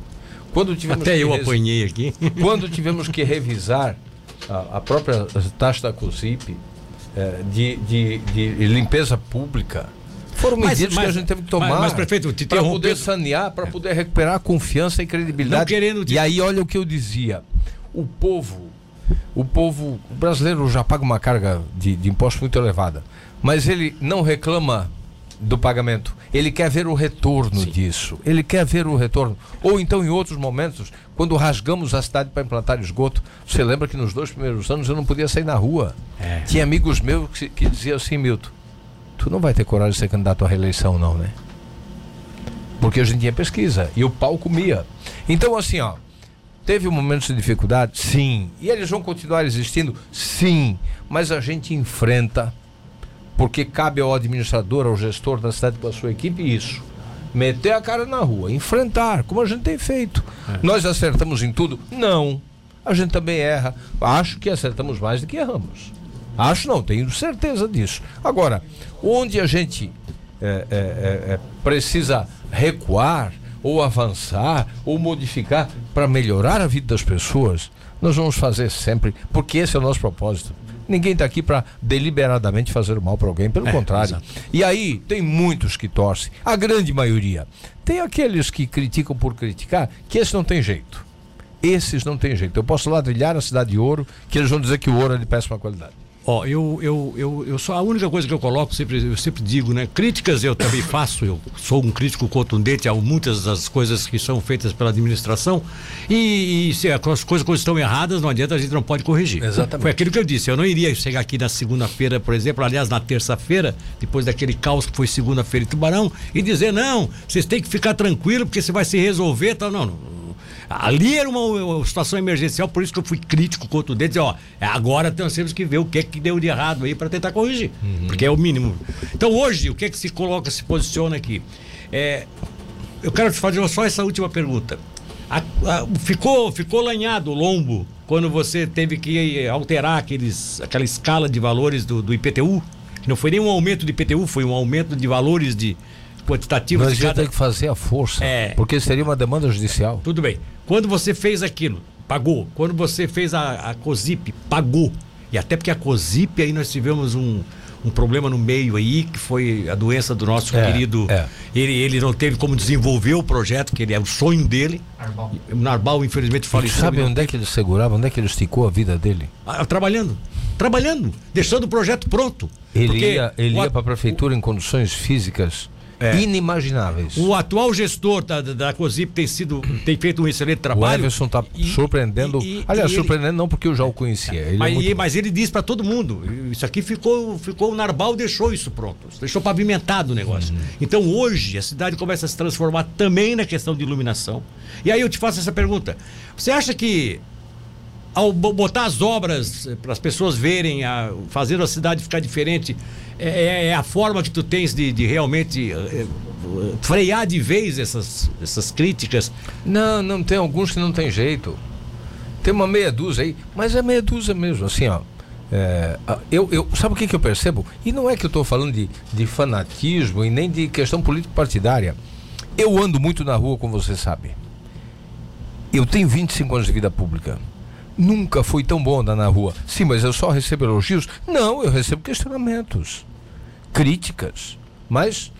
Quando tivemos Até que eu apanhei aqui. quando tivemos que revisar a, a própria taxa da COSIP eh, de, de, de limpeza pública, foram Mas- medidas que mas- a gente teve que tomar mas, prefeito, para poder sanear, para poder recuperar a confiança e credibilidade. Não querendo te- E aí olha o que eu dizia: o povo o povo o brasileiro já paga uma carga de, de imposto muito elevada, mas ele não reclama do pagamento. Ele quer ver o retorno disso. Ele quer ver o retorno. Ou então, em outros momentos, quando rasgamos a cidade para implantar esgoto, você lembra que nos dois primeiros anos eu não podia sair na rua. É. Tinha amigos meus que, que diziam assim, Milton, tu não vai ter coragem de ser candidato à reeleição, não, né? Porque a gente tinha pesquisa e o pau comia. Então, assim, ó, teve momentos de dificuldade? Sim. E eles vão continuar existindo? Sim. Mas a gente enfrenta porque cabe ao administrador, ao gestor da cidade com a sua equipe isso. Meter a cara na rua, enfrentar, como a gente tem feito. Nós acertamos em tudo? Não. A gente também erra. Acho que acertamos mais do que erramos. Acho não, tenho certeza disso. Agora, onde a gente é, é, é, é, precisa recuar, ou avançar, ou modificar para melhorar a vida das pessoas, nós vamos fazer sempre, porque esse é o nosso propósito. Ninguém está aqui para deliberadamente fazer mal para alguém, pelo É, contrário. exato. E aí tem muitos que torcem, a grande maioria. Tem aqueles que criticam por criticar, que esse não tem jeito. Esses não tem jeito. Eu posso ladrilhar a cidade de ouro, que eles vão dizer que o ouro é de péssima qualidade. Ó, eu, eu, eu, eu sou a única coisa que eu coloco, sempre, eu sempre digo, né? Críticas eu também faço, eu sou um crítico contundente a muitas das coisas que são feitas pela administração. E, e se as coisas, coisas estão erradas, não adianta, a gente não pode corrigir. Exatamente. Foi aquilo que eu disse. Eu não iria chegar aqui na segunda-feira, por exemplo, aliás, na terça-feira, depois daquele caos que foi segunda-feira em Tubarão, e dizer, não, vocês têm que ficar tranquilo, porque você vai se resolver. Tal. Não, não. Ali era uma, uma situação emergencial, por isso que eu fui crítico contundente, dizer, ó, é agora nós temos que ver o que que deu de errado aí para tentar corrigir, porque é o mínimo. Então hoje, o que que se coloca, se posiciona aqui? É, eu quero te fazer só essa última pergunta. A- a- ficou, ficou lanhado o lombo quando você teve que alterar aqueles, aquela escala de valores do, do IPTU? Que não foi nem um aumento de IPTU, foi um aumento de valores de quantitativos Nós de cada... que fazer a força, É. porque seria uma demanda judicial. Tudo bem. Quando você fez aquilo, pagou. Quando você fez a, a COSIP, pagou. E até porque a COSIP aí nós tivemos um, um problema no meio aí, que foi a doença do nosso É, querido. é. Ele, ele não teve como desenvolver o projeto, que ele é o sonho dele. O Narbal, infelizmente, faleceu. sabe onde é que ele segurava, onde é que ele esticou a vida dele? Ah, trabalhando. Trabalhando, deixando o projeto pronto. Ele ia, ele o ia para a prefeitura em condições físicas É. inimagináveis. O atual gestor da, da, COSIP tem, sido, tem feito um excelente O trabalho. Everson está surpreendendo. e- e- aliás, e ele- surpreendendo não porque eu já o conhecia. Ele é mas, e- bom. mas ele diz para todo mundo: isso aqui ficou, ficou o Narbal deixou isso pronto, deixou pavimentado o negócio. Uhum. Então hoje a cidade começa a se transformar também na questão de iluminação. E aí eu te faço essa pergunta: você acha que ao bo- botar as obras para as pessoas verem, a, fazendo a cidade ficar diferente, é, é- é a forma que tu tens de, de realmente eh, eh, frear de vez essas, essas críticas? Não, não tem alguns que não tem jeito. Tem uma meia dúzia aí, mas é meia dúzia mesmo, assim, ó. É, eu, eu, sabe o que, que eu percebo? E não é que eu estou falando de, de fanatismo e nem de questão político-partidária. Eu ando muito na rua, como você sabe. Eu tenho 25 anos de vida pública. Nunca foi tão bom andar na rua. Sim, mas eu só recebo elogios? Não, eu recebo questionamentos, críticas. Mas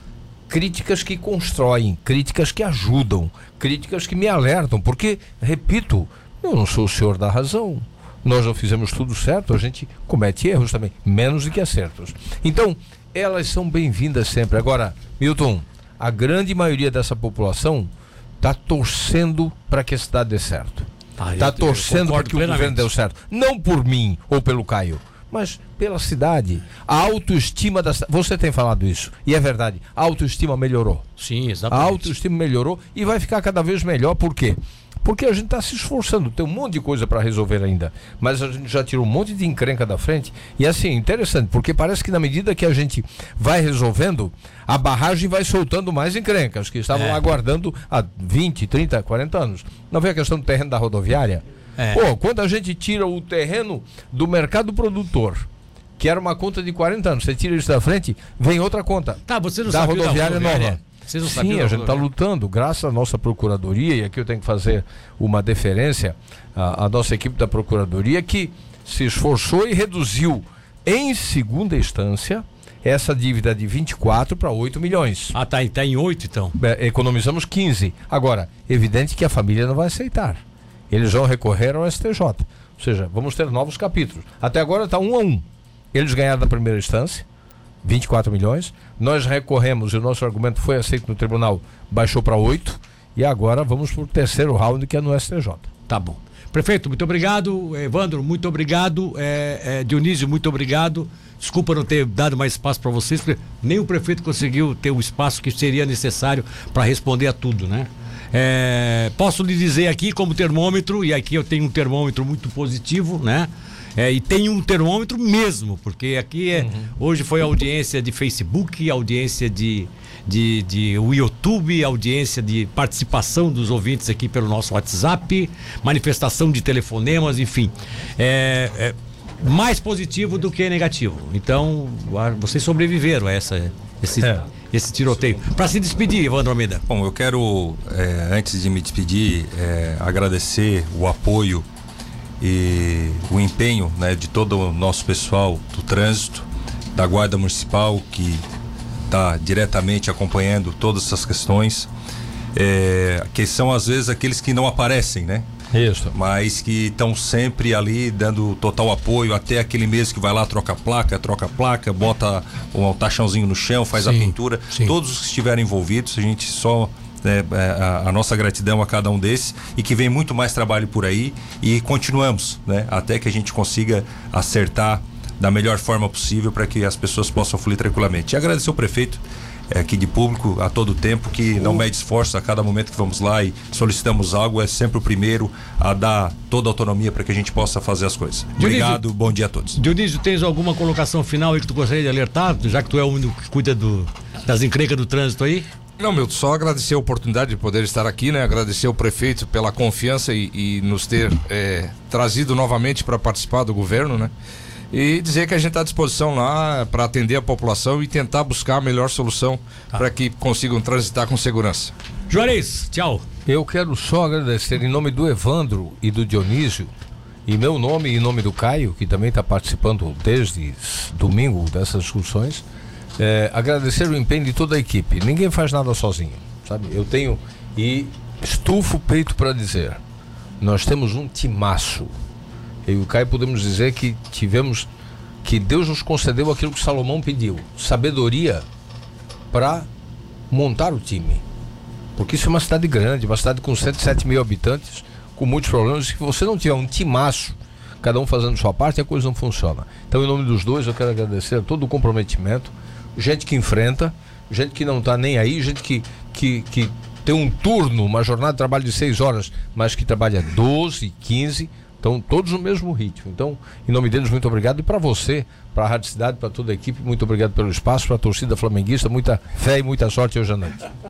críticas que constroem, críticas que ajudam, críticas que me alertam, porque, repito, eu não sou o senhor da razão. Nós não fizemos tudo certo, a gente comete erros também, menos do que acertos. Então, elas são bem-vindas sempre. Agora, Milton, a grande maioria dessa população está torcendo para que a cidade dê certo. Ah, eu- Está torcendo para que o governo deu certo. Não por mim ou pelo Caio, mas pela cidade. A autoestima da cidade. Você tem falado isso. E é verdade. A autoestima melhorou. Sim, A exatamente. autoestima melhorou e vai ficar cada vez melhor. Por quê? Porque a gente está se esforçando, tem um monte de coisa para resolver ainda. Mas a gente já tirou um monte de encrenca da frente. E assim, interessante, porque parece que na medida que a gente vai resolvendo, a barragem vai soltando mais encrencas que estavam É. aguardando há 20, 30, 40 anos. Não vê a questão do terreno da rodoviária? É. Pô, quando a gente tira o terreno do mercado produtor, que era uma conta de 40 anos, você tira isso da frente, vem outra conta Tá, você não da sabia rodoviária nova. Vocês não Sim, sabiam a gente está lutando, graças à nossa procuradoria, e aqui eu tenho que fazer uma deferência à, à nossa equipe da procuradoria, que se esforçou e reduziu em segunda instância essa dívida de 24 para 8 milhões. Ah, tá, tá em oito então. É, economizamos 15. Agora, evidente que a família não vai aceitar. Eles vão recorrer ao STJ. Ou seja, vamos ter novos capítulos. Até agora está um a um. Eles ganharam na primeira instância, 24 milhões. Nós recorremos e o nosso argumento foi aceito no tribunal, baixou para 8. E agora vamos para o terceiro round, que é no STJ. Tá bom. Prefeito, muito obrigado. Evandro, muito obrigado. É, é, Dionísio, muito obrigado. Desculpa não ter dado mais espaço para vocês, porque nem o prefeito conseguiu ter o espaço que seria necessário para responder a tudo, né? É, posso lhe dizer aqui como termômetro, e aqui eu tenho um termômetro muito positivo, né? É, e tem um termômetro mesmo, porque aqui é, uhum. hoje foi audiência de Facebook, audiência de, de, de o YouTube, audiência de participação dos ouvintes aqui pelo nosso WhatsApp, manifestação de telefonemas, enfim. É, é mais positivo do que negativo. Então, vocês sobreviveram a essa, esse, é. esse tiroteio. Para se despedir, Evandro Almeida. Bom, eu quero, é, antes de me despedir, é, agradecer o apoio e o empenho né, de todo o nosso pessoal do trânsito, da Guarda Municipal, que está diretamente acompanhando todas essas questões, é, que são às vezes aqueles que não aparecem, né? Isso. Mas que estão sempre ali dando total apoio, até aquele mesmo que vai lá, troca a placa, troca a placa, bota um taxãozinho no chão, faz sim, a pintura. Sim. Todos os que estiveram envolvidos, a gente só né, é, a, a, nossa gratidão a cada um desses e que vem muito mais trabalho por aí e continuamos, né, até que a gente consiga acertar da melhor forma possível para que as pessoas possam fluir tranquilamente. E agradecer ao prefeito é, aqui de público a todo tempo que não mede esforço a cada momento que vamos lá e solicitamos algo é sempre o primeiro a dar toda a autonomia para que a gente possa fazer as coisas. Obrigado, bom dia a todos. Dionísio, tens alguma colocação final aí que tu gostaria de alertar, já que tu é o único que cuida do, das encrencas do trânsito aí? Não, meu, só agradecer a oportunidade de poder estar aqui, né? Agradecer ao prefeito pela confiança e, e nos ter é, trazido novamente para participar do governo, né? e dizer que a gente está à disposição lá para atender a população e tentar buscar a melhor solução tá. para que consigam transitar com segurança. Juarez, tchau. Eu quero só agradecer em nome do Evandro e do Dionísio, em meu nome e em nome do Caio, que também está participando desde domingo dessas discussões, é, agradecer o empenho de toda a equipe. Ninguém faz nada sozinho, sabe? Eu tenho e estufo o peito para dizer, nós temos um timaço eu e o Caio podemos dizer que tivemos que Deus nos concedeu aquilo que Salomão pediu, sabedoria para montar o time. Porque isso é uma cidade grande, uma cidade com 107 mil habitantes, com muitos problemas. Se você não tiver um timaço, cada um fazendo sua parte, a coisa não funciona. Então, em nome dos dois, eu quero agradecer todo o comprometimento, gente que enfrenta, gente que não está nem aí, gente que, que, que tem um turno, uma jornada de trabalho de 6 horas, mas que trabalha 12, 15 então, todos no mesmo ritmo. Então, em nome deles, muito obrigado. E para você, para a Rádio Cidade, para toda a equipe, muito obrigado pelo espaço, para a torcida flamenguista, muita fé e muita sorte hoje à noite.